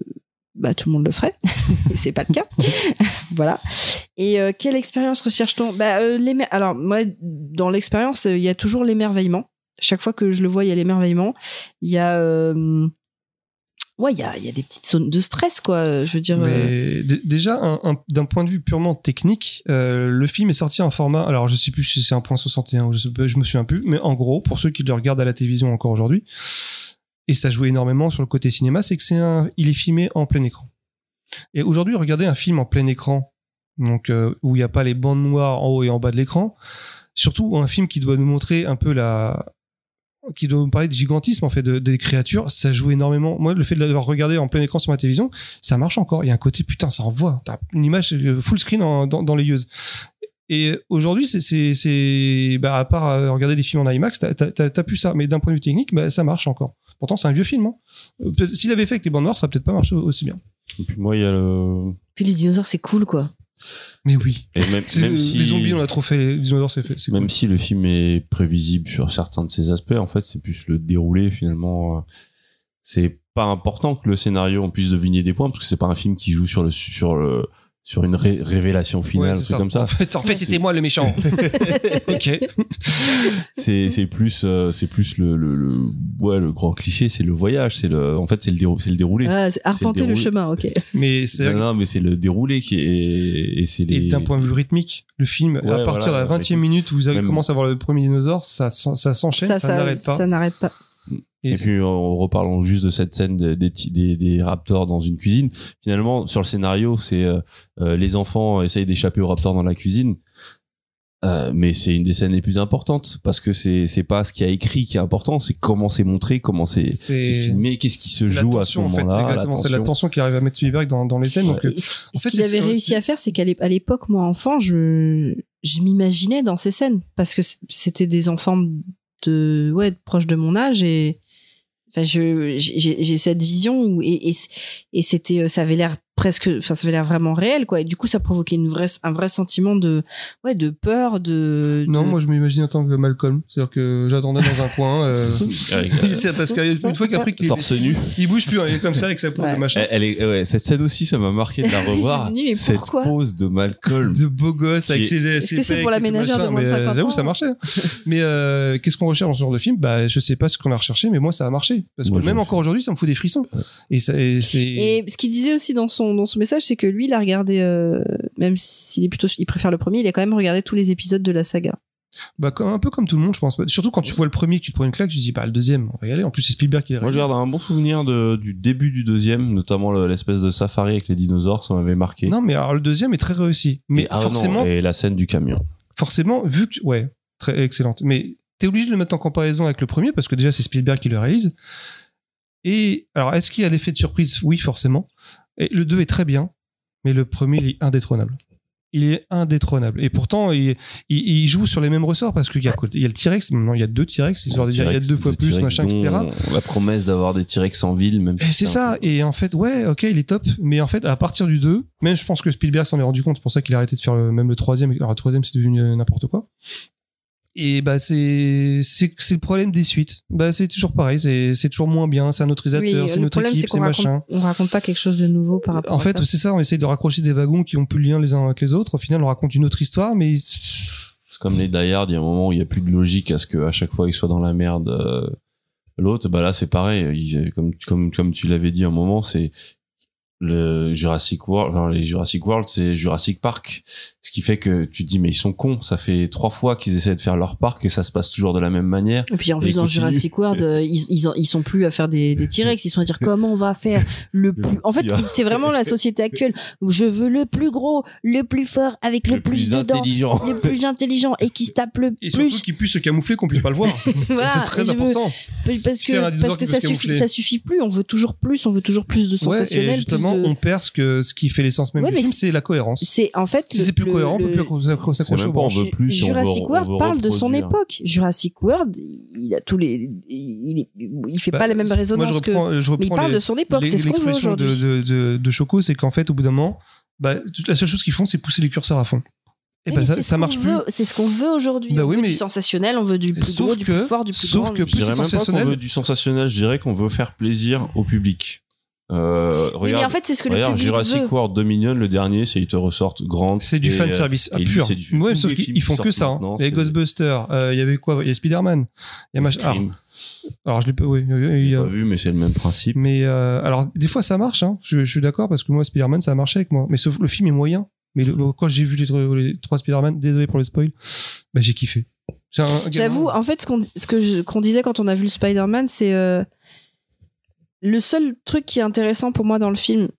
bah, tout le monde le ferait. C'est pas le cas. voilà. Et euh, quelle expérience recherche-t-on? Bah, euh, Alors, moi, dans l'expérience, euh, il y a toujours l'émerveillement. Chaque fois que je le vois, il y a l'émerveillement. Il y a. euh, Ouais, il y a, y a des petites zones de stress, quoi. Je veux dire. Mais déjà, un- un- d'un point de vue purement technique, le film est sorti en format. Alors, je sais plus si c'est 1.61 ou je, sais je me souviens plus, mais en gros, pour ceux qui le regardent à la télévision encore aujourd'hui, et ça jouait énormément sur le côté cinéma, c'est que c'est un, il est filmé en plein écran. Et aujourd'hui, regardez un film en plein écran, donc euh, où il n'y a pas les bandes noires en haut et en bas de l'écran, surtout un film qui doit nous montrer un peu la qui doit nous parler de gigantisme en fait de- des créatures ça joue énormément. Moi le fait de l'avoir regardé en plein écran sur ma télévision ça marche encore. Il y a un côté putain ça envoie. T'as une image euh, full screen en- dans, dans les yeux et aujourd'hui c'est bah à part euh, regarder des films en IMAX t'as t'as t'as- t'as plus ça mais d'un point de vue technique bah ça marche encore pourtant c'est un vieux film hein. Euh, s'il avait fait avec les bandes noires ça aurait peut-être pas marché aussi bien Et puis moi, il y a le. Puis les dinosaures, c'est cool, quoi. mais oui Et même, même si... les zombies on a trop fait les dinosaures c'est fait c'est Même cool. si le film est prévisible sur certains de ses aspects, en fait, c'est plus le déroulé finalement. euh, C'est pas important que le scénario on puisse deviner des points parce que c'est pas un film qui joue sur le sur le sur une ré- révélation finale, Ouais, un c'est comme ça. en fait, en fait c'était moi le méchant ok c'est plus euh, c'est plus le le, le ouais le grand cliché, c'est le voyage, c'est le en fait c'est le dérou- c'est le déroulé. Ah, arpenter le, chemin, ok. mais c'est Non, non, mais c'est le déroulé qui est et c'est les Et d'un point de vue rythmique, le film, à partir voilà, de la 20e minute où vous avez Même- commencé à voir le premier dinosaure, ça, ça, ça s'enchaîne, ça, n'arrête pas. Ça n'arrête pas. Et puis en reparlant juste de cette scène des, des, des, des raptors dans une cuisine, finalement sur le scénario c'est euh, euh, les enfants essayent d'échapper aux raptors dans la cuisine, Euh, mais c'est une des scènes les plus importantes parce que c'est c'est pas ce qui a écrit qui est important, c'est comment c'est montré, comment c'est filmé, qu'est-ce qui se joue à ce tension, en fait, moment-là, exactement. C'est la tension qui arrive à mettre Spielberg dans, dans les scènes. Donc, euh, Et ce en ce fait, qu'il avait réussi à faire, c'est qu'à l'époque, moi, enfant, je, je m'imaginais dans ces scènes parce que c'était des enfants de, ouais, proches de mon âge et, enfin, je, j'ai cette vision où, et, et, et c'était, euh, ça avait l'air presque, enfin, ça avait l'air vraiment réel, quoi. Et du coup, ça provoquait une vraie, un vrai sentiment de, ouais, de peur, de. Non, de- moi je m'imagine en tant que Malcolm. C'est-à-dire que j'attendais dans un coin. Euh... Euh, c'est parce qu'une fois qu'après qu'il torse nu. il bouge plus, hein, il est comme ça avec sa pose Ouais. et machin. Elle, elle est, ouais, cette scène aussi, ça m'a marqué de la revoir. Mais cette pose de Malcolm. de beau gosse avec ses, Est-ce que c'est pour la ménagère de machin, moins de mais, euh, 50 J'avoue, ans? ça marchait. mais euh, qu'est-ce qu'on recherche dans ce genre de film? Bah, je sais pas ce qu'on a recherché, mais moi, ça a marché. Parce que Moi, même encore aujourd'hui, ça me fout des frissons. Et, ça-. Et ce qu'il disait aussi dans son dans son message, c'est que lui, il a regardé, euh, même s'il est plutôt, il préfère le premier, il a quand même regardé tous les épisodes de la saga. Bah, comme- un peu comme tout le monde, je pense. Surtout quand tu vois le premier, que tu te prends une claque, tu te dis, bah, le deuxième, on va y aller. En plus, c'est Spielberg qui l'a Moi, je garde un bon souvenir de, du début du deuxième, notamment le- l'espèce de safari avec les dinosaures, ça m'avait marqué. Non, mais alors le deuxième est très réussi. Mais Et- ah non, forcément, et la scène du camion. forcément, vu que. Ouais, très excellente. Mais t'es obligé de le mettre en comparaison avec le premier parce que déjà, c'est Spielberg qui le réalise. Et alors, est-ce qu'il y a l'effet de surprise? Oui, forcément. Et le 2 est très bien, mais le premier, il est indétrônable. Il est indétrônable. Et pourtant, il, il, il joue sur les mêmes ressorts parce qu'il y a, il y a le T-Rex, maintenant il y a deux T-Rex, histoire de dire il y a deux fois plus, machin, etc. La promesse d'avoir des T-Rex en ville, même si c'est ça. peu- Et en fait, ouais, ok, il est top. Mais en fait, à partir du 2, même je pense que Spielberg s'en est rendu compte. C'est pour ça qu'il a arrêté de faire le- même le troisième. Alors, le troisième, c'est devenu n'importe quoi. Et bah, c'est, c'est, c'est le problème des suites. Bah, c'est toujours pareil. C'est, c'est toujours moins bien. C'est un autre réalisateur, c'est notre problème, c'est équipe, c'est machin. on raconte pas quelque chose de nouveau par rapport En à fait, c'est ça. On essaye de raccrocher des wagons qui ont plus de lien les uns avec les autres. Au final, on raconte une autre histoire, mais C'est comme les Die Hard, il y a un moment où il y a plus de logique à ce que à chaque fois ils soient dans la merde. euh, L'autre, bah là c'est pareil. Ils, comme comme comme tu l'avais dit un moment, c'est le Jurassic World. Enfin, les Jurassic World, c'est Jurassic Park. Ce qui fait que tu te dis mais ils sont cons. Ça fait trois fois qu'ils essaient de faire leur parc et ça se passe toujours de la même manière. Et puis en plus dans. Jurassic World, euh, ils, ils, en- ils sont plus à faire des, des T-Rex, ils sont à dire comment on va faire le plus. En fait, c'est vraiment la société actuelle. Je veux le plus gros, le plus fort, avec le, Le plus, plus dedans, intelligent. le plus intelligent et qui se tape le et surtout plus. qu'ils puissent se camoufler, qu'on puisse pas le voir. Voilà, c'est très veux- important. Parce que parce que ça suffit, ça suffit plus. On veut toujours plus, on veut toujours plus de Ouais, sensationnel. De- on perd ce que, ce qui fait l'essence même Ouais, du film, c'est- la cohérence. C'est en fait. Si le- c'est plus le- cohérent, on peut le- plus s'accrocher on veut plus. on Jurassic on World parle de son époque. Jurassic World, il a tous les, il, il fait Bah, pas la même moi, résonance je reprends, que. je Mais il parle les- de son époque. C'est ce qu'on veut aujourd'hui. de, de, Choco, c'est qu'en fait, au bout d'un moment, bah, la seule chose qu'ils font, c'est pousser les curseurs à fond. Et bah, mais ça, c'est ce ça qu'on marche plus. veut- C'est ce qu'on veut aujourd'hui. Bah on oui, veut mais- du sensationnel, on veut du plus Sauf gros, du que- plus fort, du plus sauf grand. que Je dirais plus même pas qu'on sensationnel. veut du sensationnel, je dirais qu'on veut faire plaisir au public. Euh, Oui, mais regarde, en fait, c'est ce que le regarde, public Jurassic veut. World Dominion, le dernier, c'est ils te ressortent Grant. C'est du fan euh, service et pur. c'est du- Ouais, sauf qu'ils font que ça. hein. Il y a c'est- Ghostbusters, euh, il y avait quoi? Il y a Spider-Man. Il y a machin. ah, Scream. Alors je l'ai pas. Oui, il y J'ai a- pas vu, mais c'est le même principe. Mais euh, alors des fois ça marche. Hein. Je, je suis d'accord parce que moi Spider-Man ça a marché avec moi. Mais sauf le film est moyen. Mais le- le- quand j'ai vu les, trois- les trois Spider-Man, désolé pour le spoil, bah, j'ai kiffé. J'avoue, en fait, ce qu'on disait quand on a vu le Spider-Man, c'est euh, le seul truc qui est intéressant pour moi dans le film.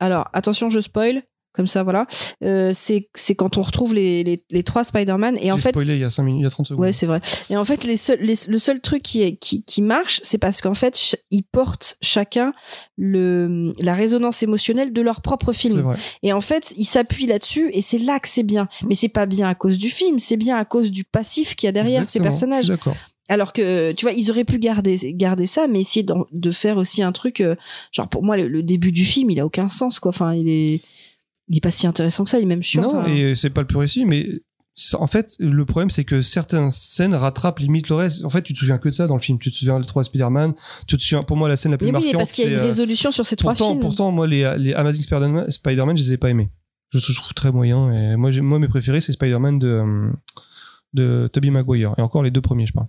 Alors, attention, je spoil, comme ça, voilà. Euh, c'est c'est quand on retrouve les, les, les trois Spider-Man. Et en fait, spoilé il y a 5 minutes, il y a 30 secondes. Ouais, c'est vrai. Et en fait, les seuls- les- le seul truc qui, est, qui, qui marche, c'est parce qu'en fait, ch- ils portent chacun le, la résonance émotionnelle de leur propre C'est film. vrai. Et en fait, ils s'appuient là-dessus et c'est là que c'est bien. Mais c'est pas bien à cause du film, c'est bien à cause du passif qu'il y a derrière Exactement, ces personnages. Je suis d'accord. Alors que, tu vois, ils auraient pu garder, garder ça, mais essayer de faire aussi un truc, euh, genre pour moi, le, le début du film, il a aucun sens, quoi. Enfin, il est, il est pas si intéressant que ça, il est même chiant. Non, Enfin, et c'est pas le plus réussi, mais en fait, le problème, c'est que certaines scènes rattrapent limite le reste. En fait, tu te souviens que de ça dans le film. Tu te souviens des trois Spider-Man. Tu te souviens, pour moi, la scène la plus mais oui, mais marquante, parce qu'il y a une euh, résolution sur ces trois pourtant, films. pourtant, moi, les, les Amazing Spider-Man, Spider-Man, je les ai pas aimés. Je, je trouve très moyen. Et moi, moi, mes préférés, c'est Spider-Man de, euh, de Tobey Maguire. Et encore les deux premiers, je parle.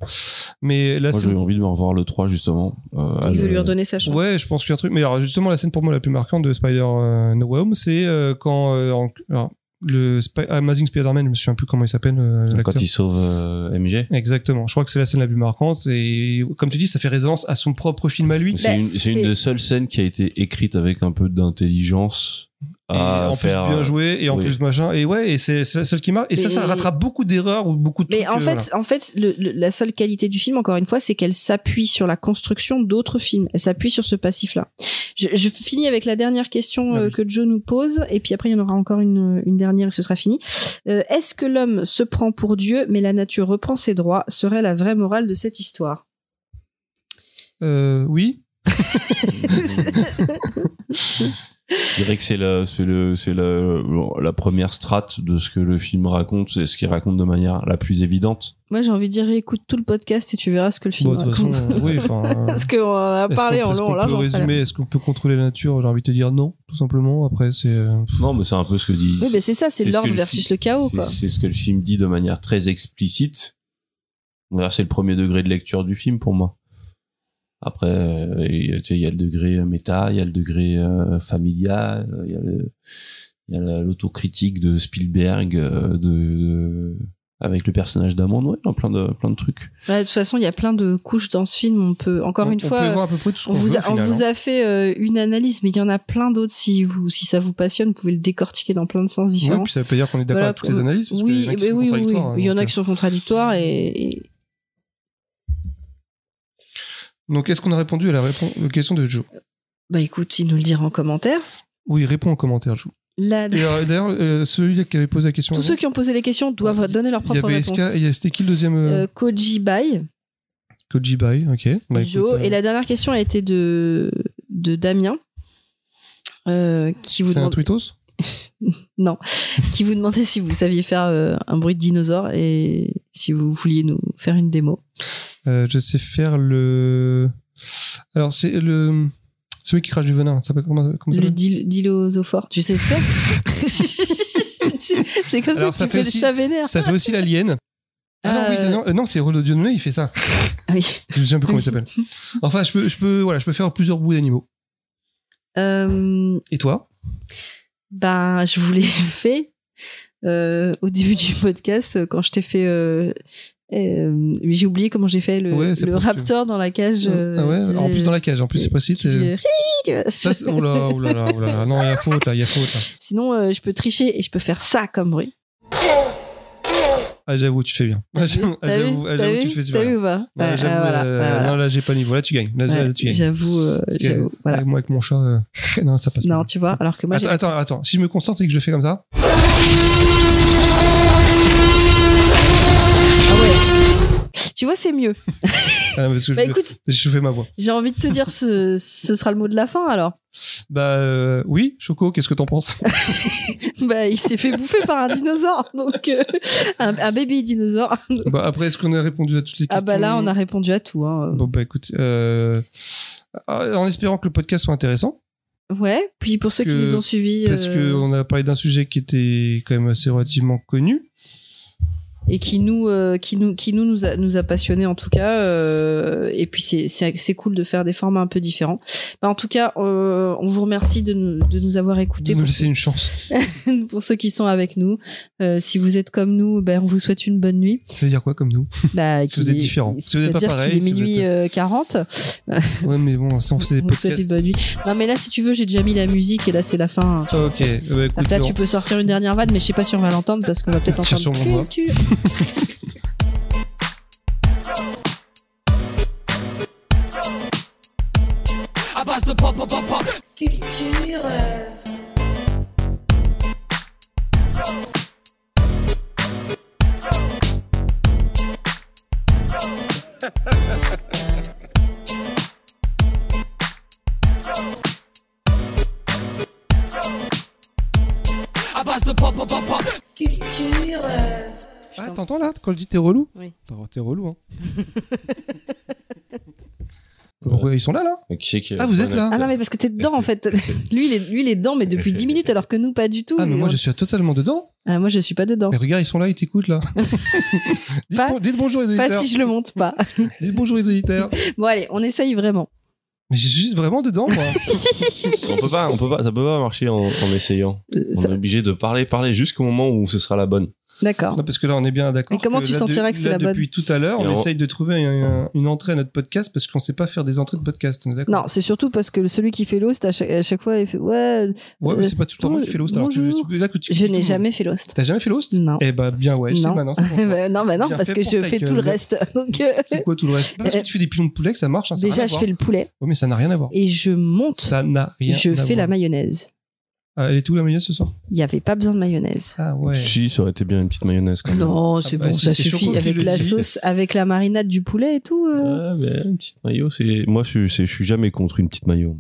Mais la Moi, scène- j'ai envie de me revoir le 3, justement. Euh, il veut lui redonner sa chance. Ouais, je pense qu'il y a un truc. Mais alors, justement, la scène pour moi la plus marquante de Spider euh, No Way Home, c'est euh, quand euh, en- alors, le Amazing Spider-Man, je me souviens plus comment il s'appelle. euh, Quand il sauve euh, MJ. Exactement. Je crois que c'est la scène la plus marquante et comme tu dis, ça fait résonance à son propre film à lui. C'est une, c'est une des seules scènes qui a été écrite avec un peu d'intelligence. Et en faire, plus bien joué et en oui. plus machin et ouais et c'est seule qui marque et ça Mais- ça rattrape beaucoup d'erreurs ou beaucoup de Mais trucs, en fait, voilà. en fait, le- le- la seule qualité du film, encore une fois, c'est qu'elle s'appuie sur la construction d'autres films. Elle s'appuie sur ce passif-là. Je, je finis avec la dernière question Ah euh, que Joe nous pose, et puis après il y en aura encore une, une dernière et ce sera fini. Euh, Est-ce que l'homme se prend pour Dieu, mais la nature reprend ses droits Serait la vraie morale de cette histoire? Euh, oui Je dirais que c'est la, c'est le, c'est la, la première strate de ce que le film raconte, c'est ce qu'il raconte de manière la plus évidente. Moi, j'ai envie de dire, écoute tout le podcast et tu verras ce que le film Bon, de toute raconte. façon, oui, enfin, Parce qu'on a parlé qu'on- en long, en large, résumer? est-ce qu'on peut contrôler la nature? J'ai envie de te dire non tout simplement après c'est euh, Non, mais c'est un peu ce que dit. Oui, mais c'est ça, c'est l'ordre le versus film- le chaos, c'est- quoi. C'est ce que le film dit de manière très explicite. C'est le premier degré de lecture du film pour moi. Après, euh, il y a- tu sais, il y a le degré euh, méta, il y a le degré euh, familial, il y a le- il y a la- l'autocritique de Spielberg, euh, de, de- avec le personnage d'Amand, ouais, plein de plein de trucs. Ouais, de toute façon, il y a plein de couches dans ce film. On peut, encore On- une on fois, peut voir à peu près tout ce on vous, veut, a, on vous hein. a fait euh, une analyse, mais il y en a plein d'autres. Si vous, si ça vous passionne, vous pouvez le décortiquer dans plein de sens différents. puis ça veut pas dire qu'on est d'accord Voilà, avec toutes les analyses parce oui, y en a qui mais sont oui, oui, oui. Il y en a euh. qui sont contradictoires et, et- donc est-ce qu'on a répondu à la aux questions de Joe? Bah écoute, il nous le dira en commentaire. oui réponds en commentaire Joe euh, d'ailleurs euh, celui qui avait posé la question tous avant, ceux qui ont posé les questions doivent donner leur il y propre avait réponse. SK et il y a- c'était qui le deuxième euh, Euh, Koji Bai, Koji Bai ok Bah, Joe. euh, Et la dernière question a été de, de Damien. euh, qui vous c'est un demande tweetos? non, qui vous demandait si vous saviez faire euh, un bruit de dinosaure et si vous vouliez nous faire une démo. Euh, je sais faire le alors c'est le celui qui crache du venin ça s'appelle comment, comment ça Le dil- dilosophore, tu sais le faire? C'est- comme Alors, ça ça que tu fait fais aussi- le chat vénère. ça fait aussi l'alien ah non, oui, Euh, non, euh, non, c'est Rollo Dionne, il fait ça. Oui. Je sais plus comment il s'appelle. Enfin, je peux, je peux, voilà, je peux faire plusieurs bruits d'animaux. Euh, Et toi? Ben, je vous l'ai fait euh, au début du podcast quand je t'ai fait. euh, euh, j'ai oublié comment j'ai fait le, Ouais, raptor dans la cage. Ah ouais, en plus dans la cage, en plus c'est faisait c'est- Ça, oh là là. Non, il y a faute là, il y a faute là. Sinon, je peux tricher et je peux faire ça comme bruit. Ah, j'avoue, tu fais bien. Ah, j'avoue, ah, tu fais super T'as vu ou pas Non, Ouais, j'avoue, ah, voilà, euh, voilà. non, là, j'ai pas le niveau. Là, tu gagnes. Là, Ouais, là, tu gagnes. J'avoue, euh, Parce que, j'avoue, voilà. avec moi, avec mon chat, euh, non, ça passe Non, pas. tu vois, alors que moi, attends, attends, attends. Si je me concentre et que je le fais comme ça. Tu vois, c'est mieux. Ah, parce que Bah, je- écoute. j'ai chauffé ma voix. J'ai envie de te dire, ce, ce sera le mot de la fin alors. Bah euh, oui, Choco, qu'est-ce que t'en penses bah, il s'est fait bouffer par un dinosaure, donc euh, un, un baby dinosaure. Bah après, est-ce qu'on a répondu à toutes les ah questions bah là, on a répondu à tout. Hein. Bon bah écoute, euh, en espérant que le podcast soit intéressant. Ouais. Puis pour ceux qui nous ont suivis. Parce euh, que on a parlé d'un sujet qui était quand même assez relativement connu. Et qui nous euh, qui nous qui nous nous a, nous a passionnés en tout cas euh, et puis c'est c'est c'est cool de faire des formats un peu différents. Bah, en tout cas euh, on vous remercie de nous de nous avoir écoutés. Pour, laisser une chance. pour ceux qui sont avec nous. Euh, si vous êtes comme nous ben on vous souhaite une bonne nuit. Ça veut dire quoi comme nous? Bah, Si vous êtes différents. Si vous n'êtes pas pareil. qu'il est si vous minuit êtes- euh, 40 Ouais, mais bon, ça on fait des on vous souhaite podcasts. une bonne nuit. Non mais là si tu veux j'ai déjà mis la musique et là c'est la fin Ok, bah, écoute, là on- tu peux sortir une dernière vanne mais je sais pas si on va l'entendre parce qu'on va peut-être entendre sur culture À base de pop, pop, pop, pop. Culture. euh, t'entends là Quand je dis t'es relou Oui. T'es- T'es relou, hein. Ouais, ils sont là, là Qui c'est qui Ah, vous êtes là Ah non, mais parce que t'es dedans en fait. lui, il est, lui, il est dedans, mais depuis 10 minutes, alors que nous, pas du tout. Ah, mais moi on- je suis totalement dedans. Ah, moi, je suis pas dedans. Mais regarde, ils sont là, ils t'écoutent là. dites, Pas- bon- dites bonjour les auditeurs. Pas si je le monte pas. Dites bonjour les auditeurs. Bon, allez, on essaye vraiment. Mais je suis vraiment dedans, moi. On peut pas, on peut pas, ça peut pas marcher en, en essayant. Euh, On ça- est obligé de parler, parler jusqu'au moment où ce sera la bonne. D'accord. Non, parce que là, on est bien d'accord. Et comment tu là, sentirais de- que c'est la bonne Depuis tout à l'heure, on essaye de trouver un- un- une entrée à notre podcast parce qu'on sait pas faire des entrées de podcast. On est Non, c'est surtout parce que celui qui fait l'host, à chaque, à chaque fois, il fait Ouais. Ouais, mais c'est pas tout le temps moi qui fais l'host. Alors, tu, bonjour. tu, là que tu Je n'ai jamais fait l'host. T'as jamais fait l'host Non. Eh bah, bien, ouais, je sais non. maintenant. c'est bon. Bah, non, bah non, Bien parce fait que je fais tout le reste. Euh, C'est quoi tout le reste Parce que tu fais des pilons de poulet que ça marche. hein, déjà, je fais le poulet Ouais, mais ça n'a rien à voir. et je monte. Ça n'a rien je à fais voir. la mayonnaise. Ah, elle est où la mayonnaise ce soir? Il n'y avait pas besoin de mayonnaise. Ah ouais. Si, ça aurait été bien une petite mayonnaise quand même. Non, c'est bah, bon, ça suffit. Avec la dit. sauce, avec la marinade du poulet et tout. euh. Ah, ben, une petite maillot, c'est. Moi, je, je suis jamais contre une petite maillot.